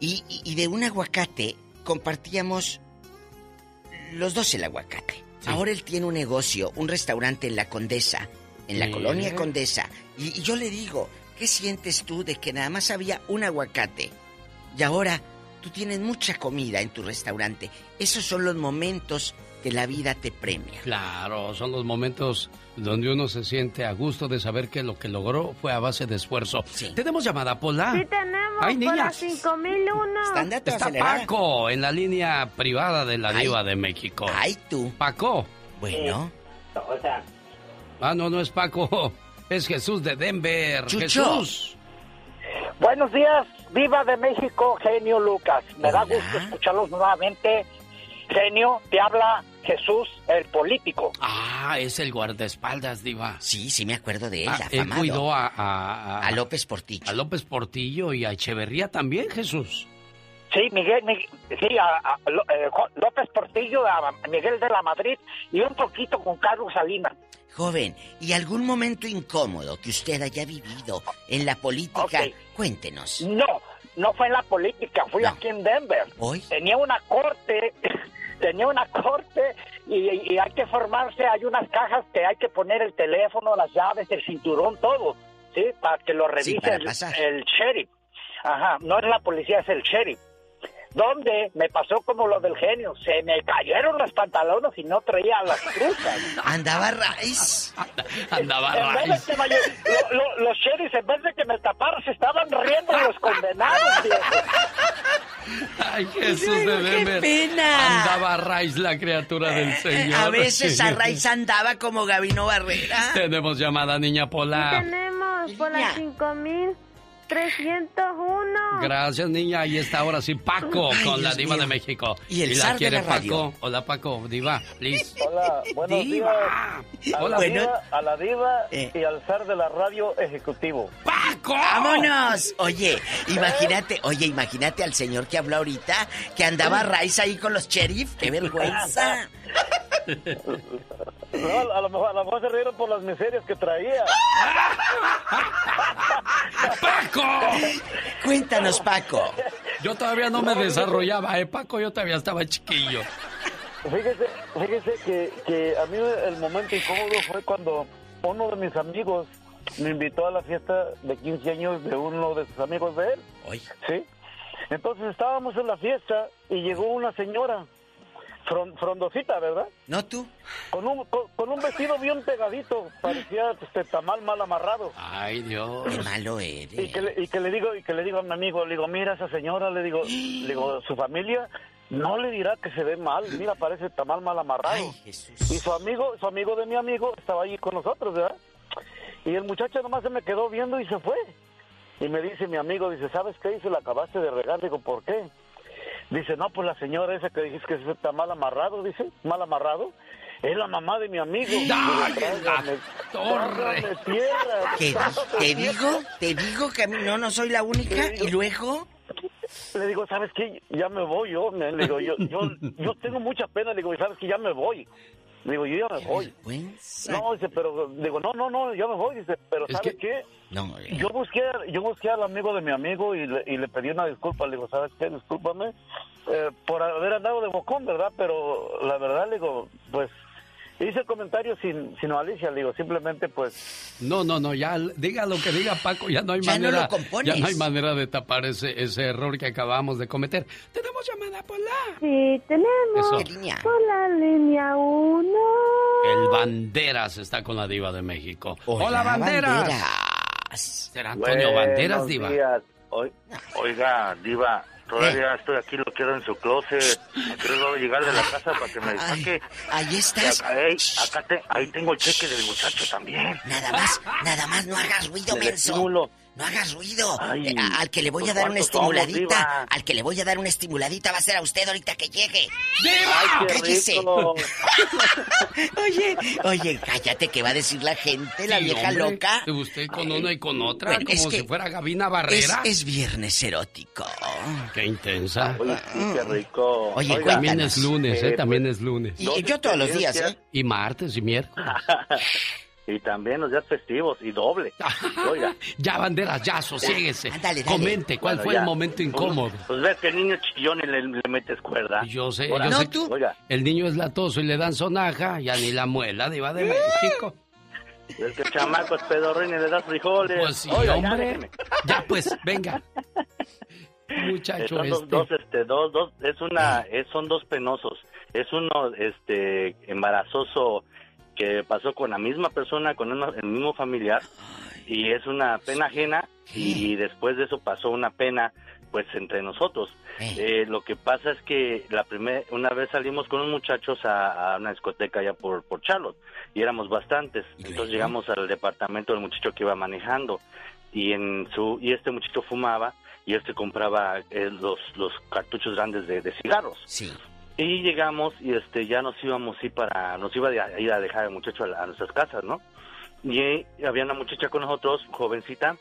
Y, de un aguacate compartíamos los dos el aguacate. Ahora él tiene un negocio, un restaurante en la Condesa, en la Sí. colonia Condesa. Y, y yo le digo, ¿qué sientes tú de que nada más había un aguacate? Y ahora tú tienes mucha comida en tu restaurante. Esos son los momentos que la vida te premia. Claro, son los momentos donde uno se siente a gusto de saber que lo que logró fue a base de esfuerzo. ¿Tenemos llamada, Pola? Sí tenemos Ay, por la niña. 5001. Está Paco en la línea privada de la Diva de México. Ay, tú. Paco. Bueno. O sea, Ah, no, no es Paco. Es Jesús de Denver. Jesús. Buenos días, viva de México, genio Lucas. Me da gusto escucharlos nuevamente. Genio, te habla Jesús, el político. Ah, es el guardaespaldas, Diva. Sí, sí me acuerdo de él, Ah, él afamado. cuidó a, a, A López Portillo. A López Portillo y a Echeverría también, Jesús. Sí, Miguel, Miguel- sí, a, eh, López Portillo, a Miguel de la Madrid y un poquito con Carlos Salinas. Joven, ¿y algún momento incómodo que usted haya vivido en la política? Cuéntenos. No, no fue en la política, fui aquí en Denver. Tenía una corte, tenía una corte y, y hay que formarse, hay unas cajas que hay que poner el teléfono, las llaves, el cinturón, todo, ¿sí? Para que lo revise el, el sheriff. Ajá, no es la policía, es el sheriff donde me pasó como lo del genio. Se me cayeron los pantalones y no traía las cruzas. Andaba raíz. Andaba raíz. Los sheriffs, en vez de que me taparan, se estaban riendo los condenados. Ay, Jesús de ¡Qué pena! Andaba raíz la criatura del eh, eh, Señor. A veces a raíz andaba como Gabino Barrera. Tenemos llamada, niña Pola. Tenemos, Pola 5000. 301. Gracias, niña. Ahí está ahora sí Paco con la Diva de México. Y el y la quiere de la Paco. Hola, Paco. Diva, please. Hola, diva. días. A la bueno. Diva, a la diva eh. y al zar de la radio ejecutivo. ¡Paco! ¡Vámonos! Oye, imagínate, oye, imagínate al señor que habló ahorita que andaba raíz ahí con los sheriff. ¡Qué vergüenza! No, a lo mejor, a lo mejor se rieron por las miserias que traía. ¡Paco! Cuéntanos, Paco. Yo todavía no me desarrollaba, ¿eh, Paco? Yo todavía estaba chiquillo. Fíjese, fíjese que, que a mí el momento incómodo fue cuando uno de mis amigos me invitó a la fiesta de 15 años de uno de sus amigos de él. Sí. Entonces estábamos en la fiesta y llegó una señora, frondosita, ¿verdad? ¿No tú? Con un, con, con un vestido bien pegadito, parecía este tamal mal amarrado. Ay, Dios. Qué malo eres. Y que, le, y que le digo y que le digo a mi amigo, le digo, mira esa señora, le digo, le digo, su familia no le dirá que se ve mal, mira, parece tamal mal amarrado. Y su amigo, su amigo de mi amigo estaba allí con nosotros, ¿verdad? Y el muchacho nomás se me quedó viendo y se fue. Y me dice mi amigo, dice, ¿sabes qué? Dice, la acabaste de regar. Digo, ¿por qué? Dice, no, pues la señora esa que dijiste que está mal amarrado, dice, mal amarrado. Es la mamá de mi amigo. Digo, "Tráigame- tráigame tierra, ¿Qué, tráigame te tierra". digo, te digo que a mí no, no soy la única. Y luego, Le digo, ¿sabes qué? Ya me voy yo. Le digo, yo, yo, yo tengo mucha pena. Le digo, ¿sabes qué? Ya me voy. Digo, yo ya me voy. No, dice, pero, digo, no, no, no, ya me voy. Dice, pero ¿sabes qué? no, Yo busqué, yo busqué al amigo de mi amigo y le, y le pedí una disculpa. Le digo, ¿sabes qué? Discúlpame eh, por haber andado de bocón, ¿verdad? Pero la verdad, le digo, pues hice el comentario sin, sin malicia. Le digo, simplemente, pues, No, no, no, ya diga lo que diga Paco, ya no hay Ya no manera. lo compones. ya no hay manera de tapar ese, ese error que acabamos de cometer. Tenemos llamada por la. Sí, tenemos Eso. por la línea 1. El Banderas está con la diva de México. Hola, Banderas. ¿Será Antonio Buenos Banderas, diva? días. Oi- Oiga, Diva, todavía estoy aquí, lo quiero en su closet. Quiero llegar de la casa para que me saque. ahí estás. Acá, te- ahí tengo el cheque del muchacho también. Nada más, nada más no hagas ruido, menso. No hagas ruido. Ay, Eh, a- al que le voy a pues, dar una ¿cuántos somos, estimuladita, diva? al que le voy a dar una estimuladita va a ser a usted ahorita que llegue. ¡Ay, qué ¡Cállese! oye, oye, cállate, ¿qué va a decir la gente, la Sí, vieja hombre, loca? Usted con una y con otra, Bueno, es como que si fuera Gabina Barrera. es viernes erótico. Qué intensa. Oye, sí, qué rico. Oye, Oiga, también es lunes, eh, ¿eh? También es lunes. Y- y yo todos los días, ¿eh? Y martes y miércoles. Y también los días festivos, y doble. Oiga. Ya, Banderas, ya, sosiéguese. Ándale, dale. Comente, ¿cuál Bueno, fue ya. el momento incómodo? Pues, pues ves que el niño chillón y le, le metes cuerda. Yo sé, Ahora, yo sé. Oiga, El niño es latoso y le dan sonaja, ya ni la muela, diva de México. es que el chamaco es pedorrín y le das frijoles. Pues sí, Oiga, hombre. Ya, pues, venga. Muchacho Son dos, este. dos, este, dos, dos, es una, es, son dos penosos. Es uno, este, embarazoso que pasó con la misma persona, con el mismo familiar, y es una pena ajena, y después de eso pasó una pena, pues, entre nosotros. Eh, lo que pasa es que la primera, una vez salimos con unos muchachos a, a una discoteca allá por, por Charlotte, y éramos bastantes. Entonces llegamos al departamento del muchacho que iba manejando, y en su, y este muchacho fumaba, y este compraba eh, los, los cartuchos grandes de, de cigarros. Sí. Y llegamos y este ya nos íbamos ir para, nos iba a ir a dejar el muchacho a, la- a nuestras casas, ¿no? Y eh, había una muchacha con nosotros, jovencita,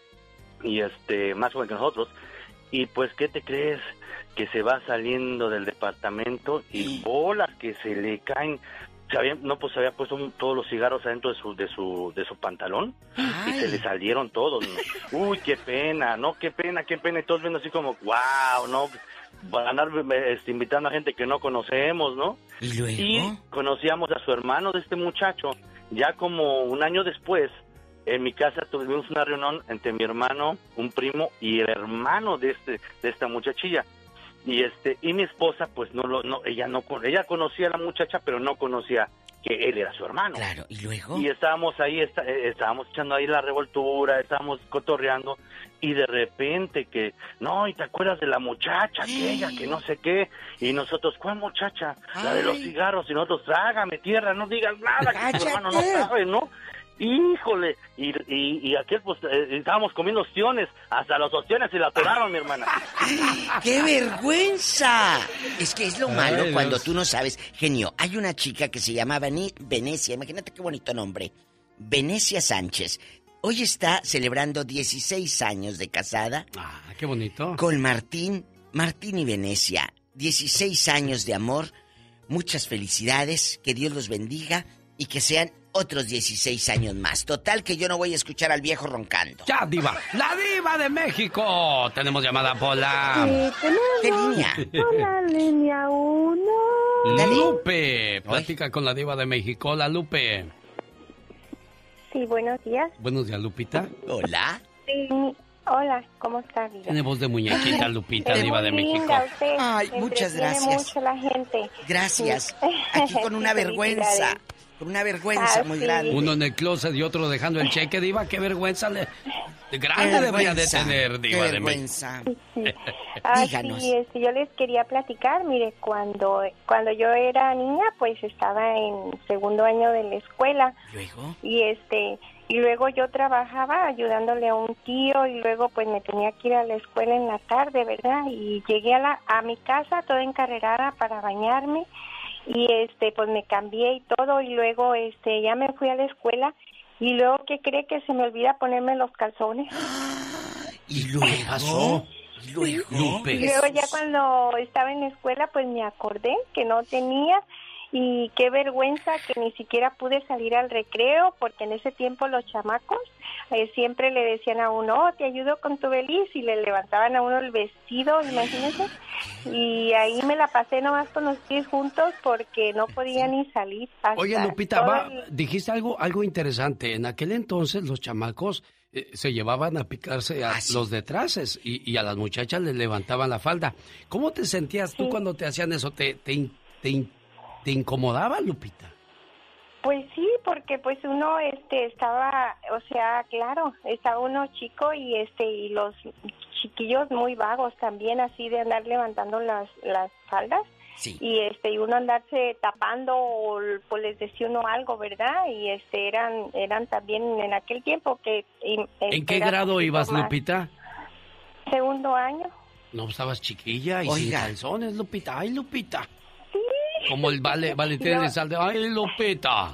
y este, más joven que nosotros, y pues, ¿qué te crees? Que se va saliendo del departamento y bolas que se le caen. Se había, no, pues se había puesto un- todos los cigarros adentro de su, de su, de su pantalón y se le salieron todos. ¿no? Uy, qué pena, no, qué pena, qué pena. Y todos viendo así como, wow, no, van a andar este, invitando a gente que no conocemos, ¿no? ¿Y luego? Y conocíamos a su hermano de este muchacho. Ya como un año después, en mi casa tuvimos una reunión entre mi hermano, un primo y el hermano de este de esta muchachilla. Y este y mi esposa pues no lo no ella no ella conocía a la muchacha, pero no conocía que él era su hermano. Claro, ¿y luego? Y estábamos ahí, está- eh, estábamos echando ahí la revoltura, estábamos cotorreando y de repente que, no, y te acuerdas de la muchacha aquella, que no sé qué, y nosotros, ¿cuál muchacha? La de los cigarros, y nosotros, trágame tierra, no digas nada, que tu hermano no sabe, ¿no? Híjole, y, y, y aquel, pues, eh, estábamos comiendo ostiones, hasta los ostiones se la atoraron, mi hermana. ¡Qué vergüenza! Es que es lo malo cuando tú no sabes. Genio, hay una chica que se llama Vani- Venecia, imagínate qué bonito nombre. Venecia Sánchez. Hoy está celebrando 16 años de casada Ah, qué bonito. con Martín, Martín y Venecia. 16 años de amor. Muchas felicidades, que Dios los bendiga y que sean otros 16 años más. Total que yo no voy a escuchar al viejo roncando. Ya, diva. La diva de México. Tenemos llamada Pola. Sí, tenemos línea? Hola, línea 1. Lupe. Plática con la diva de México. La Lupe. Sí, buenos días. Buenos días, Lupita. Hola. Sí, hola, ¿cómo está, Diva? Tiene voz de muñequita, Lupita, diva de México. usted. Ay, muchas gracias. mucho la gente. Gracias. Aquí con una vergüenza. Con una vergüenza Ah, muy sí. grande. Uno en el closet y otro dejando el cheque, diva. Qué vergüenza le... de Grande Qué debería de tener, qué diva de vergüenza. México. Ah, Díganos. sí, este, yo les quería platicar, mire, cuando, cuando yo era niña, pues estaba en segundo año de la escuela Luego. y este y luego yo trabajaba ayudándole a un tío y luego pues me tenía que ir a la escuela en la tarde, ¿verdad? Y llegué a la a mi casa toda encarrerada para bañarme y este pues me cambié y todo y luego este ya me fui a la escuela y luego qué cree que se me olvida ponerme los calzones. ¿Y luego? pasó? ¿Y luego? Lupe. Y luego ya cuando estaba en la escuela, pues me acordé que no tenía y qué vergüenza que ni siquiera pude salir al recreo porque en ese tiempo los chamacos eh, siempre le decían a uno, oh, te ayudo con tu beliz y le levantaban a uno el vestido, imagínense. Y ahí me la pasé nomás con los pies juntos porque no podía ni salir. Oye, Lupita, todo va, el- dijiste algo, algo interesante. En aquel entonces los chamacos eh, se llevaban a picarse a los detraces y, y a las muchachas les levantaban la falda. ¿Cómo te sentías tú cuando te hacían eso? ¿Te, te, te, in- te incomodaba, Lupita? Pues sí, porque pues uno este estaba, o sea, claro, estaba uno chico y este y los chiquillos muy vagos también así de andar levantando las las faldas. Sí. Y este y uno andarse tapando o pues les decía uno algo, ¿verdad? Y este eran eran también en aquel tiempo que y, ¿En qué grado ibas, más. Lupita? Segundo año. No estabas chiquilla y sin Oiga. calzones, Lupita. Ay, Lupita. Como el vale, Valentín No. Elizalde. Ay, Lupita.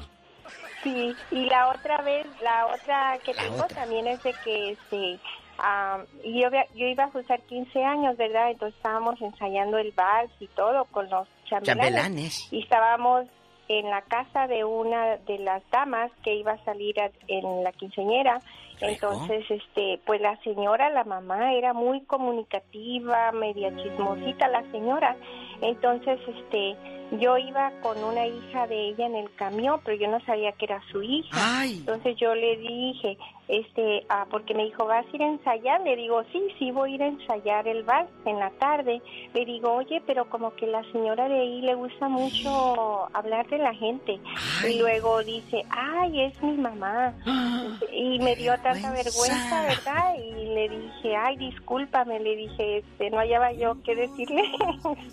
Sí, y la otra vez, la otra que tengo también es de que este, ah, yo, yo iba a usar 15 años, ¿verdad? Entonces estábamos ensayando el vals y todo con los chambelanes. Chambelanes. Y estábamos en la casa de una de las damas que iba a salir a- en la quinceñera. Entonces, este, pues la señora, la mamá, era muy comunicativa, media chismosita la señora. Entonces, este, yo iba con una hija de ella en el camión, pero yo no sabía que era su hija. Entonces yo le dije, este, ah, porque me dijo, ¿vas a ir a ensayar? Le digo, sí, sí voy a ir a ensayar el vals en la tarde. Le digo, oye, pero como que la señora de ahí le gusta mucho hablar de la gente. Y luego dice, ay, es mi mamá. Y me dio tanta vergüenza, ¿verdad? Y le dije, ay, discúlpame, le dije, este, no hallaba yo qué decirle.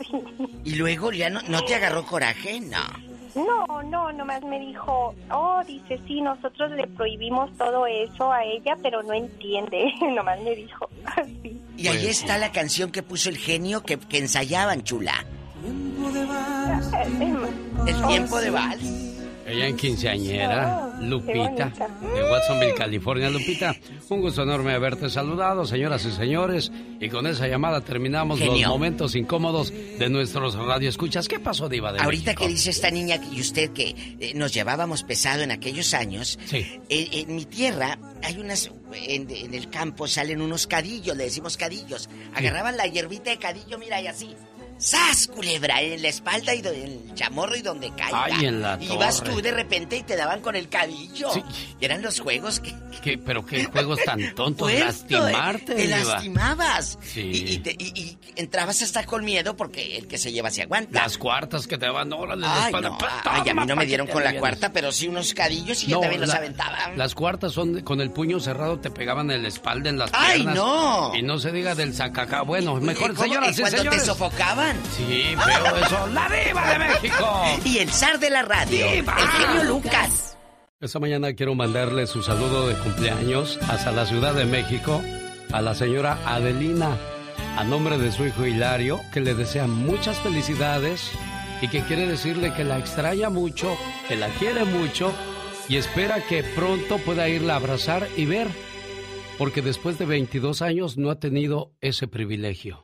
Sí. ¿Y luego ya no, no te agarró coraje? No. No, no, nomás me dijo, oh, dice, sí, nosotros le prohibimos todo eso a ella, pero no entiende, nomás me dijo. Sí. Y ahí está la canción que puso el genio que, que ensayaban, chula. El tiempo de vals. Ella en quinceañera, Oh, Lupita, de Watsonville, California. Lupita, un gusto enorme haberte saludado, señoras y señores. Y con esa llamada terminamos los momentos incómodos de nuestros radioescuchas. ¿Qué pasó, Diva de Ahorita México? que dice esta niña y usted que eh, nos llevábamos pesado en aquellos años, Sí. eh, en mi tierra hay unas, en, en el campo salen unos cadillos, le decimos cadillos. Agarraban la hierbita de cadillo, mira, y así. ¡Sas, culebra! En la espalda y en el chamorro y donde caiga. Ay, en la Ibas tú de repente y te daban con el cadillo. Sí. Y eran los juegos que... ¿Qué, pero qué juegos tan tontos, Puesto, lastimarte, eh, Te lastimabas. Sí. Y, y te- y- y entrabas hasta con miedo porque el que se lleva se aguanta. Las cuartas que te van, órale, la Ay, espalda. no, ay, a mí no me dieron con la vienes. cuarta, pero sí unos cadillos y yo también los la- aventaba. Las cuartas son con el puño cerrado, te pegaban en la espalda, en las ¡Ay, piernas. no! Y no se diga del sacaca. Bueno, mejor, ¿Y y cuando señores. te sofocaban? Sí, veo eso. ¡La diva de México! Y el zar de la radio, ¡Diva! el genio Lucas. Esta mañana quiero mandarle su saludo de cumpleaños hasta la Ciudad de México a la señora Adelina, a nombre de su hijo Hilario, que le desea muchas felicidades y que quiere decirle que la extraña mucho, que la quiere mucho y espera que pronto pueda irla a abrazar y ver, porque después de 22 años no ha tenido ese privilegio.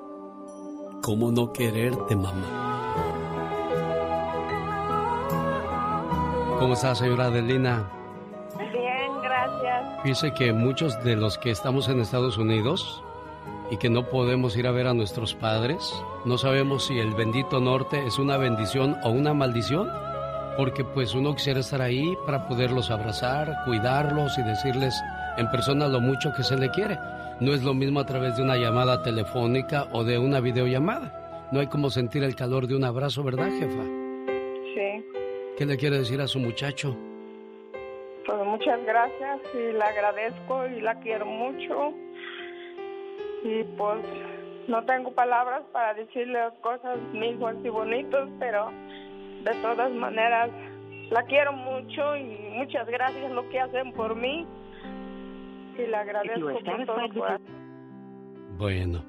¿Cómo no quererte, mamá? ¿Cómo está, señora Adelina? Bien, gracias. Dice que muchos de los que estamos en Estados Unidos y que no podemos ir a ver a nuestros padres, no sabemos si el bendito norte es una bendición o una maldición, porque pues uno quisiera estar ahí para poderlos abrazar, cuidarlos y decirles en persona lo mucho que se le quiere. No es lo mismo a través de una llamada telefónica o de una videollamada. No hay como sentir el calor de un abrazo, ¿verdad, jefa? Sí. ¿Qué le quiere decir a su muchacho? Pues muchas gracias y le agradezco y la quiero mucho. Y pues no tengo palabras para decirle cosas mismas y bonitas, pero de todas maneras la quiero mucho y muchas gracias lo que hacen por mí. Y le agradezco por todo. Bueno.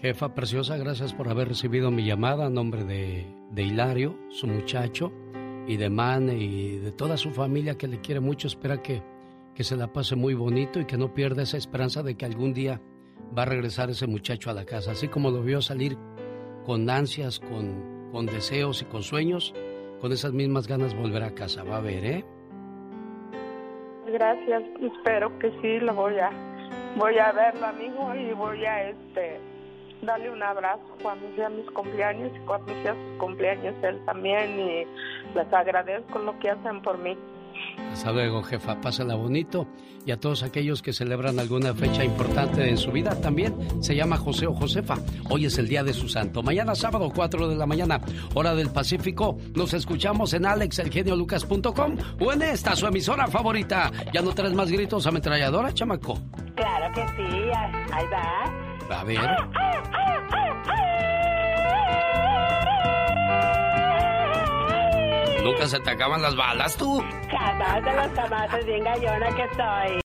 Jefa preciosa, gracias por haber recibido mi llamada a nombre de, de Hilario, su muchacho y de Mane y de toda su familia que le quiere mucho. Espera que, que se la pase muy bonito y que no pierda esa esperanza de que algún día va a regresar ese muchacho a la casa. Así como lo vio salir con ansias, con, con deseos y con sueños, con esas mismas ganas volver a casa. Va a ver, ¿eh? Gracias, espero que sí, lo voy a, voy a verlo, amigo, y voy a este darle un abrazo cuando sea mis cumpleaños y cuando sea sus cumpleaños él también y les agradezco lo que hacen por mí. Hasta luego, jefa. Pásala bonito. Y a todos aquellos que celebran alguna fecha importante en su vida también. Se llama José o Josefa. Hoy es el día de su santo. Mañana sábado, 4 de la mañana, hora del Pacífico. Nos escuchamos en alexelgeniolucas.com o en esta, su emisora favorita. ¿Ya no traes más gritos ametralladora, chamaco? Claro que sí. Ahí va. A ver. Nunca se te acaban las balas, tú. Jamás de los jamás, bien gallona que soy.